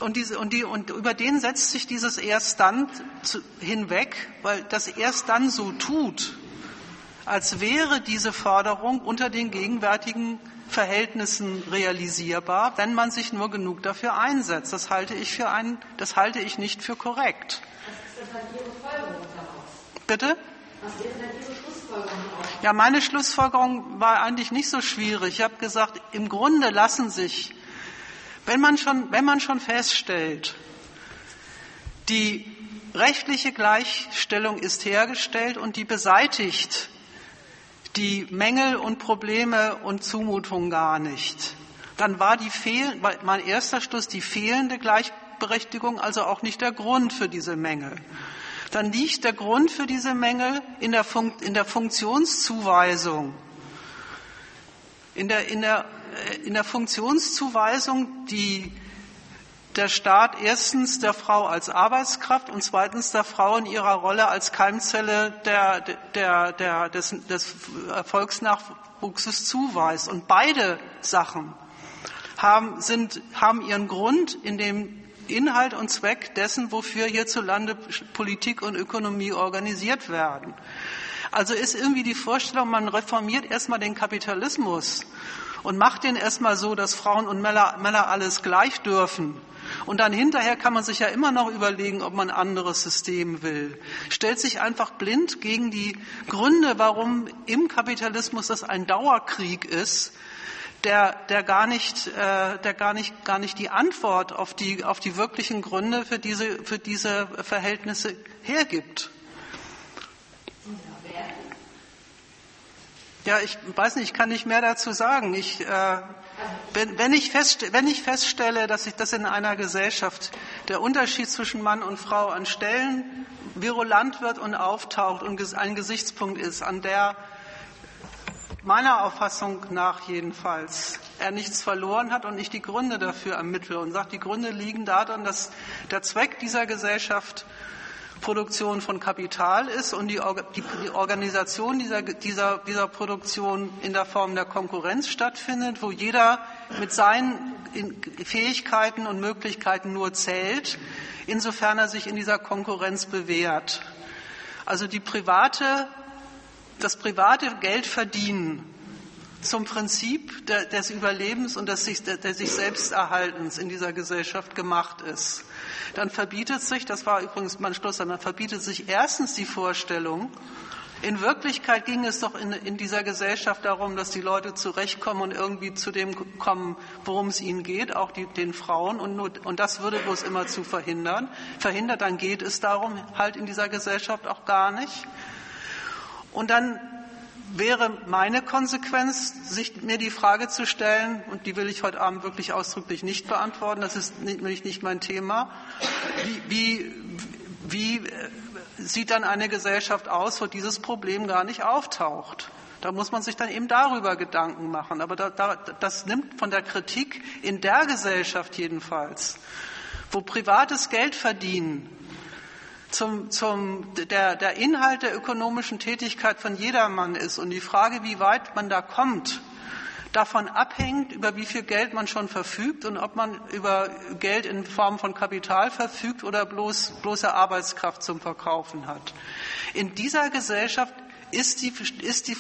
[SPEAKER 1] und, diese, und, die, und über den setzt sich dieses erst dann hinweg, weil das erst dann so tut, als wäre diese Forderung unter den gegenwärtigen Verhältnissen realisierbar, wenn man sich nur genug dafür einsetzt. Das halte ich für ein, das halte ich nicht für korrekt. Was ist denn Ihre Folgerung daraus? Bitte? Was wäre denn Ihre Schlussfolgerung daraus? Ja, meine Schlussfolgerung war eigentlich nicht so schwierig. Ich habe gesagt, im Grunde lassen sich wenn man schon, wenn man schon feststellt, die rechtliche Gleichstellung ist hergestellt und die beseitigt die Mängel und Probleme und Zumutungen gar nicht. Dann war die fehl, mein erster Schluss die fehlende Gleichberechtigung also auch nicht der Grund für diese Mängel. Dann liegt der Grund für diese Mängel in der, Fun in der Funktionszuweisung. In der, in, der, in der Funktionszuweisung, die der Staat erstens der Frau als Arbeitskraft und zweitens der Frau in ihrer Rolle als Keimzelle der, der, der, des, des Erfolgsnachwuchses zuweist. Und beide Sachen haben, sind, haben ihren Grund in dem Inhalt und Zweck dessen, wofür hierzulande Politik und Ökonomie organisiert werden. Also ist irgendwie die Vorstellung, man reformiert erstmal den Kapitalismus und macht den erstmal so, dass Frauen und Männer, Männer alles gleich dürfen und dann hinterher kann man sich ja immer noch überlegen, ob man ein anderes System will. Stellt sich einfach blind gegen die Gründe, warum im Kapitalismus das ein Dauerkrieg ist, der, der, gar nicht, äh, der gar, nicht, gar nicht die Antwort auf die, auf die wirklichen Gründe für diese, für diese Verhältnisse hergibt. Ja, ich weiß nicht, ich kann nicht mehr dazu sagen. Ich, äh, wenn, wenn, ich wenn, ich feststelle, dass ich das in einer Gesellschaft der Unterschied zwischen Mann und Frau an Stellen virulant wird und auftaucht und ein Gesichtspunkt ist, an der meiner Auffassung nach jedenfalls er nichts verloren hat und ich die Gründe dafür ermittle und sagt, die Gründe liegen darin, dass der Zweck dieser Gesellschaft Produktion von Kapital ist und die, die Organisation dieser, dieser, dieser Produktion in der Form der Konkurrenz stattfindet, wo jeder mit seinen Fähigkeiten und Möglichkeiten nur zählt, insofern er sich in dieser Konkurrenz bewährt. Also die private, das private Geldverdienen zum Prinzip des Überlebens und des sich, des sich Selbsterhaltens in dieser Gesellschaft gemacht ist dann verbietet sich, das war übrigens mein Schluss, dann verbietet sich erstens die Vorstellung, in Wirklichkeit ging es doch in, in, dieser Gesellschaft darum, dass die Leute zurechtkommen und irgendwie zu dem kommen, worum es ihnen geht, auch die, den Frauen. Und, nur, und das würde bloß immer zu verhindern. Verhindert, dann geht es darum halt in dieser Gesellschaft auch gar nicht. Und dann wäre meine Konsequenz, sich mir die Frage zu stellen, und die will ich heute Abend wirklich ausdrücklich nicht beantworten, das ist nämlich nicht mein Thema, wie, wie, wie äh, sieht dann eine Gesellschaft aus, wo dieses Problem gar nicht auftaucht? Da muss man sich dann eben darüber Gedanken machen. Aber da, da, das nimmt von der Kritik in der Gesellschaft jedenfalls, wo privates Geld verdienen zum, zum, der, der Inhalt der ökonomischen Tätigkeit von jedermann ist und die Frage, wie weit man da kommt, davon abhängt, über wie viel Geld man schon verfügt und ob man über Geld in Form von Kapital verfügt oder bloß, bloße Arbeitskraft zum Verkaufen hat. In dieser Gesellschaft ist die, ist, die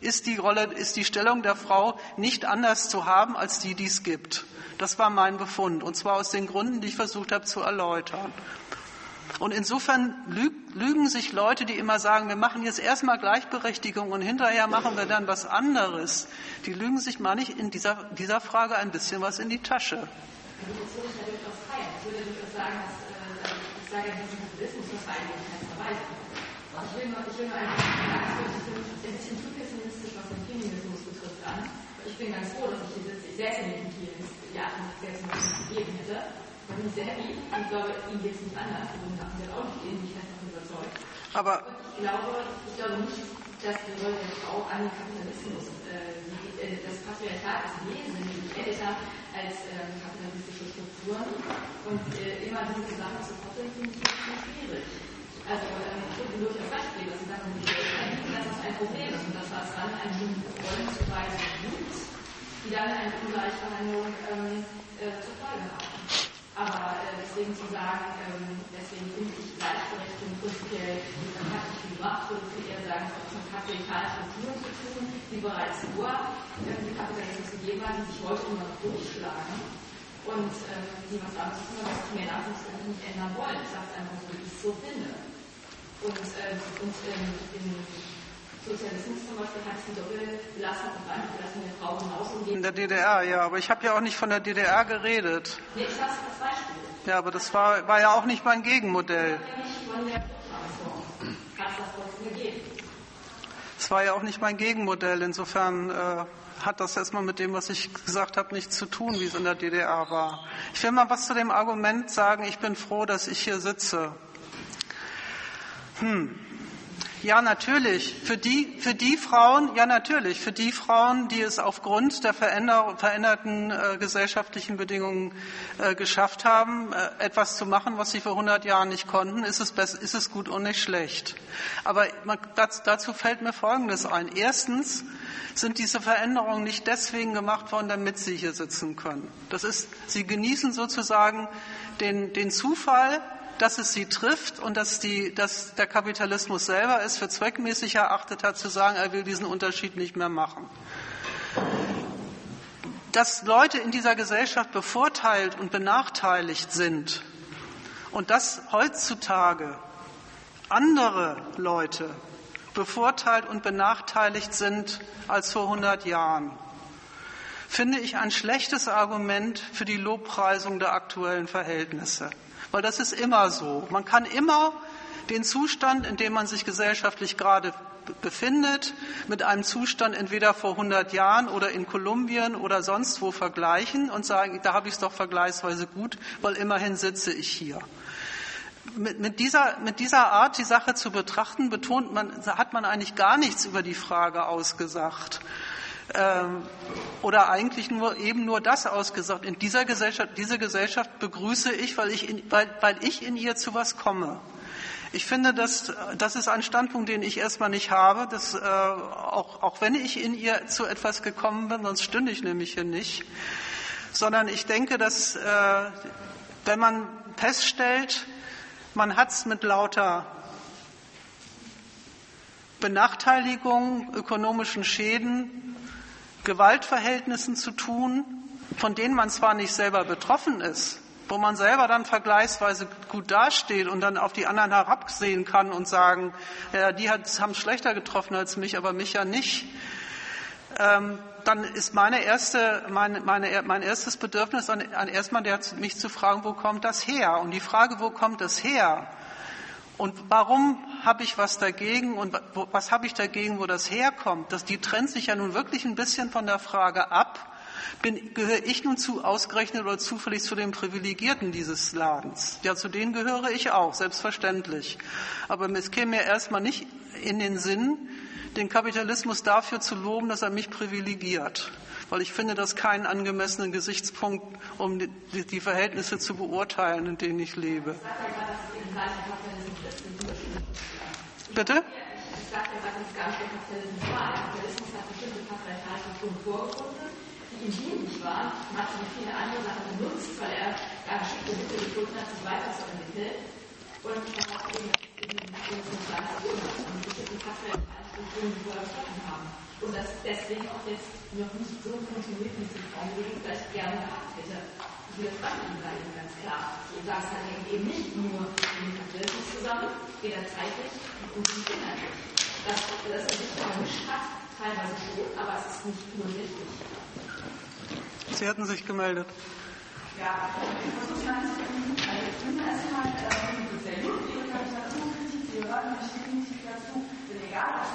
[SPEAKER 1] ist die Rolle, ist die Stellung der Frau nicht anders zu haben, als die, die es gibt. Das war mein Befund. Und zwar aus den Gründen, die ich versucht habe zu erläutern. Und insofern lügen sich Leute, die immer sagen, wir machen jetzt erstmal Gleichberechtigung und hinterher machen wir dann was anderes. Die lügen sich mal nicht in dieser, dieser Frage ein bisschen was in die Tasche. Also das ich. Ich würde durchaus sagen, dass, äh, ich sage, Kapitalismus muss eigentlich nicht verweisen. Ich will nur, ich will nur einfach ein bisschen zu pessimistisch, was den Feminismus betrifft, an. Ich bin ganz froh, dass ich hier sitze. Ich säße nicht ja, wenn es gegeben hätte. Ich glaube, ihm geht es nicht anders. Die nicht. Aber ich glaube, ich glaube nicht, dass die Rolle der Frau an den Kapitalismus, äh, äh, das Patriarchat ist wesentlich älter als äh, kapitalistische Strukturen. Und immer diese Sachen zu koppeln, finde ich schwierig. Also ähm, ich würde durchaus recht geben, dass sie sagen, dass das ein Problem ist und dass es dann eine Rollenzuweisung gibt, die dann eine Ungleichbehandlung ähm, äh, zur Folge haben. Aber äh, deswegen zu sagen, ähm, deswegen finde ich Gleichberechtigung prinzipiell hat nicht viel gemacht, würde ich eher sagen, es hat mit patriarchalen Strukturen zu tun, die bereits vor äh, die Kapitalismus gegeben haben, die sich heute immer noch durchschlagen und ähm, die was damit zu tun haben, was mehr Männer nicht ändern wollen. Ich sage es einfach so, wie ich es so finde. Und, äh, und ähm, in Sozialismus zum Beispiel. In der DDR, ja, aber ich habe ja auch nicht von der DDR geredet. Nee, ich sage das Beispiel. Ja, aber das war, war ja auch nicht mein Gegenmodell. Es war ja auch nicht mein Gegenmodell. Insofern äh, hat das erstmal mit dem, was ich gesagt habe, nichts zu tun, wie es in der DDR war. Ich will mal was zu dem Argument sagen, ich bin froh, dass ich hier sitze. Hm. Ja, natürlich. Für die, für die Frauen, ja, natürlich. Für die Frauen, die es aufgrund der veränderten äh, gesellschaftlichen Bedingungen äh, geschafft haben, äh, etwas zu machen, was sie vor 100 Jahren nicht konnten, ist es, best, ist es gut und nicht schlecht. Aber man, dazu, dazu fällt mir Folgendes ein. Erstens sind diese Veränderungen nicht deswegen gemacht worden, damit sie hier sitzen können. Das ist, sie genießen sozusagen den, den Zufall, dass es sie trifft und dass, die, dass der Kapitalismus selber es für zweckmäßig erachtet hat, zu sagen, er will diesen Unterschied nicht mehr machen. Dass Leute in dieser Gesellschaft bevorteilt und benachteiligt sind und dass heutzutage andere Leute bevorteilt und benachteiligt sind als vor 100 Jahren, finde ich ein schlechtes Argument für die Lobpreisung der aktuellen Verhältnisse weil das ist immer so. Man kann immer den Zustand, in dem man sich gesellschaftlich gerade befindet, mit einem Zustand entweder vor 100 Jahren oder in Kolumbien oder sonst wo vergleichen und sagen, da habe ich es doch vergleichsweise gut, weil immerhin sitze ich hier. Mit, mit, dieser, mit dieser Art, die Sache zu betrachten, betont man, hat man eigentlich gar nichts über die Frage ausgesagt oder eigentlich nur eben nur das ausgesagt. In dieser Gesellschaft, diese Gesellschaft begrüße ich, weil ich in, weil, weil ich in ihr zu was komme. Ich finde, das, das ist ein Standpunkt, den ich erstmal nicht habe, dass, äh, auch, auch wenn ich in ihr zu etwas gekommen bin, sonst stünde ich nämlich hier nicht, sondern ich denke, dass äh, wenn man feststellt, man hat es mit lauter Benachteiligung, ökonomischen Schäden, Gewaltverhältnissen zu tun, von denen man zwar nicht selber betroffen ist, wo man selber dann vergleichsweise gut dasteht und dann auf die anderen herabsehen kann und sagen, ja, die haben es schlechter getroffen als mich, aber mich ja nicht. Ähm, dann ist meine erste, meine, meine, mein erstes Bedürfnis an, an erstmal der, mich zu fragen, wo kommt das her? Und die Frage, wo kommt das her? Und warum habe ich was dagegen und was habe ich dagegen, wo das herkommt? Das, die trennt sich ja nun wirklich ein bisschen von der Frage ab, bin, gehöre ich nun zu ausgerechnet oder zufällig zu den Privilegierten dieses Ladens? Ja, zu denen gehöre ich auch, selbstverständlich. Aber es käme mir erstmal nicht in den Sinn, den Kapitalismus dafür zu loben, dass er mich privilegiert. Weil ich finde das keinen angemessenen Gesichtspunkt, um die, Verhältnisse zu beurteilen, in denen ich lebe. Bitte? Ich sage ja, was ist gar nicht der Kapitalismus war. Der Kapitalismus hat bestimmte patriarchalische vorgefunden, die ihm dienlich waren, und hat für viele andere Sachen benutzt, weil er da geschickte Mittel gefunden hat, sich weiterzuentwickeln. Und hat eben das soziale Urlaub und bestimmte patriarchalische Strukturen, geschaffen haben. Und das deswegen auch jetzt noch nicht so funktioniert, wie es sich Form vielleicht gerne gehabt hätte wir Fragen bleiben, ganz klar. Und das hat eben nicht nur mit dem Kapitalismus zusammen, weder zeitlich und nicht inhaltlich. Das, das sich vermischt hat, teilweise schon, aber es ist nicht nur richtig. Sie hatten sich gemeldet.
[SPEAKER 5] Ja, ich versuche es ganz Also ich finde erstmal äh, sehr gut, Ihre Literaturkritik, Sie hören mich definitiv dazu, denn egal,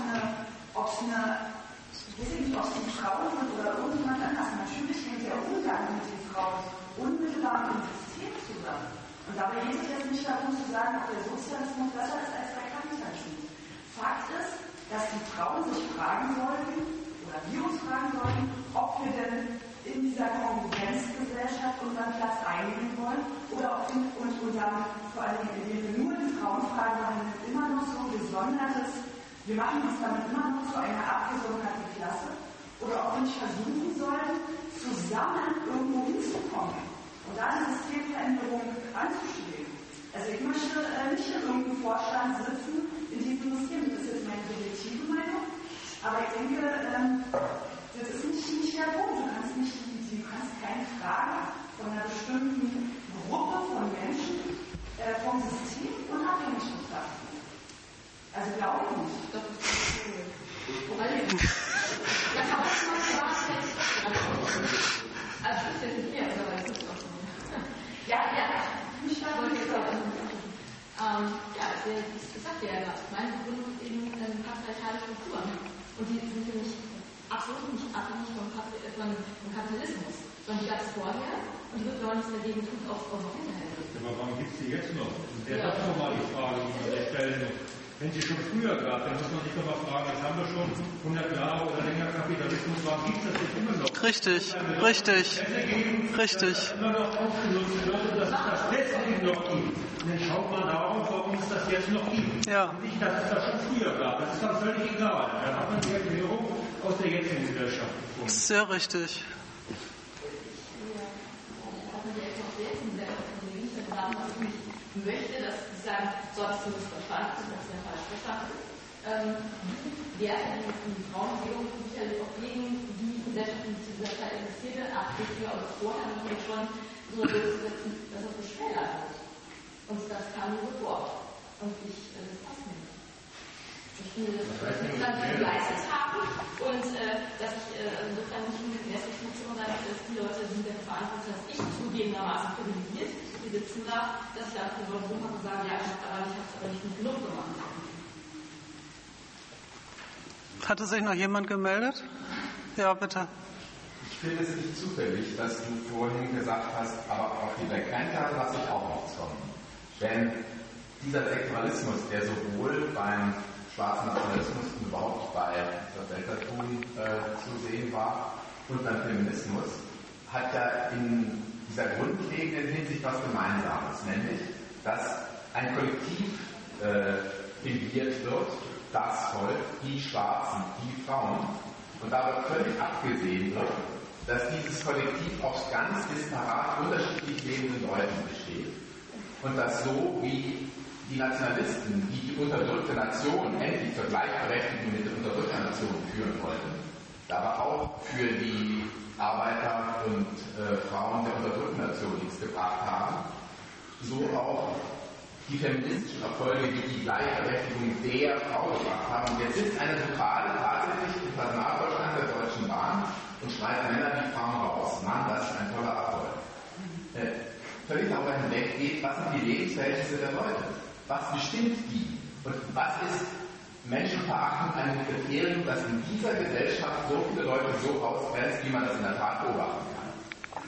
[SPEAKER 5] ob es eine, ich weiß nicht, ob es die Frauen sind oder irgendjemand anders, natürlich hängt der Umgang mit den Frauen unmittelbar mit dem System zusammen. Und dabei geht es jetzt nicht darum zu sagen, ob der Sozialismus besser ist als der Kapitalismus. Fakt ist, dass die Frauen sich fragen sollten, oder wir uns fragen sollten, ob wir denn in dieser Konkurrenzgesellschaft unseren Platz einnehmen wollen oder ob wir, und, und dann vor allem, indem wir nur die Frauenfrage behandeln, immer noch so gesondertes, wir machen uns damit immer noch zu einer abgesonderten Klasse oder ob wir nicht versuchen sollen, zusammen irgendwo hinzukommen und da eine Systemveränderung. Also ich möchte äh, nicht in irgendeinem Vorstand sitzen in diesem System, das ist jetzt meine subjektive Meinung, aber ich denke, ähm, das ist nicht, nicht der Punkt. Du kannst, nicht, du kannst keine Frage von einer bestimmten Gruppe von Menschen äh, vom System unabhängig betrachten. Also glaube ich nicht. Doch, das ist cool. Also, das ist jetzt hier, aber das ist auch so. Ja, ja, ich jetzt auch. Ähm, ja, ich sagte ja gerade, meine Begründung ist eben ähm, patriarchale Strukturen.
[SPEAKER 6] Und die sind für mich absolut nicht abhängig vom, vom Kapitalismus, sondern die gab es vorher und die wird gar nichts dagegen tun, auch, auch noch hinterher.
[SPEAKER 7] Aber warum gibt es die jetzt noch? Und der ja. hat nochmal die Frage, die man sich stellen muss. Wenn sie schon früher gab, dann muss man sich doch mal fragen, jetzt haben wir schon 100 Jahre oder länger Kapitalismus, warum gibt es das jetzt immer noch?
[SPEAKER 1] Richtig, richtig, richtig.
[SPEAKER 7] Immer noch ausgenutzt bedeutet, dass es das deswegen noch gibt. Und dann schaut man darauf, warum es das jetzt noch gibt.
[SPEAKER 1] Ja.
[SPEAKER 7] Und nicht, dass es das schon früher gab. Das ist dann völlig egal. Dann hat man die Erklärung aus der jetzigen Gesellschaft gefunden.
[SPEAKER 1] Sehr richtig.
[SPEAKER 6] möchte, dass sie sagen, so hast du das verstanden, das ist ja falsch verstanden. Ähm, Werte, die die Frauenbewegung sicherlich auch gegen die Gesellschaft, die zu dieser Zeit existierte, 80er oder vorher natürlich schon so durchzusetzen, dass das beschwert wird. Und das kam mir so vor. Und ich, äh, das passt mir nicht. Ich finde, das ist dann geleistet haben und äh, dass ich äh, insofern nicht mit Messungsfunktion sein dass die Leute sind dafür verantwortlich, dass ich zugegebenermaßen privilegiert die sitzen da, dass ich einfach nur rummache und sagen, ja, ich habe aber, nicht, aber nicht genug gemacht.
[SPEAKER 1] Hatte sich noch jemand gemeldet? Ja, bitte.
[SPEAKER 4] Ich finde es nicht zufällig, dass du vorhin gesagt hast, aber auf die Black Panther lasse ich auch noch kommen. Denn dieser Sektoralismus, der sowohl beim schwarzen Nationalismus und überhaupt bei das Deltatum äh, zu sehen war und beim Feminismus, hat ja in dieser grundlegenden Hinsicht was Gemeinsames, nämlich, dass ein Kollektiv äh, wird, das Volk, die Schwarzen, die Frauen, und dabei völlig abgesehen wird, dass dieses Kollektiv aus ganz disparat unterschiedlich lebenden Leuten besteht. Und dass so wie die Nationalisten, die die unterdrückte Nation endlich zur Gleichberechtigung mit der unterdrückten Nation führen wollten, aber auch für die Arbeiter und äh, Frauen der unterdrückten Nation nichts gebracht haben, so auch die feministischen Erfolge, die die Gleichberechtigung der Frau gebracht haben. Und jetzt sitzt eine Zentrale tatsächlich im Personalvorstand der Deutschen Bahn und schreit Männer wie Frauen raus. Mann, das ist ein toller Erfolg. Äh, völlig darüber hinweggeht, was sind die Lebensverhältnisse der Leute? Was bestimmt die? Und was ist Menschenverachtung ein Kriterium, das in dieser Gesellschaft so viele Leute so ausgrenzt, wie man das in der Tat beobachten kann.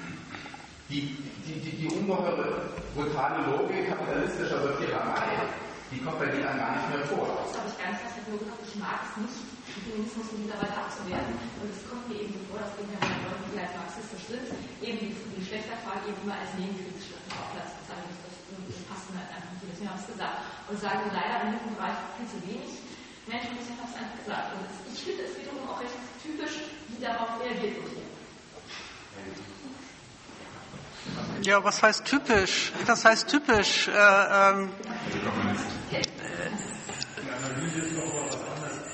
[SPEAKER 4] Die, die, die, die ungeheure, brutale Logik kapitalistischer Sortiererei, die kommt bei dir dann gar nicht mehr vor.
[SPEAKER 6] Das habe ich nicht fast nur gesagt, ich mag es nicht, den Feminismus in dieser Weise abzuwerten. Und es kommt mir eben so vor, dass eben bei Leuten, die als marxistisch sind, eben die, die Geschlechterfrage eben immer als nebenkritisch auf Platz zu sagen, das, das passt mir einfach nicht, deswegen habe ich es gesagt. Und sagen leider in diesem Bereich viel zu wenig. Menschen müssen fast einfach gesagt. Und ich finde es wiederum auch recht typisch, wie darauf reagiert wird hier.
[SPEAKER 1] Ja, was heißt typisch? Was heißt typisch? Äh, ähm,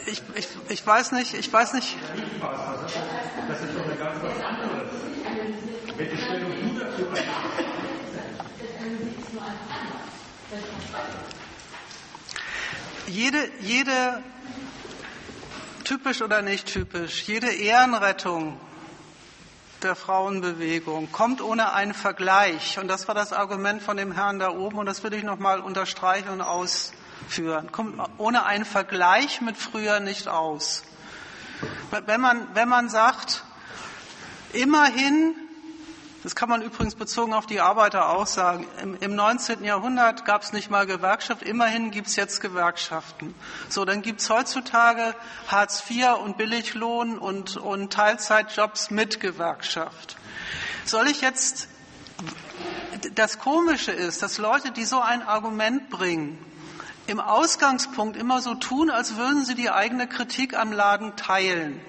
[SPEAKER 1] ich, ich, ich weiß nicht, ich weiß nicht.
[SPEAKER 7] Das ist doch ganz was anderes.
[SPEAKER 1] Jede, jede, typisch oder nicht typisch, jede Ehrenrettung der Frauenbewegung kommt ohne einen Vergleich. Und das war das Argument von dem Herrn da oben. Und das will ich nochmal unterstreichen und ausführen. Kommt ohne einen Vergleich mit früher nicht aus. Wenn man, wenn man sagt, immerhin das kann man übrigens bezogen auf die Arbeiter auch sagen. Im, im 19. Jahrhundert gab es nicht mal Gewerkschaft, immerhin gibt es jetzt Gewerkschaften. So, dann gibt es heutzutage Hartz IV und Billiglohn und, und Teilzeitjobs mit Gewerkschaft. Soll ich jetzt, das Komische ist, dass Leute, die so ein Argument bringen, im Ausgangspunkt immer so tun, als würden sie die eigene Kritik am Laden teilen.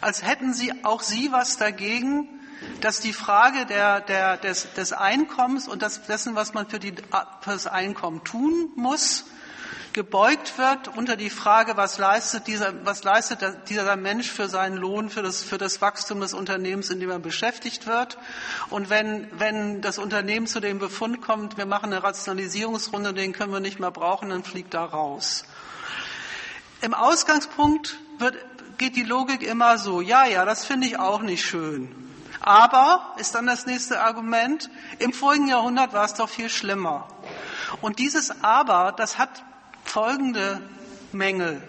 [SPEAKER 1] Als hätten sie auch sie was dagegen, dass die Frage der, der, des, des Einkommens und das, dessen, was man für, die, für das Einkommen tun muss, gebeugt wird unter die Frage, was leistet dieser, was leistet dieser Mensch für seinen Lohn, für das, für das Wachstum des Unternehmens, in dem er beschäftigt wird. Und wenn, wenn das Unternehmen zu dem Befund kommt, wir machen eine Rationalisierungsrunde, den können wir nicht mehr brauchen, dann fliegt er raus. Im Ausgangspunkt wird, geht die Logik immer so, ja, ja, das finde ich auch nicht schön. Aber, ist dann das nächste Argument, im vorigen Jahrhundert war es doch viel schlimmer. Und dieses Aber, das hat folgende Mängel.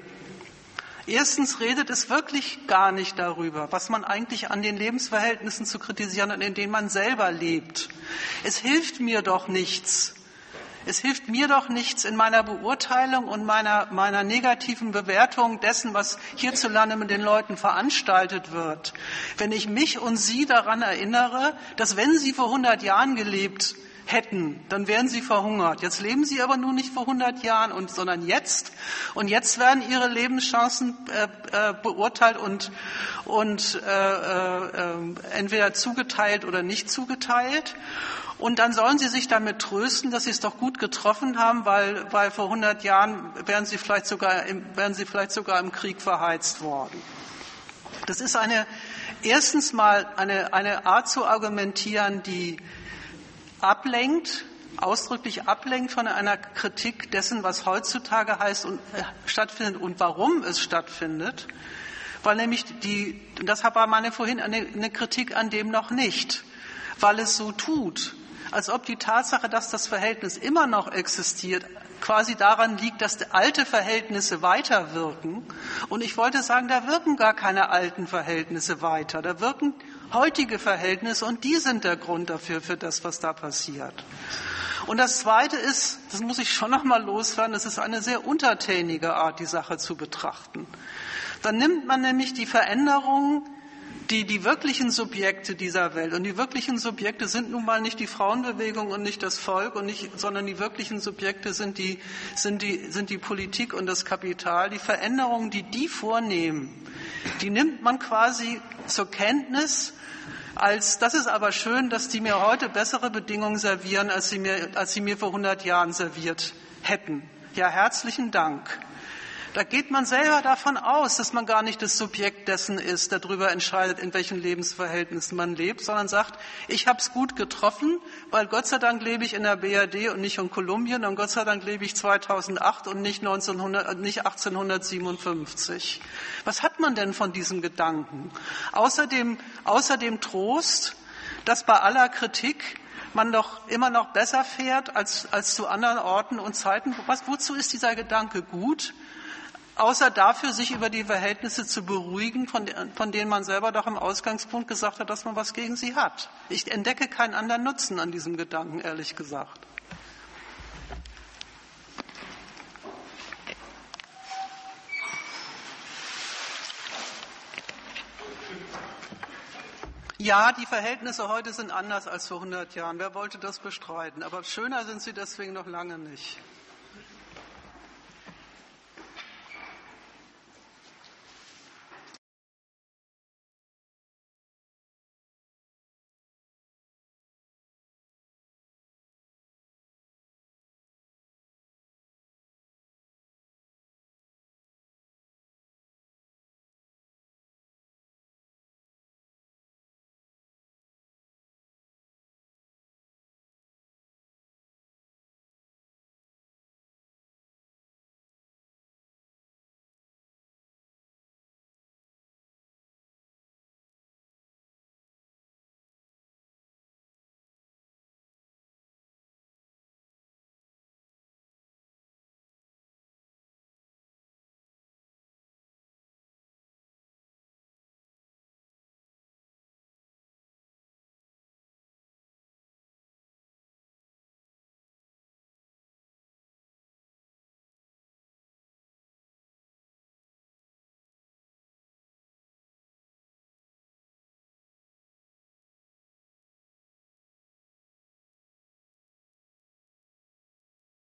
[SPEAKER 1] Erstens redet es wirklich gar nicht darüber, was man eigentlich an den Lebensverhältnissen zu kritisieren hat, in denen man selber lebt. Es hilft mir doch nichts. Es hilft mir doch nichts in meiner Beurteilung und meiner, meiner negativen Bewertung dessen, was hierzulande mit den Leuten veranstaltet wird, wenn ich mich und Sie daran erinnere, dass wenn Sie vor 100 Jahren gelebt hätten, dann wären sie verhungert. Jetzt leben sie aber nur nicht vor 100 Jahren, und, sondern jetzt. Und jetzt werden ihre Lebenschancen äh, äh, beurteilt und, und äh, äh, entweder zugeteilt oder nicht zugeteilt. Und dann sollen sie sich damit trösten, dass sie es doch gut getroffen haben, weil, weil vor 100 Jahren wären sie vielleicht sogar im, wären sie vielleicht sogar im Krieg verheizt worden. Das ist eine, erstens mal eine, eine Art zu argumentieren, die ablenkt, ausdrücklich ablenkt von einer Kritik dessen, was heutzutage heißt und äh, stattfindet und warum es stattfindet, weil nämlich die, das war meine vorhin eine, eine Kritik an dem noch nicht, weil es so tut, als ob die Tatsache, dass das Verhältnis immer noch existiert, quasi daran liegt, dass alte Verhältnisse weiterwirken. Und ich wollte sagen, da wirken gar keine alten Verhältnisse weiter. Da wirken heutige Verhältnisse und die sind der Grund dafür, für das, was da passiert. Und das Zweite ist, das muss ich schon noch mal loswerden, das ist eine sehr untertänige Art, die Sache zu betrachten. Dann nimmt man nämlich die Veränderungen, die die wirklichen Subjekte dieser Welt und die wirklichen Subjekte sind nun mal nicht die Frauenbewegung und nicht das Volk und nicht, sondern die wirklichen Subjekte sind die, sind die, sind die Politik und das Kapital. Die Veränderungen, die die vornehmen, die nimmt man quasi zur Kenntnis als das ist aber schön, dass die mir heute bessere Bedingungen servieren, als sie mir, als sie mir vor 100 Jahren serviert hätten. Ja, herzlichen Dank. Da geht man selber davon aus, dass man gar nicht das Subjekt dessen ist, der darüber entscheidet, in welchen Lebensverhältnissen man lebt, sondern sagt, ich habe es gut getroffen, weil Gott sei Dank lebe ich in der BRD und nicht in Kolumbien und Gott sei Dank lebe ich 2008 und nicht, 1900, nicht 1857. Was hat man denn von diesem Gedanken? Außerdem, außerdem Trost, dass bei aller Kritik man doch immer noch besser fährt als, als zu anderen Orten und Zeiten. Was, wozu ist dieser Gedanke gut? Außer dafür, sich über die Verhältnisse zu beruhigen, von, von, denen man selber doch im Ausgangspunkt gesagt hat, dass man was gegen sie hat. Ich entdecke keinen anderen Nutzen an diesem Gedanken, ehrlich gesagt. Ja, die Verhältnisse heute sind anders als vor 100 Jahren. Wer wollte das bestreiten? Aber schöner sind sie deswegen noch lange nicht.